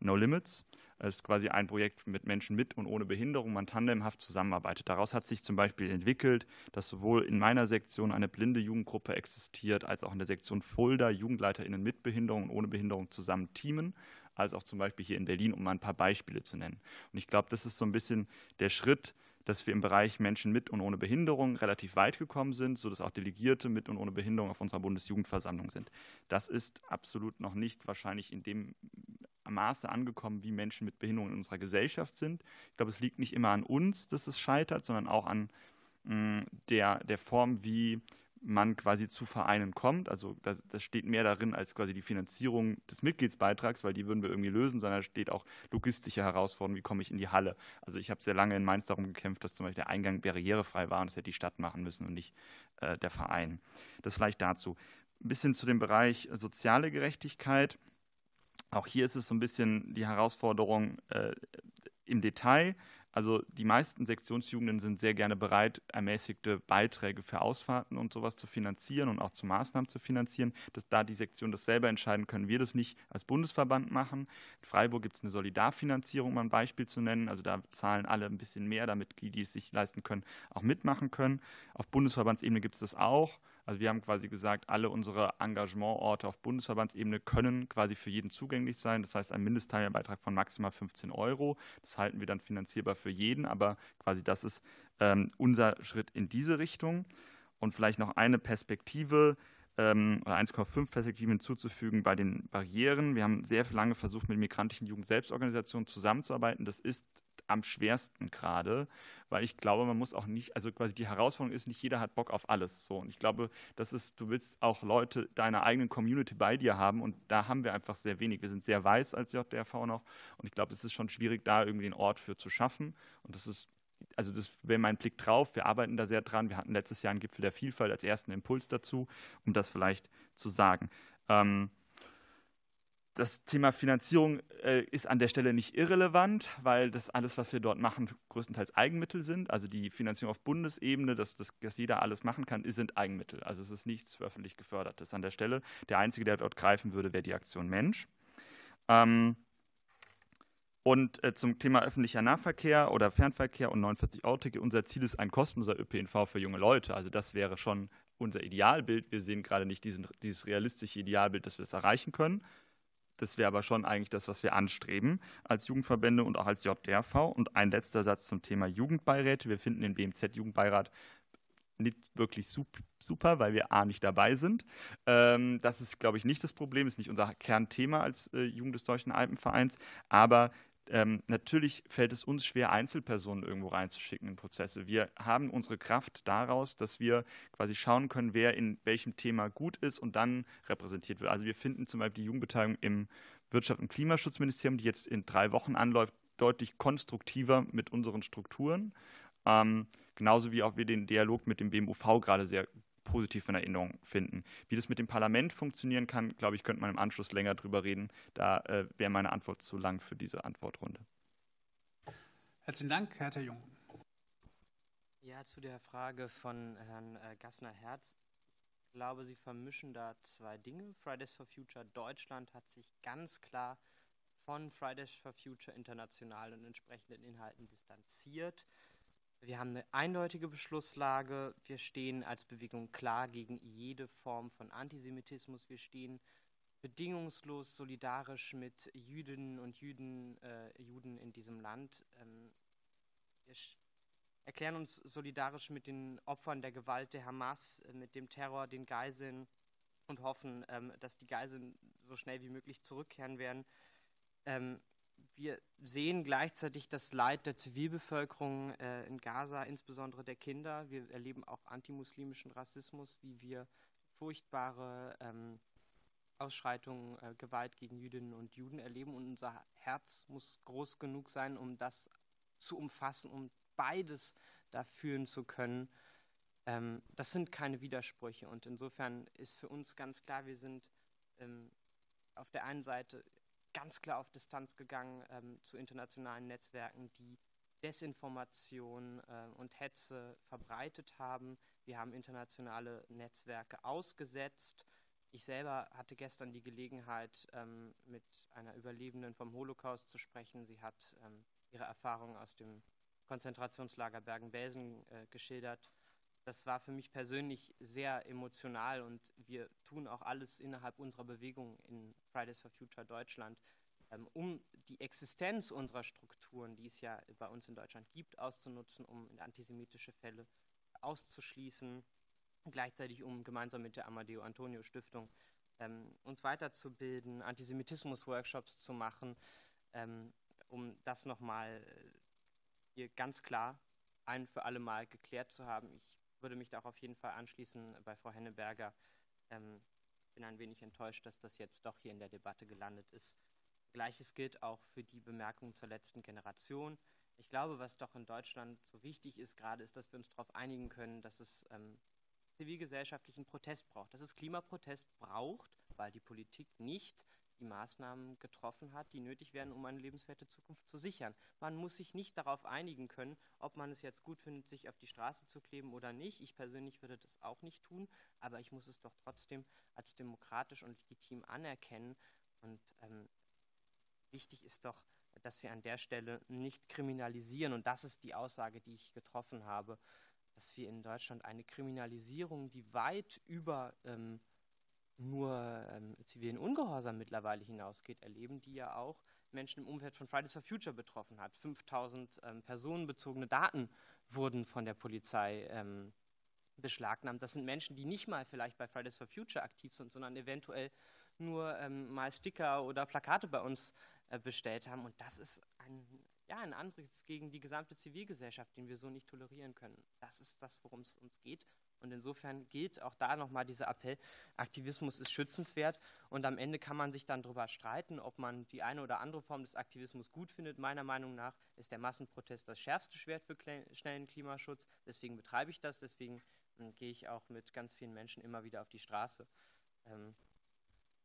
No Limits. Es ist quasi ein Projekt mit Menschen mit und ohne Behinderung, man tandemhaft zusammenarbeitet. Daraus hat sich zum Beispiel entwickelt, dass sowohl in meiner Sektion eine blinde Jugendgruppe existiert, als auch in der Sektion Fulda JugendleiterInnen mit Behinderung und ohne Behinderung zusammen teamen, als auch zum Beispiel hier in Berlin, um mal ein paar Beispiele zu nennen. Und ich glaube, das ist so ein bisschen der Schritt, dass wir im Bereich Menschen mit und ohne Behinderung relativ weit gekommen sind, sodass auch Delegierte mit und ohne Behinderung auf unserer Bundesjugendversammlung sind. Das ist absolut noch nicht wahrscheinlich in dem Maße angekommen, wie Menschen mit Behinderung in unserer Gesellschaft sind. Ich glaube, es liegt nicht immer an uns, dass es scheitert, sondern auch an mh, mm, der, der Form, wie man quasi zu Vereinen kommt. Also das, das, steht mehr darin als quasi die Finanzierung des Mitgliedsbeitrags, weil die würden wir irgendwie lösen, sondern da steht auch logistische Herausforderungen, wie komme ich in die Halle. Also ich habe sehr lange in Mainz darum gekämpft, dass zum Beispiel der Eingang barrierefrei war und das hätte die Stadt machen müssen und nicht äh, der Verein. Das vielleicht dazu. Ein bisschen zu dem Bereich soziale Gerechtigkeit. Auch hier ist es so ein bisschen die Herausforderung äh, im Detail. Also die meisten Sektionsjugenden sind sehr gerne bereit, ermäßigte Beiträge für Ausfahrten und sowas zu finanzieren und auch zu Maßnahmen zu finanzieren. Dass da die Sektionen das selber entscheiden, können wir das nicht als Bundesverband machen. In Freiburg gibt es eine Solidarfinanzierung, um ein Beispiel zu nennen. Also da zahlen alle ein bisschen mehr, damit die, die es sich leisten können, auch mitmachen können. Auf Bundesverbandsebene gibt es das auch. Also wir haben quasi gesagt, alle unsere Engagementorte auf Bundesverbandsebene können quasi für jeden zugänglich sein. Das heißt, ein Mindestteilbeitrag von maximal 15 Euro. Das halten wir dann finanzierbar für jeden, aber quasi das ist ähm, unser Schritt in diese Richtung. Und vielleicht noch eine Perspektive ähm, oder 1,5 Perspektiven hinzuzufügen bei den Barrieren. Wir haben sehr lange versucht, mit migrantischen Jugendselbstorganisationen zusammenzuarbeiten. Das ist am schwersten gerade, weil ich glaube, man muss auch nicht, also quasi die Herausforderung ist, nicht jeder hat Bock auf alles. So. Und ich glaube, das ist, du willst auch Leute deiner eigenen Community bei dir haben und da haben wir einfach sehr wenig. Wir sind sehr weiß als JDRV noch und ich glaube, es ist schon schwierig, da irgendwie einen Ort für zu schaffen. Und das ist also das wäre mein Blick drauf. Wir arbeiten da sehr dran. Wir hatten letztes Jahr einen Gipfel der Vielfalt als ersten Impuls dazu, um das vielleicht zu sagen. Ähm, das Thema Finanzierung äh, ist an der Stelle nicht irrelevant, weil das alles, was wir dort machen, größtenteils Eigenmittel sind. Also die Finanzierung auf Bundesebene, dass, dass, dass jeder alles machen kann, sind Eigenmittel. Also es ist nichts öffentlich gefördertes an der Stelle. Der Einzige, der dort greifen würde, wäre die Aktion Mensch. Ähm, und äh, zum Thema öffentlicher Nahverkehr oder Fernverkehr und 49 Euro Ticket. Unser Ziel ist ein kostenloser ÖPNV für junge Leute. Also das wäre schon unser Idealbild. Wir sehen gerade nicht diesen, dieses realistische Idealbild, dass wir es erreichen können. Das wäre aber schon eigentlich das, was wir anstreben als Jugendverbände und auch als JDRV. Und ein letzter Satz zum Thema Jugendbeiräte. Wir finden den BMZ-Jugendbeirat nicht wirklich super, weil wir A nicht dabei sind. Ähm, das ist, glaube ich, nicht das Problem, ist nicht unser Kernthema als äh, Jugend des Deutschen Alpenvereins. Aber ähm, natürlich fällt es uns schwer, Einzelpersonen irgendwo reinzuschicken in Prozesse. Wir haben unsere Kraft daraus, dass wir quasi schauen können, wer in welchem Thema gut ist und dann repräsentiert wird. Also wir finden zum Beispiel die Jugendbeteiligung im Wirtschaft- und Klimaschutzministerium, die jetzt in drei Wochen anläuft, deutlich konstruktiver mit unseren Strukturen. Ähm, genauso wie auch wir den Dialog mit dem BMUV gerade sehr positiv in Erinnerung finden. Wie das mit dem Parlament funktionieren kann, glaube ich, könnte man im Anschluss länger drüber reden. Da äh, wäre meine Antwort zu lang für diese Antwortrunde. Herzlichen Dank, Herr Jung. Ja, zu der Frage von Herrn äh, Gassner-Herz. Ich glaube, Sie vermischen da zwei Dinge. Fridays for Future Deutschland hat sich ganz klar von Fridays for Future international und entsprechenden Inhalten distanziert. Wir haben eine eindeutige Beschlusslage. Wir stehen als Bewegung klar gegen jede Form von Antisemitismus. Wir stehen bedingungslos solidarisch mit Jüdinnen und Juden, äh, Juden in diesem Land. Ähm, wir erklären uns solidarisch mit den Opfern der Gewalt der Hamas, äh, mit dem Terror, den Geiseln und hoffen, ähm, dass die Geiseln so schnell wie möglich zurückkehren werden. Ähm, wir sehen gleichzeitig das Leid der Zivilbevölkerung äh, in Gaza, insbesondere der Kinder. Wir erleben auch antimuslimischen Rassismus, wie wir furchtbare ähm, Ausschreitungen, äh, Gewalt gegen Jüdinnen und Juden erleben. Und unser Herz muss groß genug sein, um das zu umfassen, um beides da fühlen zu können. Ähm, das sind keine Widersprüche. Und insofern ist für uns ganz klar, wir sind ähm, auf der einen Seite ganz klar auf Distanz gegangen ähm, zu internationalen Netzwerken, die Desinformation äh, und Hetze verbreitet haben. Wir haben internationale Netzwerke ausgesetzt. Ich selber hatte gestern die Gelegenheit, ähm, mit einer Überlebenden vom Holocaust zu sprechen. Sie hat ähm, ihre Erfahrungen aus dem Konzentrationslager Bergen-Belsen äh, geschildert das war für mich persönlich sehr emotional und wir tun auch alles innerhalb unserer Bewegung in Fridays for Future Deutschland, ähm, um die Existenz unserer Strukturen, die es ja bei uns in Deutschland gibt, auszunutzen, um antisemitische Fälle auszuschließen, gleichzeitig um gemeinsam mit der Amadeo Antonio Stiftung ähm, uns weiterzubilden, Antisemitismus-Workshops zu machen, ähm, um das nochmal äh, hier ganz klar ein für alle Mal geklärt zu haben. Ich würde mich da auch auf jeden Fall anschließen bei Frau Henneberger. Ähm, bin ein wenig enttäuscht, dass das jetzt doch hier in der Debatte gelandet ist. Gleiches gilt auch für die Bemerkung zur letzten Generation. Ich glaube, was doch in Deutschland so wichtig ist gerade, ist, dass wir uns darauf einigen können, dass es ähm, zivilgesellschaftlichen Protest braucht, dass es Klimaprotest braucht, weil die Politik nicht die Maßnahmen getroffen hat, die nötig wären, um eine lebenswerte Zukunft zu sichern. Man muss sich nicht darauf einigen können, ob man es jetzt gut findet, sich auf die Straße zu kleben oder nicht. Ich persönlich würde das auch nicht tun, aber ich muss es doch trotzdem als demokratisch und legitim anerkennen. Und ähm, wichtig ist doch, dass wir an der Stelle nicht kriminalisieren. Und das ist die Aussage, die ich getroffen habe, dass wir in Deutschland eine Kriminalisierung, die weit über ähm, nur ähm, zivilen Ungehorsam mittlerweile hinausgeht, erleben, die ja auch Menschen im Umfeld von Fridays for Future betroffen hat. 5000 ähm, personenbezogene Daten wurden von der Polizei ähm, beschlagnahmt. Das sind Menschen, die nicht mal vielleicht bei Fridays for Future aktiv sind, sondern eventuell nur ähm, mal Sticker oder Plakate bei uns äh, bestellt haben. Und das ist ein, ja, ein Angriff gegen die gesamte Zivilgesellschaft, den wir so nicht tolerieren können. Das ist das, worum es uns geht. Und insofern gilt auch da nochmal dieser Appell, Aktivismus ist schützenswert und am Ende kann man sich dann darüber streiten, ob man die eine oder andere Form des Aktivismus gut findet. Meiner Meinung nach ist der Massenprotest das schärfste Schwert für schnellen Klimaschutz. Deswegen betreibe ich das, deswegen ähm, gehe ich auch mit ganz vielen Menschen immer wieder auf die Straße. Ähm,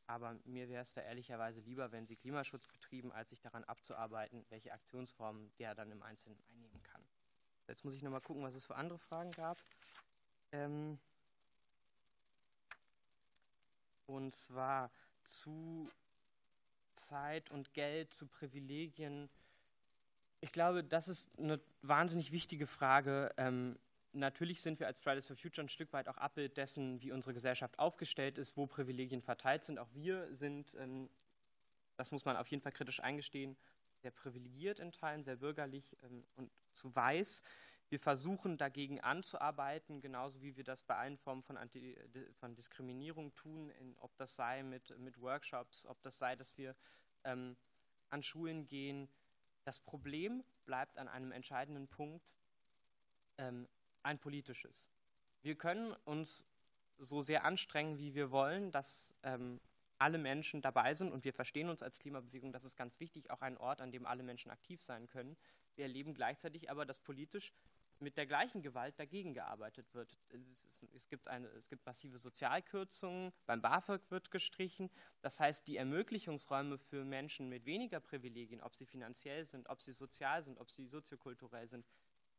aber mir wäre es da ehrlicherweise lieber, wenn sie Klimaschutz betrieben, als sich daran abzuarbeiten, welche Aktionsformen der dann im Einzelnen einnehmen kann. Jetzt muss ich nochmal gucken, was es für andere Fragen gab. Ähm, und zwar zu Zeit und Geld, zu Privilegien. Ich glaube, das ist eine wahnsinnig wichtige Frage. Ähm, natürlich sind wir als Fridays for Future ein Stück weit auch Abbild dessen, wie unsere Gesellschaft aufgestellt ist, wo Privilegien verteilt sind. Auch wir sind, ähm, das muss man auf jeden Fall kritisch eingestehen, sehr privilegiert in Teilen, sehr bürgerlich ähm, und zu weiß. Wir versuchen dagegen anzuarbeiten, genauso wie wir das bei allen Formen von, Anti von Diskriminierung tun, in, ob das sei mit, mit Workshops, ob das sei, dass wir ähm, an Schulen gehen. Das Problem bleibt an einem entscheidenden Punkt ähm, ein politisches. Wir können uns so sehr anstrengen, wie wir wollen, dass ähm, alle Menschen dabei sind und wir verstehen uns als Klimabewegung, das ist ganz wichtig, auch ein Ort, an dem alle Menschen aktiv sein können. Wir erleben gleichzeitig aber, dass politisch mit der gleichen Gewalt dagegen gearbeitet wird. Es, ist, es, gibt eine, es gibt massive Sozialkürzungen, beim BAföG wird gestrichen. Das heißt, die Ermöglichungsräume für Menschen mit weniger Privilegien, ob sie finanziell sind, ob sie sozial sind, ob sie soziokulturell sind,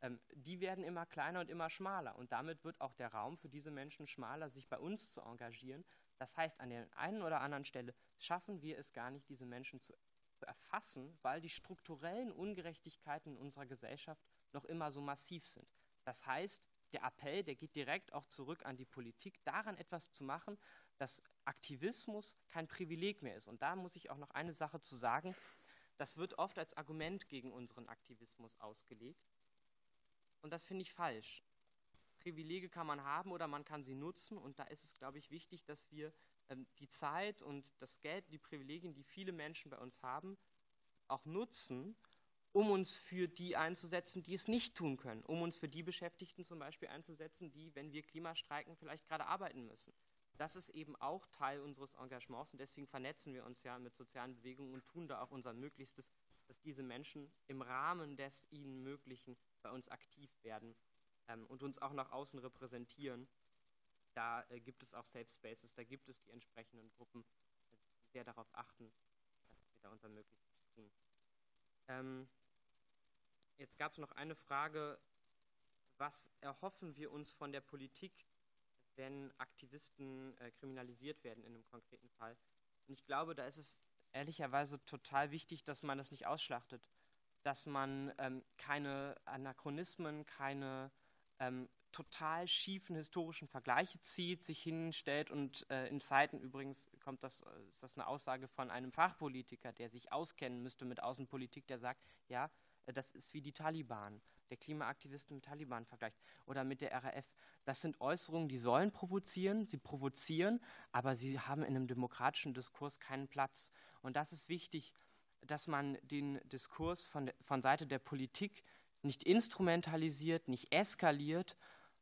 ähm, die werden immer kleiner und immer schmaler. Und damit wird auch der Raum für diese Menschen schmaler, sich bei uns zu engagieren. Das heißt, an der einen oder anderen Stelle schaffen wir es gar nicht, diese Menschen zu erfassen, weil die strukturellen Ungerechtigkeiten in unserer Gesellschaft noch immer so massiv sind. Das heißt, der Appell, der geht direkt auch zurück an die Politik, daran etwas zu machen, dass Aktivismus kein Privileg mehr ist. Und da muss ich auch noch eine Sache zu sagen. Das wird oft als Argument gegen unseren Aktivismus ausgelegt. Und das finde ich falsch. Privilege kann man haben oder man kann sie nutzen. Und da ist es, glaube ich, wichtig, dass wir ähm, die Zeit und das Geld, die Privilegien, die viele Menschen bei uns haben, auch nutzen, um uns für die einzusetzen, die es nicht tun können, um uns für die Beschäftigten zum Beispiel einzusetzen, die, wenn wir Klimastreiken, vielleicht gerade arbeiten müssen. Das ist eben auch Teil unseres Engagements und deswegen vernetzen wir uns ja mit sozialen Bewegungen und tun da auch unser Möglichstes, dass diese Menschen im Rahmen des ihnen Möglichen bei uns aktiv werden ähm, und uns auch nach außen repräsentieren. Da äh, gibt es auch Safe Spaces, da gibt es die entsprechenden Gruppen, die sehr darauf achten, dass wir da unser Möglichstes tun. Ähm, Jetzt gab es noch eine Frage, was erhoffen wir uns von der Politik, wenn Aktivisten äh, kriminalisiert werden in einem konkreten Fall? Und ich glaube, da ist es ehrlicherweise total wichtig, dass man das nicht ausschlachtet, dass man ähm, keine Anachronismen, keine ähm, total schiefen historischen Vergleiche zieht, sich hinstellt und äh, in Zeiten übrigens kommt das, äh, ist das eine Aussage von einem Fachpolitiker, der sich auskennen müsste mit Außenpolitik, der sagt, ja, das ist wie die Taliban, der Klimaaktivisten mit Taliban vergleicht oder mit der RAF. Das sind Äußerungen, die sollen provozieren, sie provozieren, aber sie haben in einem demokratischen Diskurs keinen Platz. Und das ist wichtig, dass man den Diskurs von, von Seite der Politik nicht instrumentalisiert, nicht eskaliert,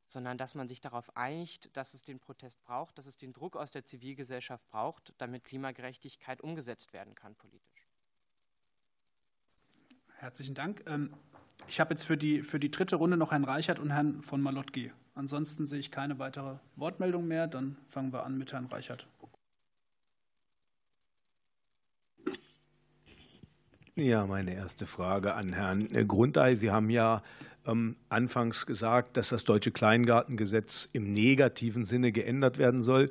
sondern dass man sich darauf einigt, dass es den Protest braucht, dass es den Druck aus der Zivilgesellschaft braucht, damit Klimagerechtigkeit umgesetzt werden kann politisch. Herzlichen Dank. Ähm, ich habe jetzt für die, für die dritte Runde noch Herrn Reichert und Herrn von Malotki. Ansonsten sehe ich keine weitere Wortmeldung mehr. Dann fangen wir an mit Herrn Reichert. Ja, meine erste Frage an Herrn Grundei. Sie haben ja ähm, anfangs gesagt, dass das deutsche Kleingartengesetz im negativen Sinne geändert werden soll.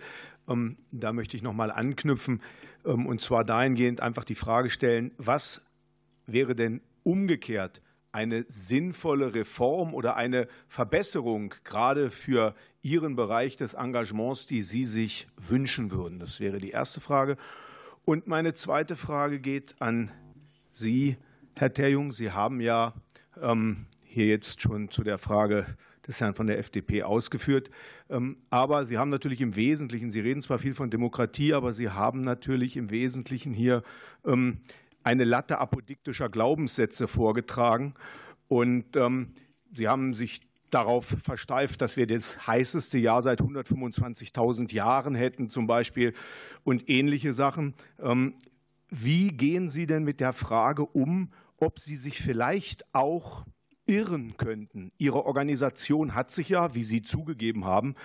Ähm, da möchte ich noch mal anknüpfen ähm, und zwar dahingehend einfach die Frage stellen, was wäre denn umgekehrt eine sinnvolle Reform oder eine Verbesserung gerade für Ihren Bereich des Engagements, die Sie sich wünschen würden? Das wäre die erste Frage. Und meine zweite Frage geht an Sie, Herr Terjung, Sie haben ja ähm, hier jetzt schon zu der Frage des Herrn von der FDP ausgeführt. Ähm, aber Sie haben natürlich im Wesentlichen, Sie reden zwar viel von Demokratie, aber Sie haben natürlich im Wesentlichen hier ähm, eine Latte apodiktischer Glaubenssätze vorgetragen. Und ähm, Sie haben sich darauf versteift, dass wir das heißeste Jahr seit 125.000 Jahren hätten zum Beispiel und ähnliche Sachen. Wie gehen Sie denn mit der Frage um, ob Sie sich vielleicht auch irren könnten? Ihre Organisation hat sich ja, wie Sie zugegeben haben,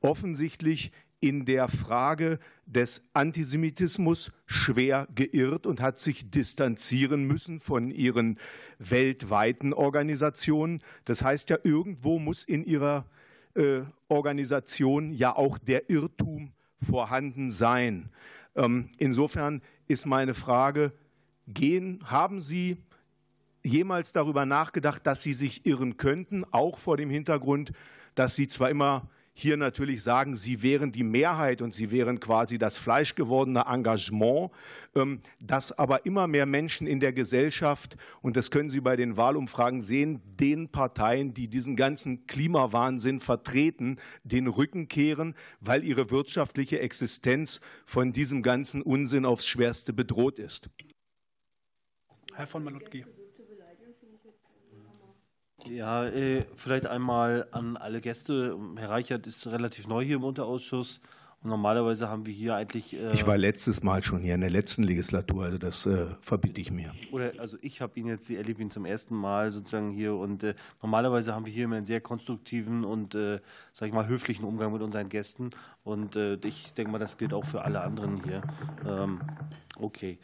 offensichtlich in der Frage des Antisemitismus schwer geirrt und hat sich distanzieren müssen von ihren weltweiten Organisationen. Das heißt ja, irgendwo muss in ihrer äh, Organisation ja auch der Irrtum vorhanden sein. Ähm, insofern ist meine Frage, gehen, haben Sie jemals darüber nachgedacht, dass Sie sich irren könnten, auch vor dem Hintergrund, dass Sie zwar immer hier natürlich sagen, sie wären die Mehrheit und sie wären quasi das fleischgewordene Engagement, ähm, dass aber immer mehr Menschen in der Gesellschaft, und das können Sie bei den Wahlumfragen sehen, den Parteien, die diesen ganzen Klimawahnsinn vertreten, den Rücken kehren, weil ihre wirtschaftliche Existenz von diesem ganzen Unsinn aufs Schwerste bedroht ist. Herr von Malutki. Ja, äh, vielleicht einmal an alle Gäste. Herr Reichert ist relativ neu hier im Unterausschuss. Und normalerweise haben wir hier eigentlich. Äh ich war letztes Mal schon hier in der letzten Legislatur, also das äh, verbitte ich mir. Oder also ich habe ihn jetzt, Sie erlebe ihn zum ersten Mal sozusagen hier und äh, normalerweise haben wir hier immer einen sehr konstruktiven und, äh, sage ich mal, höflichen Umgang mit unseren Gästen und äh, ich denke mal, das gilt auch für alle anderen hier. Ähm, okay.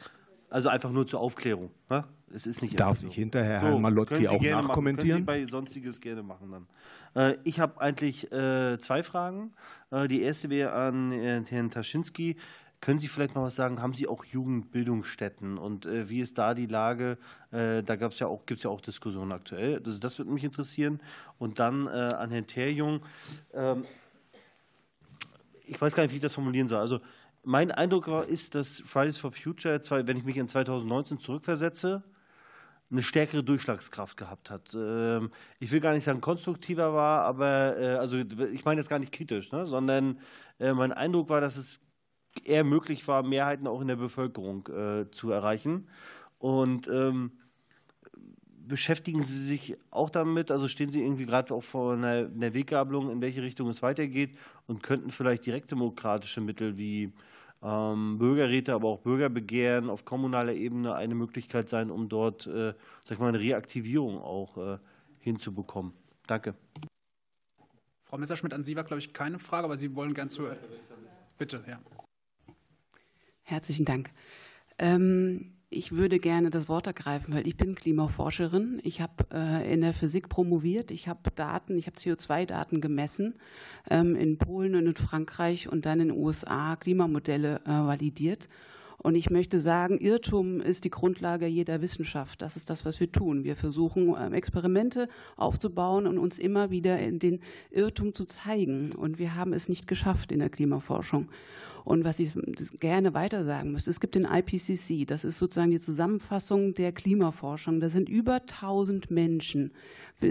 Also einfach nur zur Aufklärung. Ne? Es ist nicht Darf so. ich hinterher Herrn Malotki auch nachkommentieren? Können Sie bei Sonstiges gerne machen dann. Äh, ich habe eigentlich äh, zwei Fragen. Äh, die erste wäre an Herrn Taschinski. Können Sie vielleicht mal was sagen? Haben Sie auch Jugendbildungsstätten und wie ist da die Lage? da gab es ja auch, gibt es ja auch Diskussionen aktuell. Also das würde mich interessieren. Und dann an Herrn Terjung. Ähm, ich weiß gar nicht, wie ich das formulieren soll. Also mein Eindruck war, ist, dass Fridays for Future, wenn ich mich in 2019 zurückversetze, eine stärkere Durchschlagskraft gehabt hat. Ähm, ich will gar nicht sagen konstruktiver war, aber äh, also ich meine jetzt gar nicht kritisch, ne, sondern äh, mein Eindruck war, dass es eher möglich war, Mehrheiten auch in der Bevölkerung äh, zu erreichen. Und ähm, beschäftigen Sie sich auch damit? Also stehen Sie irgendwie gerade auch vor einer, Weggabelung, in welche Richtung es weitergeht und könnten vielleicht direktdemokratische Mittel wie Bürgerräte, aber auch Bürgerbegehren auf kommunaler Ebene eine Möglichkeit sein, um dort, äh, sag ich mal, eine Reaktivierung auch äh, hinzubekommen. Danke. Frau Messerschmidt, an Sie war, glaube ich, keine Frage, aber Sie wollen gern zu. Bitte, ja. Herzlichen Dank. Ähm, ich würde gerne das Wort ergreifen, weil ich bin Klimaforscherin. Ich habe äh, in der Physik promoviert. Ich habe Daten, ich habe CO2-Daten gemessen ähm, in Polen und in Frankreich und dann in den USA Klimamodelle äh, validiert. Und ich möchte sagen, Irrtum ist die Grundlage jeder Wissenschaft. Das ist das, was wir tun. Wir versuchen, ähm, Experimente aufzubauen und uns immer wieder in den Irrtum zu zeigen. Und wir haben es nicht geschafft in der Klimaforschung. Und was ich gerne weiter sagen müsste, es gibt den IPCC, das ist sozusagen die Zusammenfassung der Klimaforschung. Da sind über 1000 Menschen,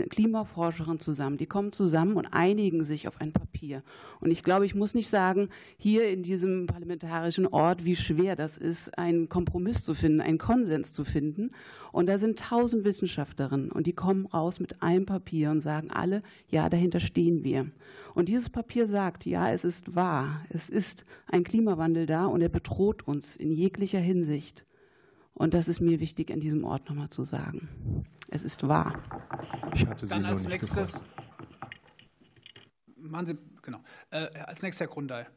Klimaforscherinnen zusammen, die kommen zusammen und einigen sich auf ein Papier. Und ich glaube, ich muss nicht sagen, hier in diesem parlamentarischen Ort, wie schwer das ist, einen Kompromiss zu finden, einen Konsens zu finden. Und da sind 1000 Wissenschaftlerinnen und die kommen raus mit einem Papier und sagen alle, ja, dahinter stehen wir. Und dieses Papier sagt, ja, es ist wahr, es ist ein Klimawandel da und er bedroht uns in jeglicher Hinsicht. Und das ist mir wichtig, an diesem Ort nochmal zu sagen. Es ist wahr. Ich hatte Sie Dann als nächstes. Gefragt. Machen Sie, genau. Äh, als nächstes Herr Grundei.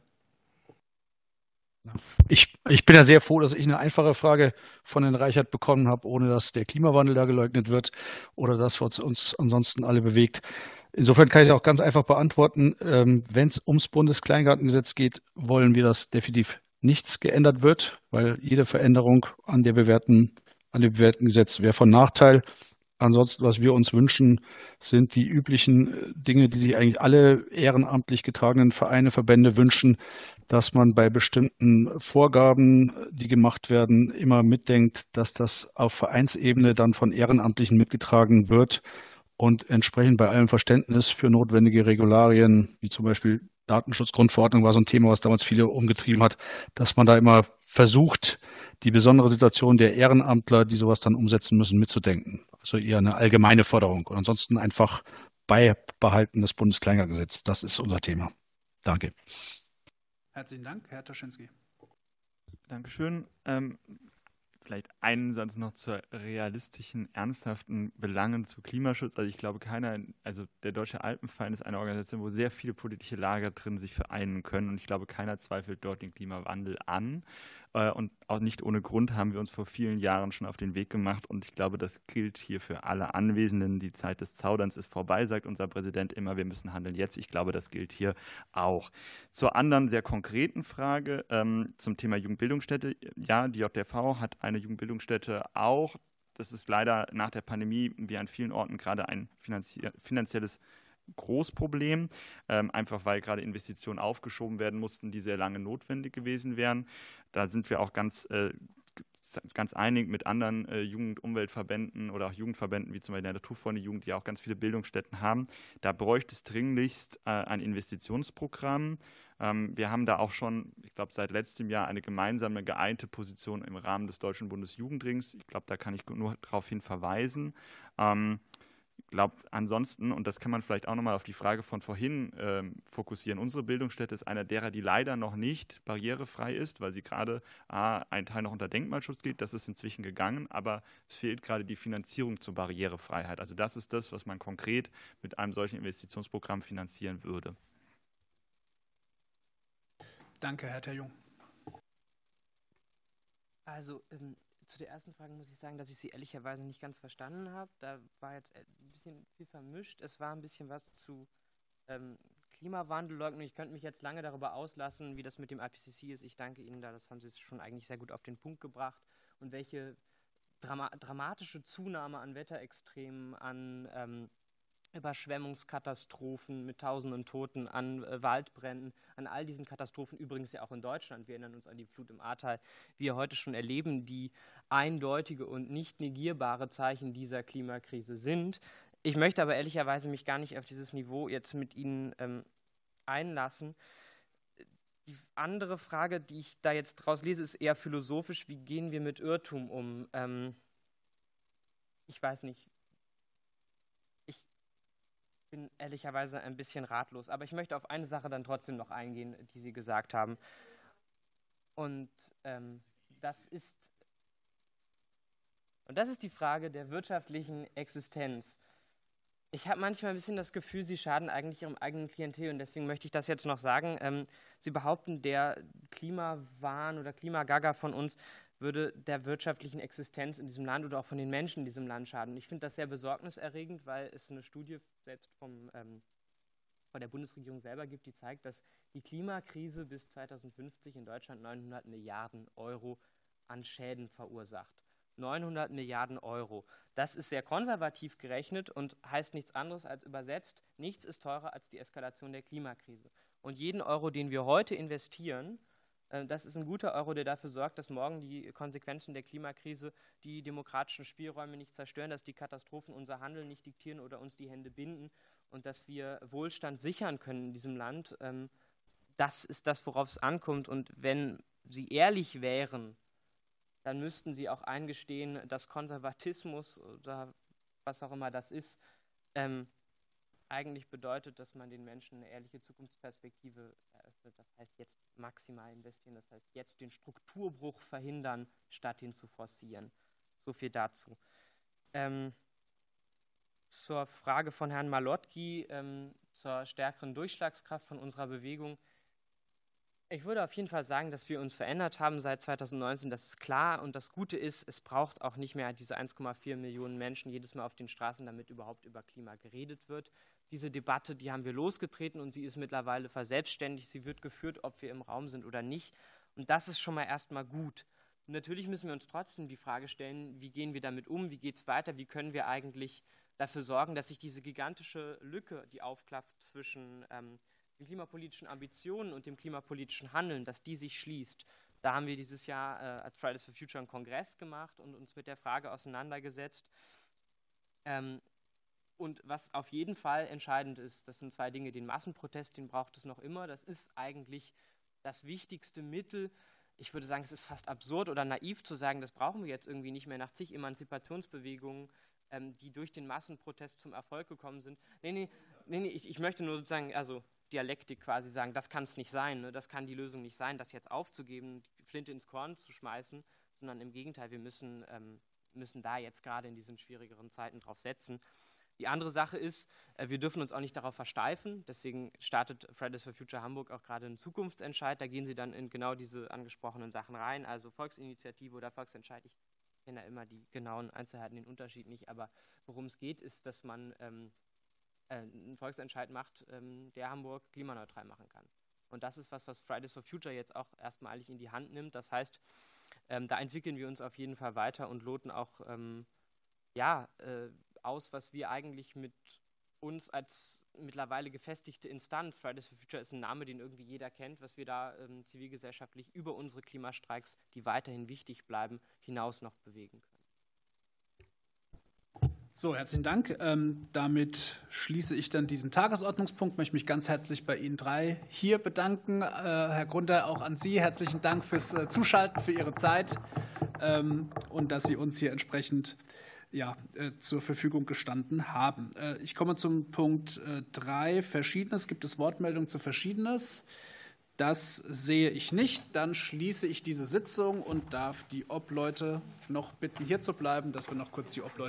Ich, ich bin ja sehr froh, dass ich eine einfache Frage von Herrn Reichert bekommen habe, ohne dass der Klimawandel da geleugnet wird oder das, was uns ansonsten alle bewegt. Insofern kann ich auch ganz einfach beantworten, ähm, wenn es ums Bundeskleingartengesetz geht, wollen wir, dass definitiv nichts geändert wird, weil jede Veränderung an, der bewährten, an dem bewährten Gesetz wäre von Nachteil. Ansonsten, was wir uns wünschen, sind die üblichen äh, Dinge, die sich eigentlich alle ehrenamtlich getragenen Vereine, Verbände wünschen, dass man bei bestimmten Vorgaben, die gemacht werden, immer mitdenkt, dass das auf Vereinsebene dann von Ehrenamtlichen mitgetragen wird und entsprechend bei allem Verständnis für notwendige Regularien, wie zum Beispiel Datenschutzgrundverordnung war so ein Thema, was damals viele umgetrieben hat, dass man da immer versucht, die besondere Situation der Ehrenamtler, die sowas dann umsetzen müssen, mitzudenken. Also eher eine allgemeine Forderung und ansonsten einfach Beibehalten des Bundeskleingartengesetzes. Das ist unser Thema. Danke. Herzlichen Dank, Herr Toschinski. Dankeschön. Ähm, Vielleicht einen Satz noch zu realistischen, ernsthaften Belangen zu Klimaschutz. Also ich glaube, keiner, also der Deutsche Alpenverein ist eine Organisation, wo sehr viele politische Lager drin sich vereinen können. Und ich glaube, keiner zweifelt dort den Klimawandel an. Äh, und auch nicht ohne Grund haben wir uns vor vielen Jahren schon auf den Weg gemacht. Und ich glaube, das gilt hier für alle Anwesenden. Die Zeit des Zauderns ist vorbei, sagt unser Präsident immer. Wir müssen handeln jetzt. Ich glaube, das gilt hier auch. Zur anderen sehr konkreten Frage ähm, zum Thema Jugendbildungsstätte. Ja, die JDV hat eine Jugendbildungsstätte auch. Das ist leider nach der Pandemie wie an vielen Orten gerade ein finanzielles Großproblem, ähm, einfach weil gerade Investitionen aufgeschoben werden mussten, die sehr lange notwendig gewesen wären. Da sind wir auch ganz äh, ganz einig mit anderen äh, Jugend-Umweltverbänden oder auch Jugendverbänden, wie zum Beispiel der Naturfreunde Jugend, die auch ganz viele Bildungsstätten haben. Da bräuchte es dringlichst äh, ein Investitionsprogramm. Ähm, wir haben da auch schon, ich glaube, seit letztem Jahr eine gemeinsame geeinte Position im Rahmen des Deutschen Bundesjugendrings. Ich glaube, da kann ich nur darauf hin verweisen. Ähm, glaube ansonsten, und das kann man vielleicht auch nochmal auf die Frage von vorhin ähm, fokussieren, unsere Bildungsstätte ist einer derer, die leider noch nicht barrierefrei ist, weil sie gerade A, ein Teil noch unter Denkmalschutz gilt, das ist inzwischen gegangen, aber es fehlt gerade die Finanzierung zur Barrierefreiheit. Also das ist das, was man konkret mit einem solchen Investitionsprogramm finanzieren würde. Danke, Herr Terjung. Also ähm, zu der ersten Frage muss ich sagen, dass ich sie ehrlicherweise nicht ganz verstanden habe. Da war jetzt ein bisschen viel vermischt. Es war ein bisschen was zu ähm, Klimawandelleugnung. Ich könnte mich jetzt lange darüber auslassen, wie das mit dem IPCC ist. Ich danke Ihnen da, das haben Sie schon eigentlich sehr gut auf den Punkt gebracht. Und welche Drama dramatische Zunahme an Wetterextremen, an ähm, Überschwemmungskatastrophen mit tausenden Toten, an äh, Waldbränden, an all diesen Katastrophen, übrigens ja auch in Deutschland, wir erinnern uns an die Flut im Ahrtal, wir heute schon erleben, die eindeutige und nicht negierbare Zeichen dieser Klimakrise sind. Ich möchte aber ehrlicherweise mich gar nicht auf dieses Niveau jetzt mit Ihnen ähm, einlassen. Die andere Frage, die ich da jetzt draus lese, ist eher philosophisch. Wie gehen wir mit Irrtum um? Ähm, ich weiß nicht, bin ehrlicherweise ein bisschen ratlos. Aber ich möchte auf eine Sache dann trotzdem noch eingehen, die Sie gesagt haben. Und ähm, das ist und das ist die Frage der wirtschaftlichen Existenz. Ich habe manchmal ein bisschen das Gefühl, Sie schaden eigentlich Ihrem eigenen Klientel und deswegen möchte ich das jetzt noch sagen. Ähm, Sie behaupten, der Klimawahn oder Klimagaga von uns würde der wirtschaftlichen Existenz in diesem Land oder auch von den Menschen in diesem Land schaden. Ich finde das sehr besorgniserregend, weil es eine Studie selbst vom, ähm, von der Bundesregierung selber gibt, die zeigt, dass die Klimakrise bis 2050 in Deutschland 900 Milliarden Euro an Schäden verursacht. 900 Milliarden Euro. Das ist sehr konservativ gerechnet und heißt nichts anderes als übersetzt, nichts ist teurer als die Eskalation der Klimakrise. Und jeden Euro, den wir heute investieren, das ist ein guter Euro, der dafür sorgt, dass morgen die Konsequenzen der Klimakrise die demokratischen Spielräume nicht zerstören, dass die Katastrophen unser Handeln nicht diktieren oder uns die Hände binden und dass wir Wohlstand sichern können in diesem Land. Ähm, das ist das, worauf es ankommt. Und wenn Sie ehrlich wären, dann müssten Sie auch eingestehen, dass Konservatismus oder was auch immer das ist, ähm, eigentlich bedeutet, dass man den Menschen eine ehrliche Zukunftsperspektive eröffnet. Das heißt, jetzt maximal investieren, das heißt, jetzt den Strukturbruch verhindern, statt ihn zu forcieren. So viel dazu. Ähm, zur Frage von Herrn Malotki ähm, zur stärkeren Durchschlagskraft von unserer Bewegung. Ich würde auf jeden Fall sagen, dass wir uns verändert haben seit 2019. Das ist klar. Und das Gute ist, es braucht auch nicht mehr diese 1,4 Millionen Menschen jedes Mal auf den Straßen, damit überhaupt über Klima geredet wird. Diese Debatte, die haben wir losgetreten und sie ist mittlerweile verselbstständigt. Sie wird geführt, ob wir im Raum sind oder nicht. Und das ist schon mal erstmal gut. Und natürlich müssen wir uns trotzdem die Frage stellen, wie gehen wir damit um, wie geht es weiter, wie können wir eigentlich dafür sorgen, dass sich diese gigantische Lücke, die aufklafft zwischen ähm, den klimapolitischen Ambitionen und dem klimapolitischen Handeln, dass die sich schließt. Da haben wir dieses Jahr äh, als Fridays for Future einen Kongress gemacht und uns mit der Frage auseinandergesetzt. Ähm, und was auf jeden Fall entscheidend ist, das sind zwei Dinge. Den Massenprotest, den braucht es noch immer. Das ist eigentlich das wichtigste Mittel. Ich würde sagen, es ist fast absurd oder naiv zu sagen, das brauchen wir jetzt irgendwie nicht mehr nach zig Emanzipationsbewegungen, ähm, die durch den Massenprotest zum Erfolg gekommen sind. Nee, nee, nee, nee ich, ich möchte nur sozusagen, also Dialektik quasi sagen, das kann es nicht sein, ne? das kann die Lösung nicht sein, das jetzt aufzugeben, die Flinte ins Korn zu schmeißen, sondern im Gegenteil, wir müssen, ähm, müssen da jetzt gerade in diesen schwierigeren Zeiten drauf setzen. Die andere Sache ist, äh, wir dürfen uns auch nicht darauf versteifen. Deswegen startet Fridays for Future Hamburg auch gerade einen Zukunftsentscheid. Da gehen sie dann in genau diese angesprochenen Sachen rein, also Volksinitiative oder Volksentscheid. Ich kenne ja immer die genauen Einzelheiten, den Unterschied nicht. Aber worum es geht, ist, dass man ähm, äh, einen Volksentscheid macht, ähm, der Hamburg klimaneutral machen kann. Und das ist was, was Fridays for Future jetzt auch erstmalig in die Hand nimmt. Das heißt, ähm, da entwickeln wir uns auf jeden Fall weiter und loten auch ähm, ja, äh, aus, was wir eigentlich mit uns als mittlerweile gefestigte Instanz, Fridays for Future ist ein Name, den irgendwie jeder kennt, was wir da ähm, zivilgesellschaftlich über unsere Klimastreiks, die weiterhin wichtig bleiben, hinaus noch bewegen können. So, herzlichen Dank. Ähm, damit schließe ich dann diesen Tagesordnungspunkt. Ich möchte mich ganz herzlich bei Ihnen drei hier bedanken. Äh, Herr Grunder, auch an Sie herzlichen Dank fürs äh, Zuschalten, für Ihre Zeit ähm, und dass Sie uns hier entsprechend ja, äh, zur Verfügung gestanden haben. Ich komme zum Punkt 3, äh, Verschiedenes. Gibt es Wortmeldungen zu Verschiedenes? Das sehe ich nicht. Dann schließe ich diese Sitzung und darf die Obleute noch bitten, hier zu bleiben, dass wir noch kurz die Obleute